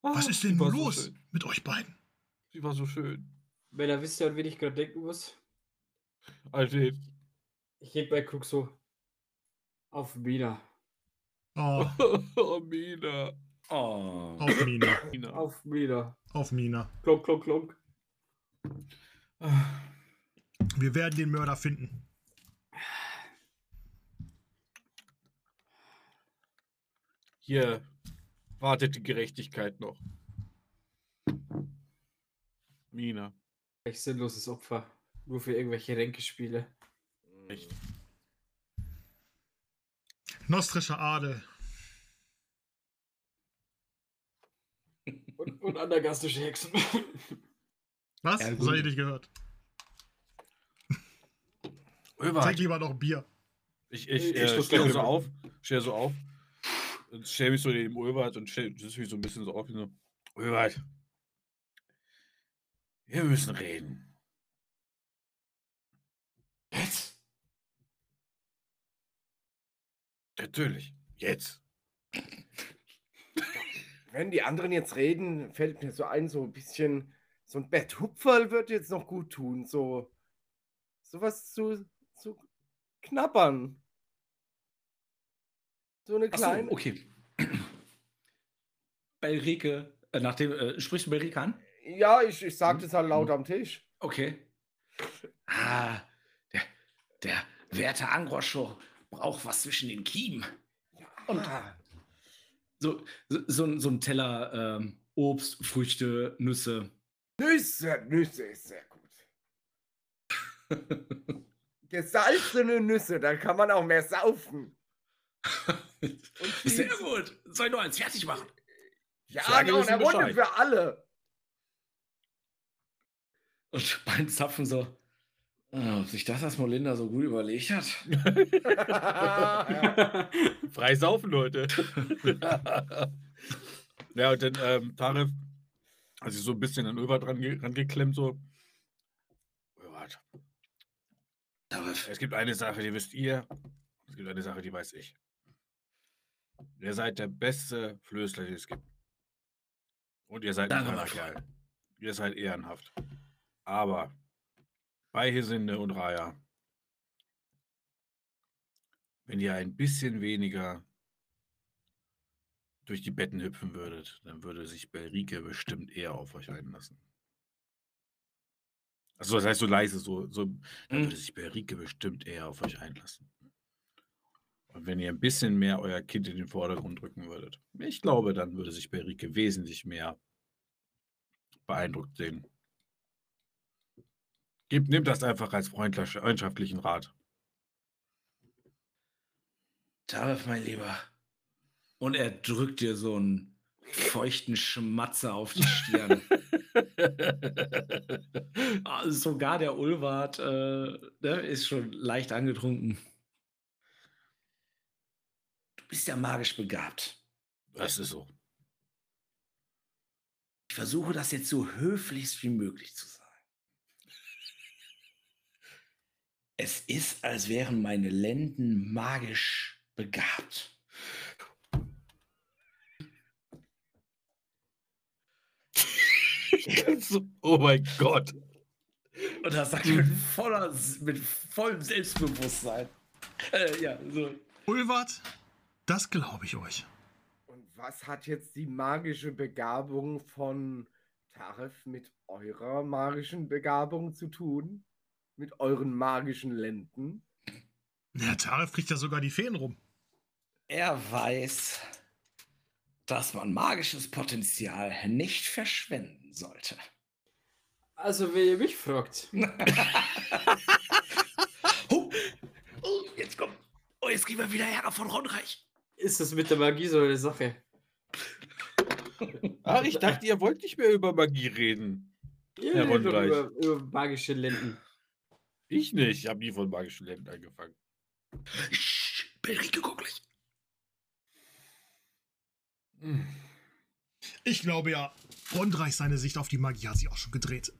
B: Was
E: Ah,
B: ist denn
E: so
B: los
E: schön.
B: mit euch beiden?
E: Sie war so schön.
D: Wenn er wisst ja, an wen ich gerade denken muss.
E: Alter,
D: Ich heb bei Krug so. Auf Mina.
B: Oh,
E: oh, Mina.
A: Oh.
B: auf Mina.
E: Mina.
D: Auf Mina.
B: Auf Mina.
D: Klonk, klonk, klonk.
E: Ah,
B: Wir werden den Mörder finden.
E: Hier wartet die Gerechtigkeit noch. Mina.
D: Echt sinnloses Opfer. Nur für irgendwelche Ränkespiele.
E: Echt.
B: Nostrischer Adel.
D: Und, und andergastische Hexen.
B: Was?
A: Ja,
B: das habe ich nicht gehört. Trink lieber noch Bier.
E: Ich, ich,
D: Ich
E: äh, stehe so auf, stehe so auf und stelle mich so neben Ulbert und stelle mich so ein bisschen so auf. So, Ulbert, wir müssen reden.
A: Jetzt?
E: Natürlich, jetzt.
C: Wenn die anderen jetzt reden, fällt mir so ein, so ein bisschen, so ein Betthupferl wird jetzt noch gut tun. So, sowas zu, zu knabbern. So eine kleine.
A: okay. Belrike, äh, nachdem, äh, sprichst du Belrike an?
C: Ja, ich, ich sag das halt laut
A: Hm.
C: am Tisch.
A: Okay. Ah, der, der werte Angroscho braucht was zwischen den Kiemen. Und so, so, so, ein- so ein Teller ähm, Obst, Früchte, Nüsse.
C: Nüsse, Nüsse ist sehr gut. Gesalzene Nüsse, da kann man auch mehr saufen. Und
A: Sehr gut. Soll ich noch eins fertig machen?
C: Ja, genau, der Runde für alle.
A: Und beim Zapfen so. ah, Ob sich das, was Molinda so gut überlegt hat.
C: ja.
E: Frei saufen, Leute. ja, und dann ähm, Tarif, also so ein bisschen an Ulbert range rangeklemmt, so. Ulbert, es gibt eine Sache, die wisst ihr. Es gibt eine Sache, die weiß ich. Ihr seid der beste Flößler, den es gibt. Und ihr seid
A: Danke.
E: Kerl. Ihr seid ehrenhaft. Aber bei Hesinde und Raya, wenn ihr ein bisschen weniger durch die Betten hüpfen würdet, dann würde sich Belrike bestimmt eher auf euch einlassen. Also das heißt so leise, so, so dann
A: Mhm.
E: würde sich Belrike bestimmt eher auf euch einlassen. Wenn ihr ein bisschen mehr euer Kind in den Vordergrund rücken würdet. Ich glaube, dann würde sich Berike wesentlich mehr beeindruckt sehen. Gebt, nehmt das einfach als freundschaftlichen Rat.
A: Tarif, mein Lieber. Und er drückt dir so einen feuchten Schmatzer auf die Stirn. Ah, Sogar der Ulwart äh, ne, ist schon leicht angetrunken. Du bist ja magisch begabt.
E: Das ist so.
A: Ich versuche das jetzt so höflichst wie möglich zu sagen. Es ist, als wären meine Lenden magisch begabt.
E: Oh mein Gott.
A: Und das sagt er mit, voller, mit vollem Selbstbewusstsein. Äh, ja, so.
B: Ulwart, das glaube ich euch.
C: Und was hat jetzt die magische Begabung von Taref mit eurer magischen Begabung zu tun? Mit euren magischen Lenden?
B: Der Tarif kriegt ja sogar die Feen rum.
A: Er weiß, dass man magisches Potenzial nicht verschwenden sollte.
D: Also, wenn ihr mich fragt,
A: Oh, oh, jetzt kommt. Oh, jetzt kriegen wir wieder Ärger von Ronreich.
D: Ist das mit der Magie so eine Sache.
E: Ach, ich dachte, ihr wollt nicht mehr über Magie reden.
D: Ihr
E: Herr Rundreich.
D: über, über magische Lenden.
E: Ich nicht. Ich habe nie von magischen Ländern angefangen.
A: Sch, Belrike, guck gleich.
E: Hm.
B: Ich glaube ja, Rondreich seine Sicht auf die Magie hat sich auch schon gedreht.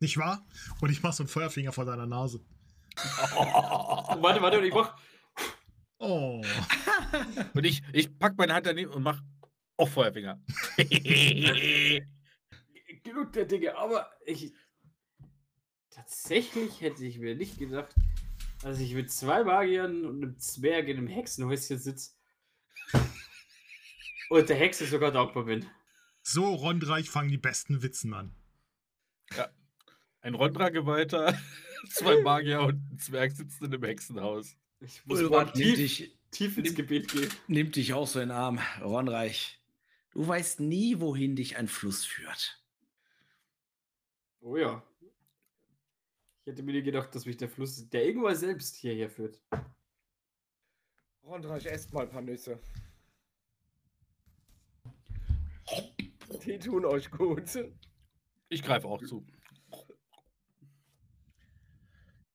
B: Nicht wahr? Und ich mach so einen Feuerfinger vor deiner Nase.
D: Oh, warte, warte, und ich mach.
B: Oh.
E: Und ich, ich pack meine Hand daneben und mach auch Feuerfinger.
D: Genug der Dinge, aber ich. Tatsächlich hätte ich mir nicht gedacht, dass ich mit zwei Magiern und einem Zwerg in einem Hexenhäuschen sitze. Und der Hexe sogar dankbar bin.
B: So, Rondreich fangen die besten Witzen an.
E: Ein Rondra-Geweihter, zwei Magier und ein Zwerg sitzen in einem Hexenhaus.
D: Ich muss
A: nimmt
D: tief,
A: dich,
D: tief ins Gebet gehen.
A: nimmt dich auch so in den Arm. Ronreich, du weißt nie, wohin dich ein Fluss führt.
D: Oh ja. Ich hätte mir gedacht, dass mich der Fluss, der irgendwann selbst hierher führt.
C: Rondreich, esst mal ein paar Nüsse. Die tun euch gut.
E: Ich greife auch zu.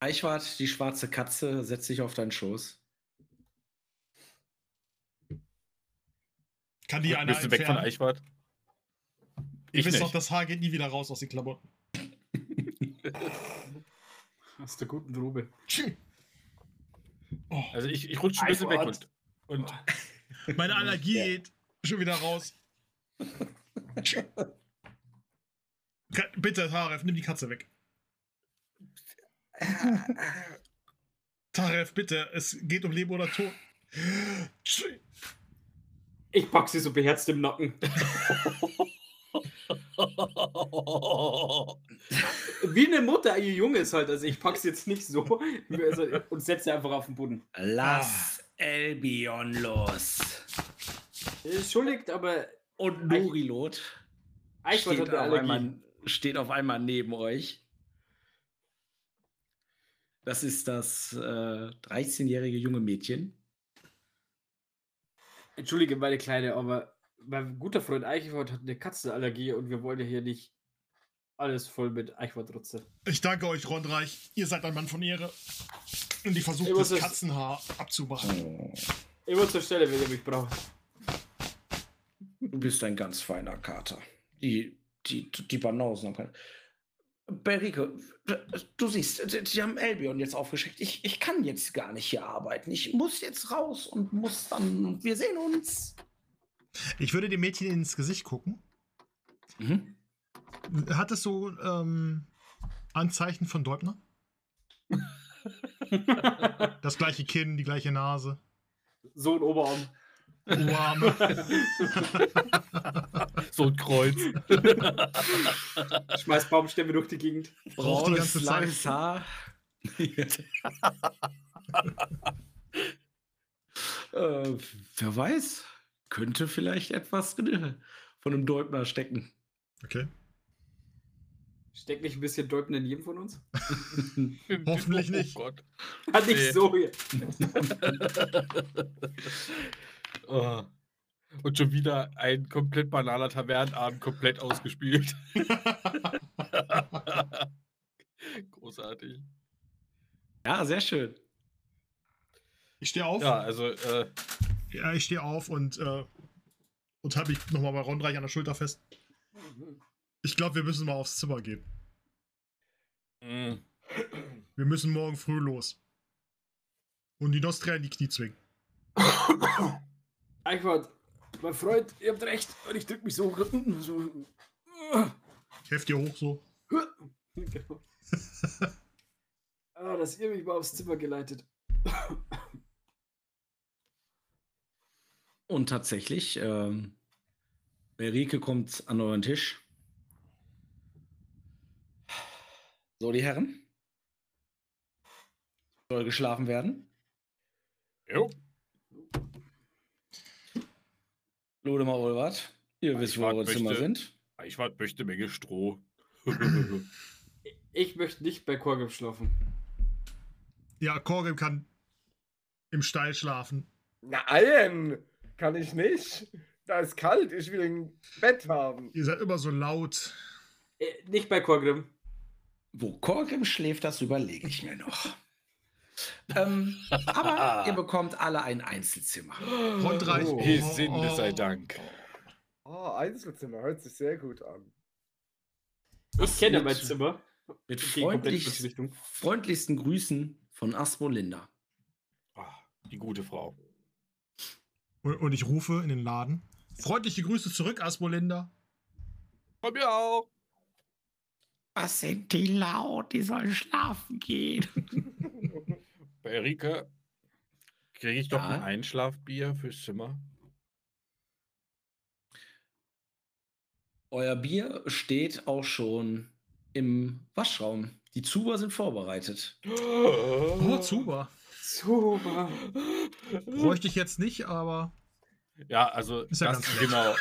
A: Eichwart, die schwarze Katze, setzt sich auf deinen Schoß.
B: Kann die einer
E: Bist du weg von? Eichwart?
B: Ihr
E: Ich
B: wisst doch, das Haar geht nie wieder raus aus den Klamotten.
D: Aus der guten Grube.
B: Oh,
E: Also ich, ich rutsche ein bisschen weg und, und
B: meine Allergie
A: Ja.
B: geht schon wieder raus. Bitte, Taref, nimm die Katze weg. Taref, bitte, es geht um Leben oder Tod.
D: Ich pack sie so beherzt im Nacken. Wie eine Mutter ihr Junges halt. Also ich pack's jetzt nicht so also, und setze sie einfach auf den Boden.
A: Lass Albion los.
D: Entschuldigt, aber
A: Und Nurilot steht auf, einmal, steht auf einmal neben euch. Das ist das äh, 13-jährige junge Mädchen.
D: Entschuldige, meine Kleine, aber mein guter Freund Eichwart hat eine Katzenallergie und wir wollen ja hier nicht alles voll mit Eichwartrutze.
B: Ich danke euch, Rondreich. Ihr seid ein Mann von Ehre. Und ich versuche,
D: Ich muss
B: das Katzenhaar abzumachen.
D: Immer zur Stelle, wenn ihr mich braucht.
A: Du bist ein ganz feiner Kater. Die, die, die Banausen haben keine. Berike, du siehst, die- die haben Albion jetzt aufgeschickt. Ich, ich kann jetzt gar nicht hier arbeiten. Ich muss jetzt raus und muss dann. Wir sehen uns.
B: Ich würde dem Mädchen ins Gesicht gucken.
A: Mhm.
B: Hat es so ähm, Anzeichen von Deutner? Das gleiche Kinn, die gleiche Nase.
D: so ein Oberarm.
B: Oberarme.
E: so ein Kreuz.
D: Schmeißt Baumstämme durch die Gegend.
B: Braucht die ganze Zeit.
A: langes Haar. Äh, wer weiß, könnte vielleicht etwas von einem Deubner stecken.
B: Okay.
D: Steckt nicht ein bisschen Deuten in jedem von uns?
B: Hoffentlich
E: oh
B: nicht.
E: Gott.
D: Hat nicht
E: Nee.
D: so hier.
E: Oh. Und schon wieder ein komplett banaler Tavernenabend komplett ausgespielt. Großartig.
A: Ja, sehr schön.
B: Ich stehe auf.
E: Ja, also, äh,
B: Ja, ich stehe auf und, äh, und habe mich nochmal bei Rondreich an der Schulter fest. Ich glaube, wir müssen mal aufs Zimmer gehen.
E: mh,
B: Wir müssen morgen früh los. Und die Nostria in die Knie zwingen.
D: Eichwart, mein Freund, ihr habt recht. Und ich drück mich so. so
B: Ich helfe dir hoch so.
D: genau. ah, dass ihr mich mal aufs Zimmer geleitet.
A: Und tatsächlich, ähm, Berike kommt an euren Tisch. So, die Herren. Soll geschlafen werden.
E: jo.
A: Lodemar Olwart, ihr
E: Ja,
A: wisst,
E: ich
A: wo eure Zimmer
E: möchte-
A: sind.
E: Ich war, möchte Menge Stroh.
D: Ich möchte nicht bei Korgrim schlafen.
B: Ja, Korgrim kann im Stall schlafen.
C: Nein, kann ich nicht. Da ist kalt, ich will ein Bett haben.
B: Ihr seid immer so laut.
D: Äh, nicht bei Korgrim.
A: Wo Korgrim schläft, das überlege ich mir noch. Ähm, aber ihr bekommt alle ein Einzelzimmer.
B: Rondreich.
D: Oh.
E: Hey, Sinn sei Dank.
C: Oh, Einzelzimmer, hört sich sehr gut an.
D: Ich kenne
A: mit-
D: mein Zimmer.
A: Mit freundlich, freundlichsten Grüßen von Asmo Linda.
E: Ah, die gute Frau.
B: Und, und ich rufe in den Laden. Freundliche Grüße zurück, Asmolinda.
E: Von mir auch.
F: Was sind die laut? Die sollen schlafen gehen.
E: Bei Erika kriege ich doch
A: Ja?
E: ein Einschlafbier fürs Zimmer.
A: Euer Bier steht auch schon im Waschraum. Die Zuber sind vorbereitet.
B: Oh, Zuba.
D: Super.
B: Bräuchte ich jetzt nicht, aber
E: Ja, also
B: Ist ja
E: das,
B: ganz
E: genau.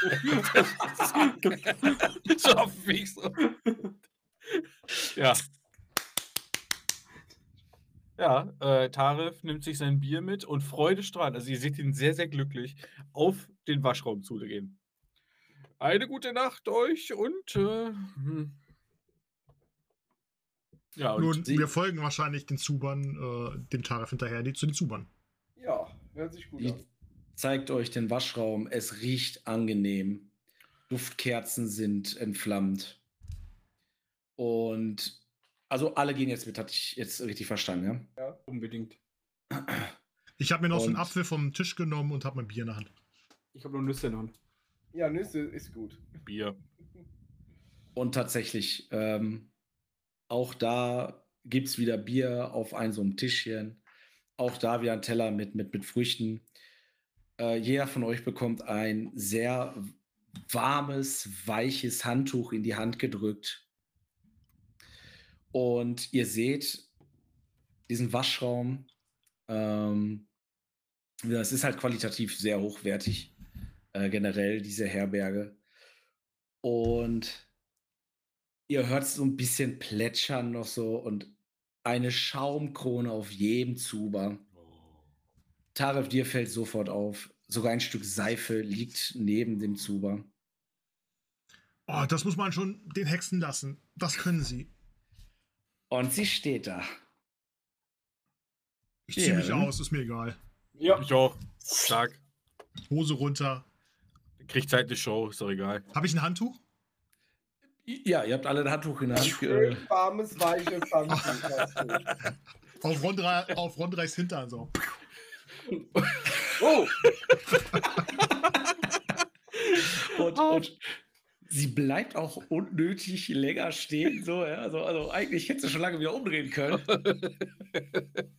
E: dem Weg so. Ja. Ja, äh, Tarif nimmt sich sein Bier mit und freudestrahlend, also ihr seht ihn sehr, sehr glücklich, auf den Waschraum zugehen. Eine gute Nacht euch und äh, hm. ja, und
B: nun,
A: Sie-
B: wir folgen wahrscheinlich den Zubern, äh, dem Tarif hinterher, die zu den Zubern.
C: Ja, hört sich gut
A: Die
C: an.
A: zeigt euch den Waschraum. Es riecht angenehm. Duftkerzen sind entflammt. Und also alle gehen jetzt mit, hatte ich jetzt richtig verstanden, ja?
D: Unbedingt.
B: Ich habe mir noch so einen
A: Und-
B: Apfel vom Tisch genommen und habe mein Bier in der Hand.
D: Ich habe noch Nüsse in der Hand.
C: Ja, Nüsse ist gut.
E: Bier.
A: Und tatsächlich, ähm, auch da gibt es wieder Bier auf einem so einem Tischchen. Auch da wieder ein Teller mit, mit, mit Früchten. Äh, jeder von euch bekommt ein sehr warmes, weiches Handtuch in die Hand gedrückt. Und ihr seht diesen Waschraum. Ähm, das ist halt qualitativ sehr hochwertig, äh, generell diese Herberge. Und ihr hört so ein bisschen plätschern noch so und eine Schaumkrone auf jedem Zuber. Taref, dir fällt sofort auf. Sogar ein Stück Seife liegt neben dem Zuber.
B: Oh, das muss man schon den Hexen lassen. Das können sie.
A: Und sie steht da.
B: Ich ziehe mich aus, ist mir egal.
D: Ja.
E: Ich auch. Stark.
B: Hose runter.
E: Kriegt Zeit eine Show, ist doch egal.
B: Habe ich ein Handtuch?
A: Ja, ihr habt alle ein Handtuch in der Hand. Äh,
C: Schön warmes, weiches Handtuch.
B: Auf, Rondre auf Rondreichs Hintern so.
D: Oh!
A: und, und sie bleibt auch unnötig länger stehen. So, ja, also, also eigentlich hätte sie schon lange wieder umdrehen können.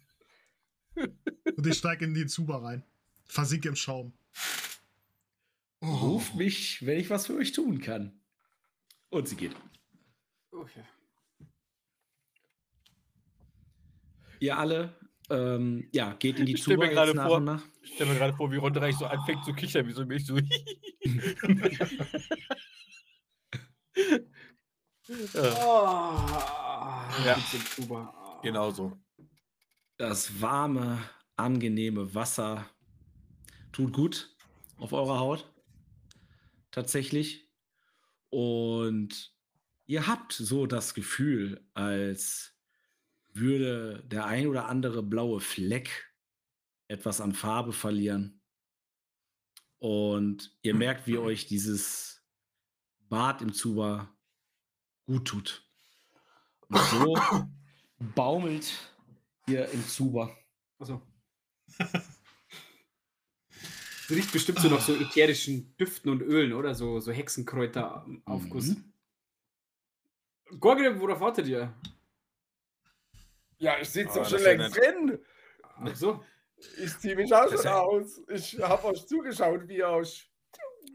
B: Und ich steige in den Zuber rein. Versinke im Schaum. Oh.
A: Ruft mich, wenn ich was für euch tun kann. Und sie geht.
D: Okay.
A: Ihr alle ähm, ja, geht in die
E: Ich stell mir
A: Zuber
E: gerade
A: jetzt nach
E: vor-
A: und nach.
E: Ich stelle mir gerade vor, wie Rondereich so anfängt zu kichern, wie so mich so. ja,
D: Oh,
E: Ja. Genau so.
A: Das warme, angenehme Wasser tut gut auf eurer Haut. Tatsächlich. Und ihr habt so das Gefühl, als würde der ein oder andere blaue Fleck etwas an Farbe verlieren. Und ihr merkt, wie euch dieses Bad im Zuber gut tut. Und so baumelt ihr im Zuber.
D: Also. Es riecht bestimmt so nach so ätherischen Düften und Ölen, oder? So, so Hexenkräuter am Aufguss.
A: Mhm.
D: Gorgrim, worauf wartet ihr?
C: Ja, ich sitze
E: Ah,
C: doch schon längst drin.
D: Ach so.
C: Ich ziehe mich auch
E: Das
C: schon aus. Ich habe euch zugeschaut, wie ihr euch.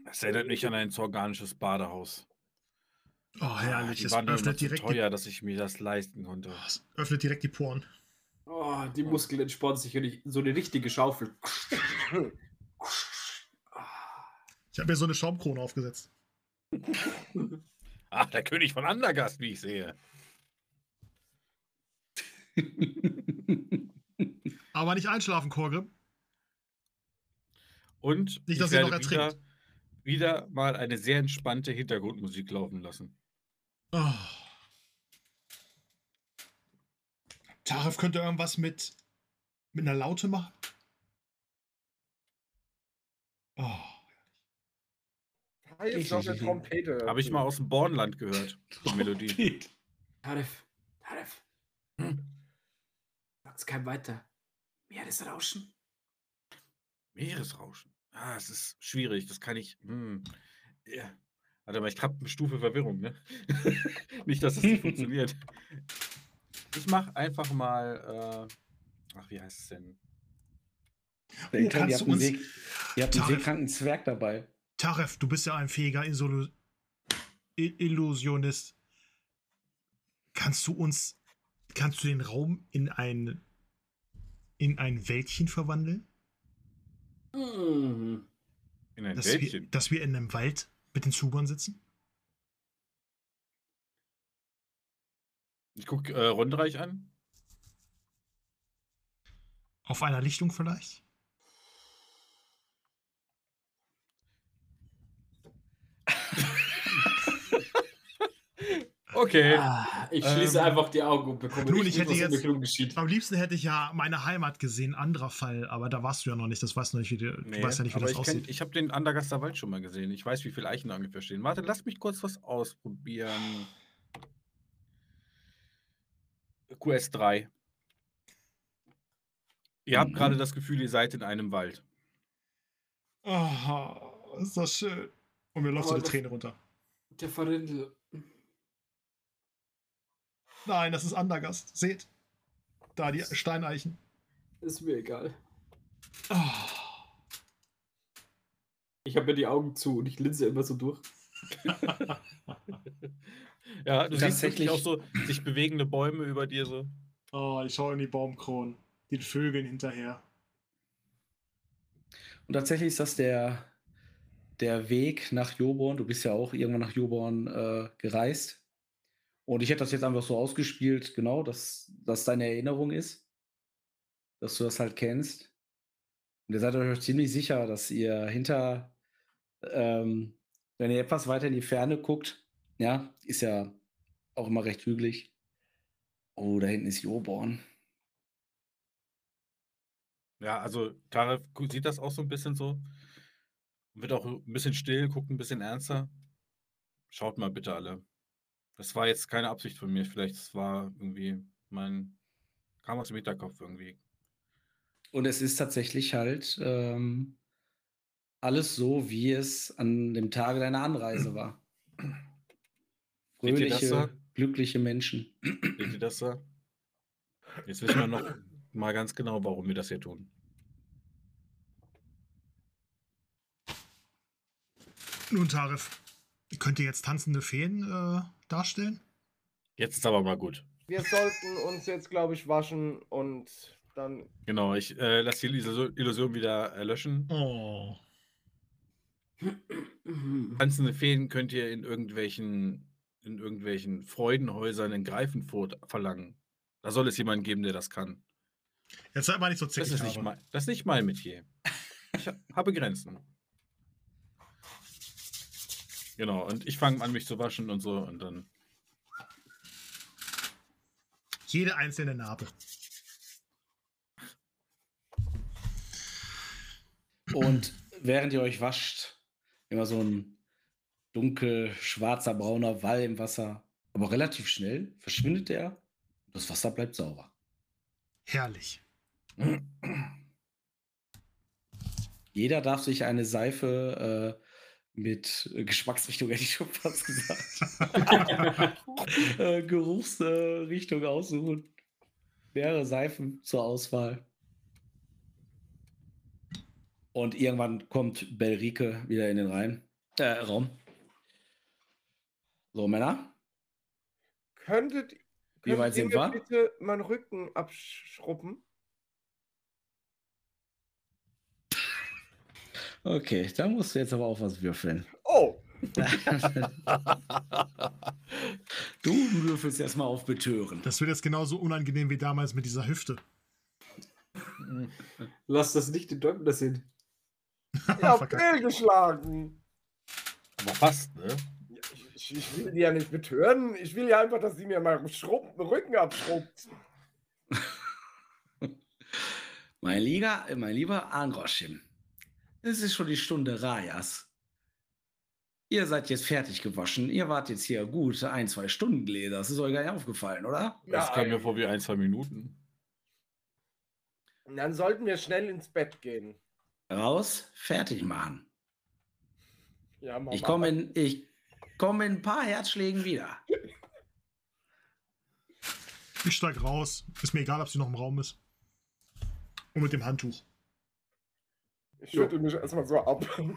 E: Das erinnert mich an ein zorganisches Badehaus.
B: Oh, herrlich.
E: Die
B: Es
E: waren nur noch
B: öffnet
E: so
B: direkt,
E: teuer, dass ich mir das leisten konnte.
B: die, es öffnet direkt die Poren.
D: Oh, die Muskeln entspannen sich und ich, so eine richtige Schaufel.
B: Ich habe mir so eine Schaumkrone aufgesetzt.
E: Ach, der König von Andergast, wie ich sehe.
B: Aber nicht einschlafen, Korgrim.
E: Und
B: Nicht, dass
E: ich
B: ihr noch
E: werde wieder, wieder mal eine sehr entspannte Hintergrundmusik laufen lassen.
B: Oh. Taref könnte irgendwas mit, mit einer Laute machen. Oh.
C: Da ist noch eine Trompete.
E: Habe ich mal aus dem Bornland gehört, die Melodie.
D: Taref, Taref. Sag's kein weiter. Meeresrauschen?
E: Meeresrauschen. Ah, es ist schwierig, das kann ich. Hm. Ja. Warte mal, ich habe eine Stufe Verwirrung, ne? nicht, dass das nicht funktioniert. Ich mache einfach mal. Äh, ach, wie heißt es denn?
A: ihr,
B: kannst
A: habt
B: du
A: einen
B: uns-
A: See, ihr habt einen seekranken Zwerg dabei.
B: Taref, du bist ja ein fähiger Isolu Illusionist. Kannst du uns, kannst du den Raum in ein, in ein Wäldchen verwandeln?
D: Mhm.
E: In ein
B: Dass wir,
E: Wäldchen.
B: dass wir in einem Wald mit den Zubern sitzen?
E: Ich gucke äh, Rondreich an.
B: Auf einer Lichtung vielleicht?
E: Okay.
D: Ah, ich schließe
E: Ähm,
D: einfach die Augen und bekomme
B: nun, ich hätte jetzt-
D: geschieht.
B: Am liebsten hätte ich ja meine Heimat gesehen, anderer Fall, aber da warst du ja noch nicht. Das weißt du nicht, wie, die,
E: Nee,
B: du weißt ja nicht, wie
E: aber
B: das
E: ich,
B: aussieht.
E: ich habe den Andergaster Wald schon mal gesehen. Ich weiß, wie viele Eichen da ungefähr stehen. Warte, lass mich kurz was ausprobieren. QS3. Ihr habt
A: Mhm.
E: gerade das Gefühl, ihr seid in einem Wald.
B: Oh, ist das schön. Und mir läuft so eine Träne runter.
D: Der Verrindel.
B: Nein, das ist Andergast. Seht. Da die Steineichen.
D: Ist mir egal.
B: Oh.
D: Ich habe mir die Augen zu und ich linse immer so durch.
E: Ja, du siehst
A: Tatsächlich-
E: wirklich auch so sich bewegende Bäume über dir so.
B: oh, ich schaue in die Baumkronen. Den Vögeln hinterher.
A: Und tatsächlich ist das der, der Weg nach Joborn. Du bist ja auch irgendwann nach Joborn äh, gereist. Und ich hätte das jetzt einfach so ausgespielt, genau, dass das deine Erinnerung ist. Dass du das halt kennst. Und ihr seid euch ziemlich sicher, dass ihr hinter, ähm, wenn ihr etwas weiter in die Ferne guckt, ja, ist ja auch immer recht hügelig. Oh, da hinten ist Joborn.
E: Ja, also Tarek sieht das auch so ein bisschen so. Wird auch ein bisschen still, guckt ein bisschen ernster. Schaut mal bitte alle. Das war jetzt keine Absicht von mir. Vielleicht es war irgendwie mein. kam aus dem Hinterkopf irgendwie.
A: Und es ist tatsächlich halt ähm, alles so, wie es an dem Tage deiner Anreise war.
E: Das
A: Fröhliche,
E: da?
A: glückliche Menschen.
E: Seht ihr das da? Jetzt wissen wir noch mal ganz genau, warum wir das hier tun.
B: Nun, Tarif, könnt ihr jetzt tanzende Feen äh, darstellen?
E: Jetzt ist aber mal gut.
C: Wir sollten uns jetzt, glaube ich, waschen und Dann
E: Genau, ich äh, lasse die Illusion Illusion wieder erlöschen.
B: Oh.
E: Tanzende Feen könnt ihr in irgendwelchen, in irgendwelchen Freudenhäusern in Greifenfurt verlangen. Da soll es jemanden geben, der das kann.
B: Jetzt seid mal nicht so
E: Das
B: zickig.
E: ist nicht mein, das ist nicht mein Metier. Ich ha- habe Grenzen. Genau, und ich fange an, mich zu waschen und so und dann.
B: Jede einzelne Narbe.
A: Und während ihr euch wascht, immer so ein dunkel schwarzer, brauner Wall im Wasser. Aber relativ schnell verschwindet er und das Wasser bleibt sauber.
B: Herrlich.
A: Jeder darf sich eine Seife äh, mit äh, Geschmacksrichtung, hätte ich schon fast gesagt, äh, Geruchsrichtung aussuchen. Mehrere Seifen zur Auswahl. Und irgendwann kommt Belrike wieder in den Reihen, äh, Raum. So, Männer,
C: könntet,
A: Wie weit
C: könntet ihr
A: sind wir?
C: bitte meinen Rücken abschruppen?
A: Okay, da musst du jetzt aber auch was würfeln.
C: Oh,
A: du würfelst erstmal auf Betören.
B: Das wird jetzt genauso unangenehm wie damals mit dieser Hüfte.
D: Lass das nicht den Däumler sehen.
C: ja,
B: Verkackt.
C: fehlgeschlagen.
E: Aber fast, ne?
C: Ja, Ich, ich, ich will die ja nicht betören. Ich will ja einfach, dass sie mir meinen Rücken abschrubbt.
A: Mein, lieber, mein lieber Angroschim, es ist schon die Stunde Rajas. Ihr seid jetzt fertig gewaschen. Ihr wart jetzt hier gut ein, zwei Stunden Gläser. Das ist euch gar nicht aufgefallen, oder?
E: Das kam mir vor wie ein, zwei Minuten.
C: Dann sollten wir schnell ins Bett gehen.
A: Raus, fertig machen.
C: Ja, Mama.
A: Ich komme in, ich komme in ein paar Herzschlägen wieder.
B: Ich steig raus. Ist mir egal, ob sie noch im Raum ist. Und mit dem Handtuch.
C: Ich schüttel mich erstmal so ab.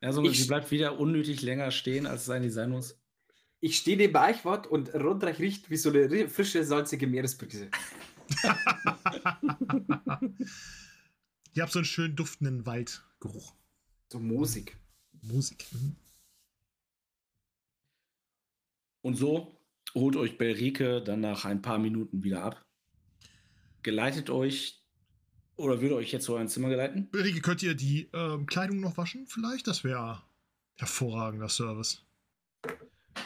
A: Also,
D: Ich-
A: sie bleibt wieder unnötig länger stehen, als es eigentlich sein muss.
D: Ich stehe neben Eichwart und Rundreich riecht wie so eine ri- frische, salzige Meeresbrise.
B: Ihr habt so einen schönen duftenden Waldgeruch.
D: So moosig.
B: Musik. Mhm.
A: Und so holt euch Belrike dann nach ein paar Minuten wieder ab. Geleitet euch oder würde euch jetzt zu eurem Zimmer geleiten?
B: Ulrike, könnt ihr die ähm, Kleidung noch waschen? Vielleicht? Das wäre hervorragender Service.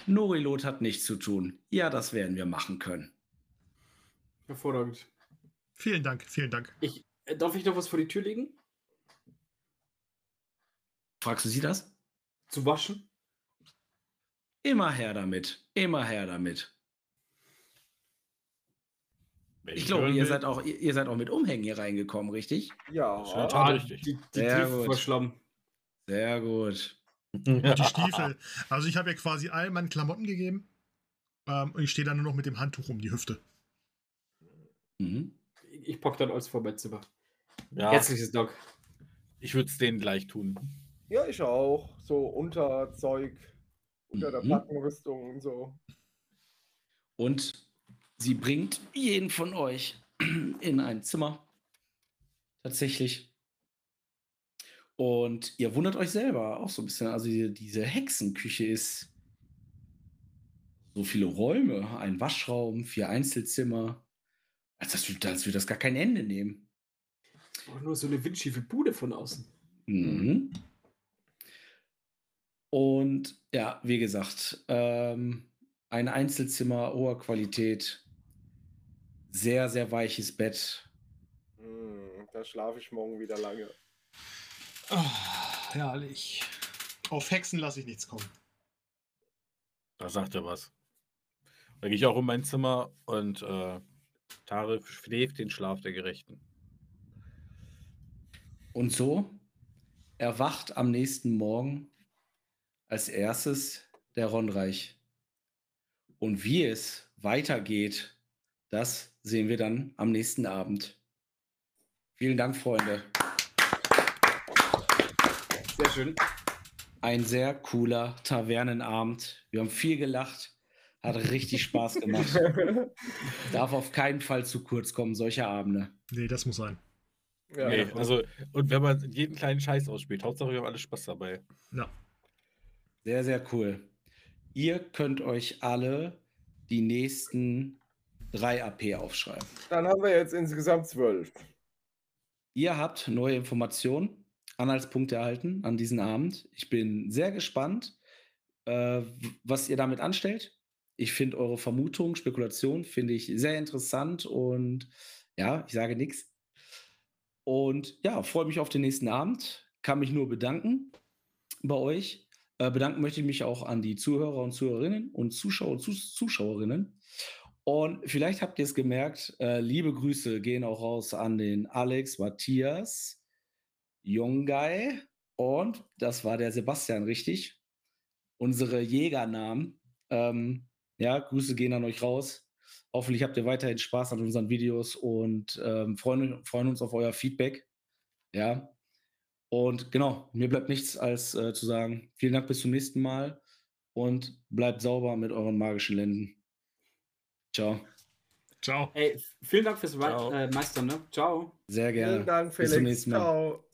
A: Norilot hat nichts zu tun. Ja, das werden wir machen können.
D: Hervorragend.
B: Vielen Dank, vielen Dank.
D: Ich, äh, darf ich noch was vor die Tür legen?
A: Fragst du sie das?
D: Zu waschen?
A: Immer her damit. Immer her damit.
E: Wenn
A: Ich glaube, ihr seid auch, ihr, ihr seid auch mit Umhängen hier reingekommen, richtig?
C: Ja.
E: Der Tat
D: Ah,
E: richtig.
D: Die, die
A: Sehr gut.
D: vor Schlamm.
A: Sehr gut.
B: Und die Stiefel. Also ich habe ihr quasi all meinen Klamotten gegeben. Ähm, und ich stehe dann nur noch mit dem Handtuch um die Hüfte.
A: Mhm.
D: Ich, ich pack dann alles vor mein Zimmer.
E: Ja,
D: Herzliches Dank.
E: ich würde es denen gleich tun.
C: Ja, ich auch. So Unterzeug, unter der
A: Mhm.
C: Plattenrüstung und so.
A: Und sie bringt jeden von euch in ein Zimmer. Tatsächlich. Und ihr wundert euch selber auch so ein bisschen. Also die, diese Hexenküche ist so viele Räume, ein Waschraum, vier Einzelzimmer. Als, das, als würde das gar kein Ende nehmen.
D: Auch nur so eine windschiefe Bude von außen.
A: Mhm. Und ja, wie gesagt, ähm, ein Einzelzimmer hoher Qualität, sehr, sehr weiches Bett.
C: Hm, da schlafe ich morgen wieder lange.
B: Oh, herrlich. Auf Hexen lasse ich nichts kommen.
E: Da sagt er was. Da gehe ich auch in mein Zimmer und äh, Tare schläft den Schlaf der Gerechten.
A: Und so erwacht am nächsten Morgen als erstes der Ronreich. Und wie es weitergeht, das sehen wir dann am nächsten Abend. Vielen Dank, Freunde.
D: Sehr schön.
A: Ein sehr cooler Tavernenabend. Wir haben viel gelacht, Hat richtig Spaß gemacht. Darf auf keinen Fall zu kurz kommen, solche Abende.
B: Nee, das muss sein.
C: ja,
E: Nee, also, und wenn man jeden kleinen Scheiß ausspielt, Hauptsache wir haben alle Spaß dabei.
B: Ja.
A: Sehr, sehr cool. Ihr könnt euch alle die nächsten drei AP aufschreiben.
C: Dann haben wir jetzt insgesamt zwölf.
A: Ihr habt neue Informationen, Anhaltspunkte erhalten an diesen Abend. Ich bin sehr gespannt, äh, was ihr damit anstellt. Ich finde eure Vermutung, Spekulation, finde ich sehr interessant und ja, ich sage nichts. Und ja, freue mich auf den nächsten Abend. Kann mich nur bedanken bei euch. Äh, bedanken möchte ich mich auch an die Zuhörer und Zuhörerinnen und Zuschauer und Zus Zuschauerinnen. Und vielleicht habt ihr es gemerkt, äh, liebe Grüße gehen auch raus an den Alex, Matthias, Jungei und das war der Sebastian, richtig? Unsere Jägernamen. Ähm, ja, Grüße gehen an euch raus. Hoffentlich habt ihr weiterhin Spaß an unseren Videos und ähm, freuen, freuen uns auf euer Feedback. Ja. Und genau, mir bleibt nichts als äh, zu sagen, vielen Dank bis zum nächsten Mal und bleibt sauber mit euren magischen Lenden. Ciao.
B: Ciao.
D: Ey, vielen Dank fürs
E: Ciao.
D: Äh, Meistern, ne? Ciao.
A: Sehr gerne.
C: Vielen Dank,
A: Bis zum
C: Felix.
A: nächsten Mal.
C: Ciao.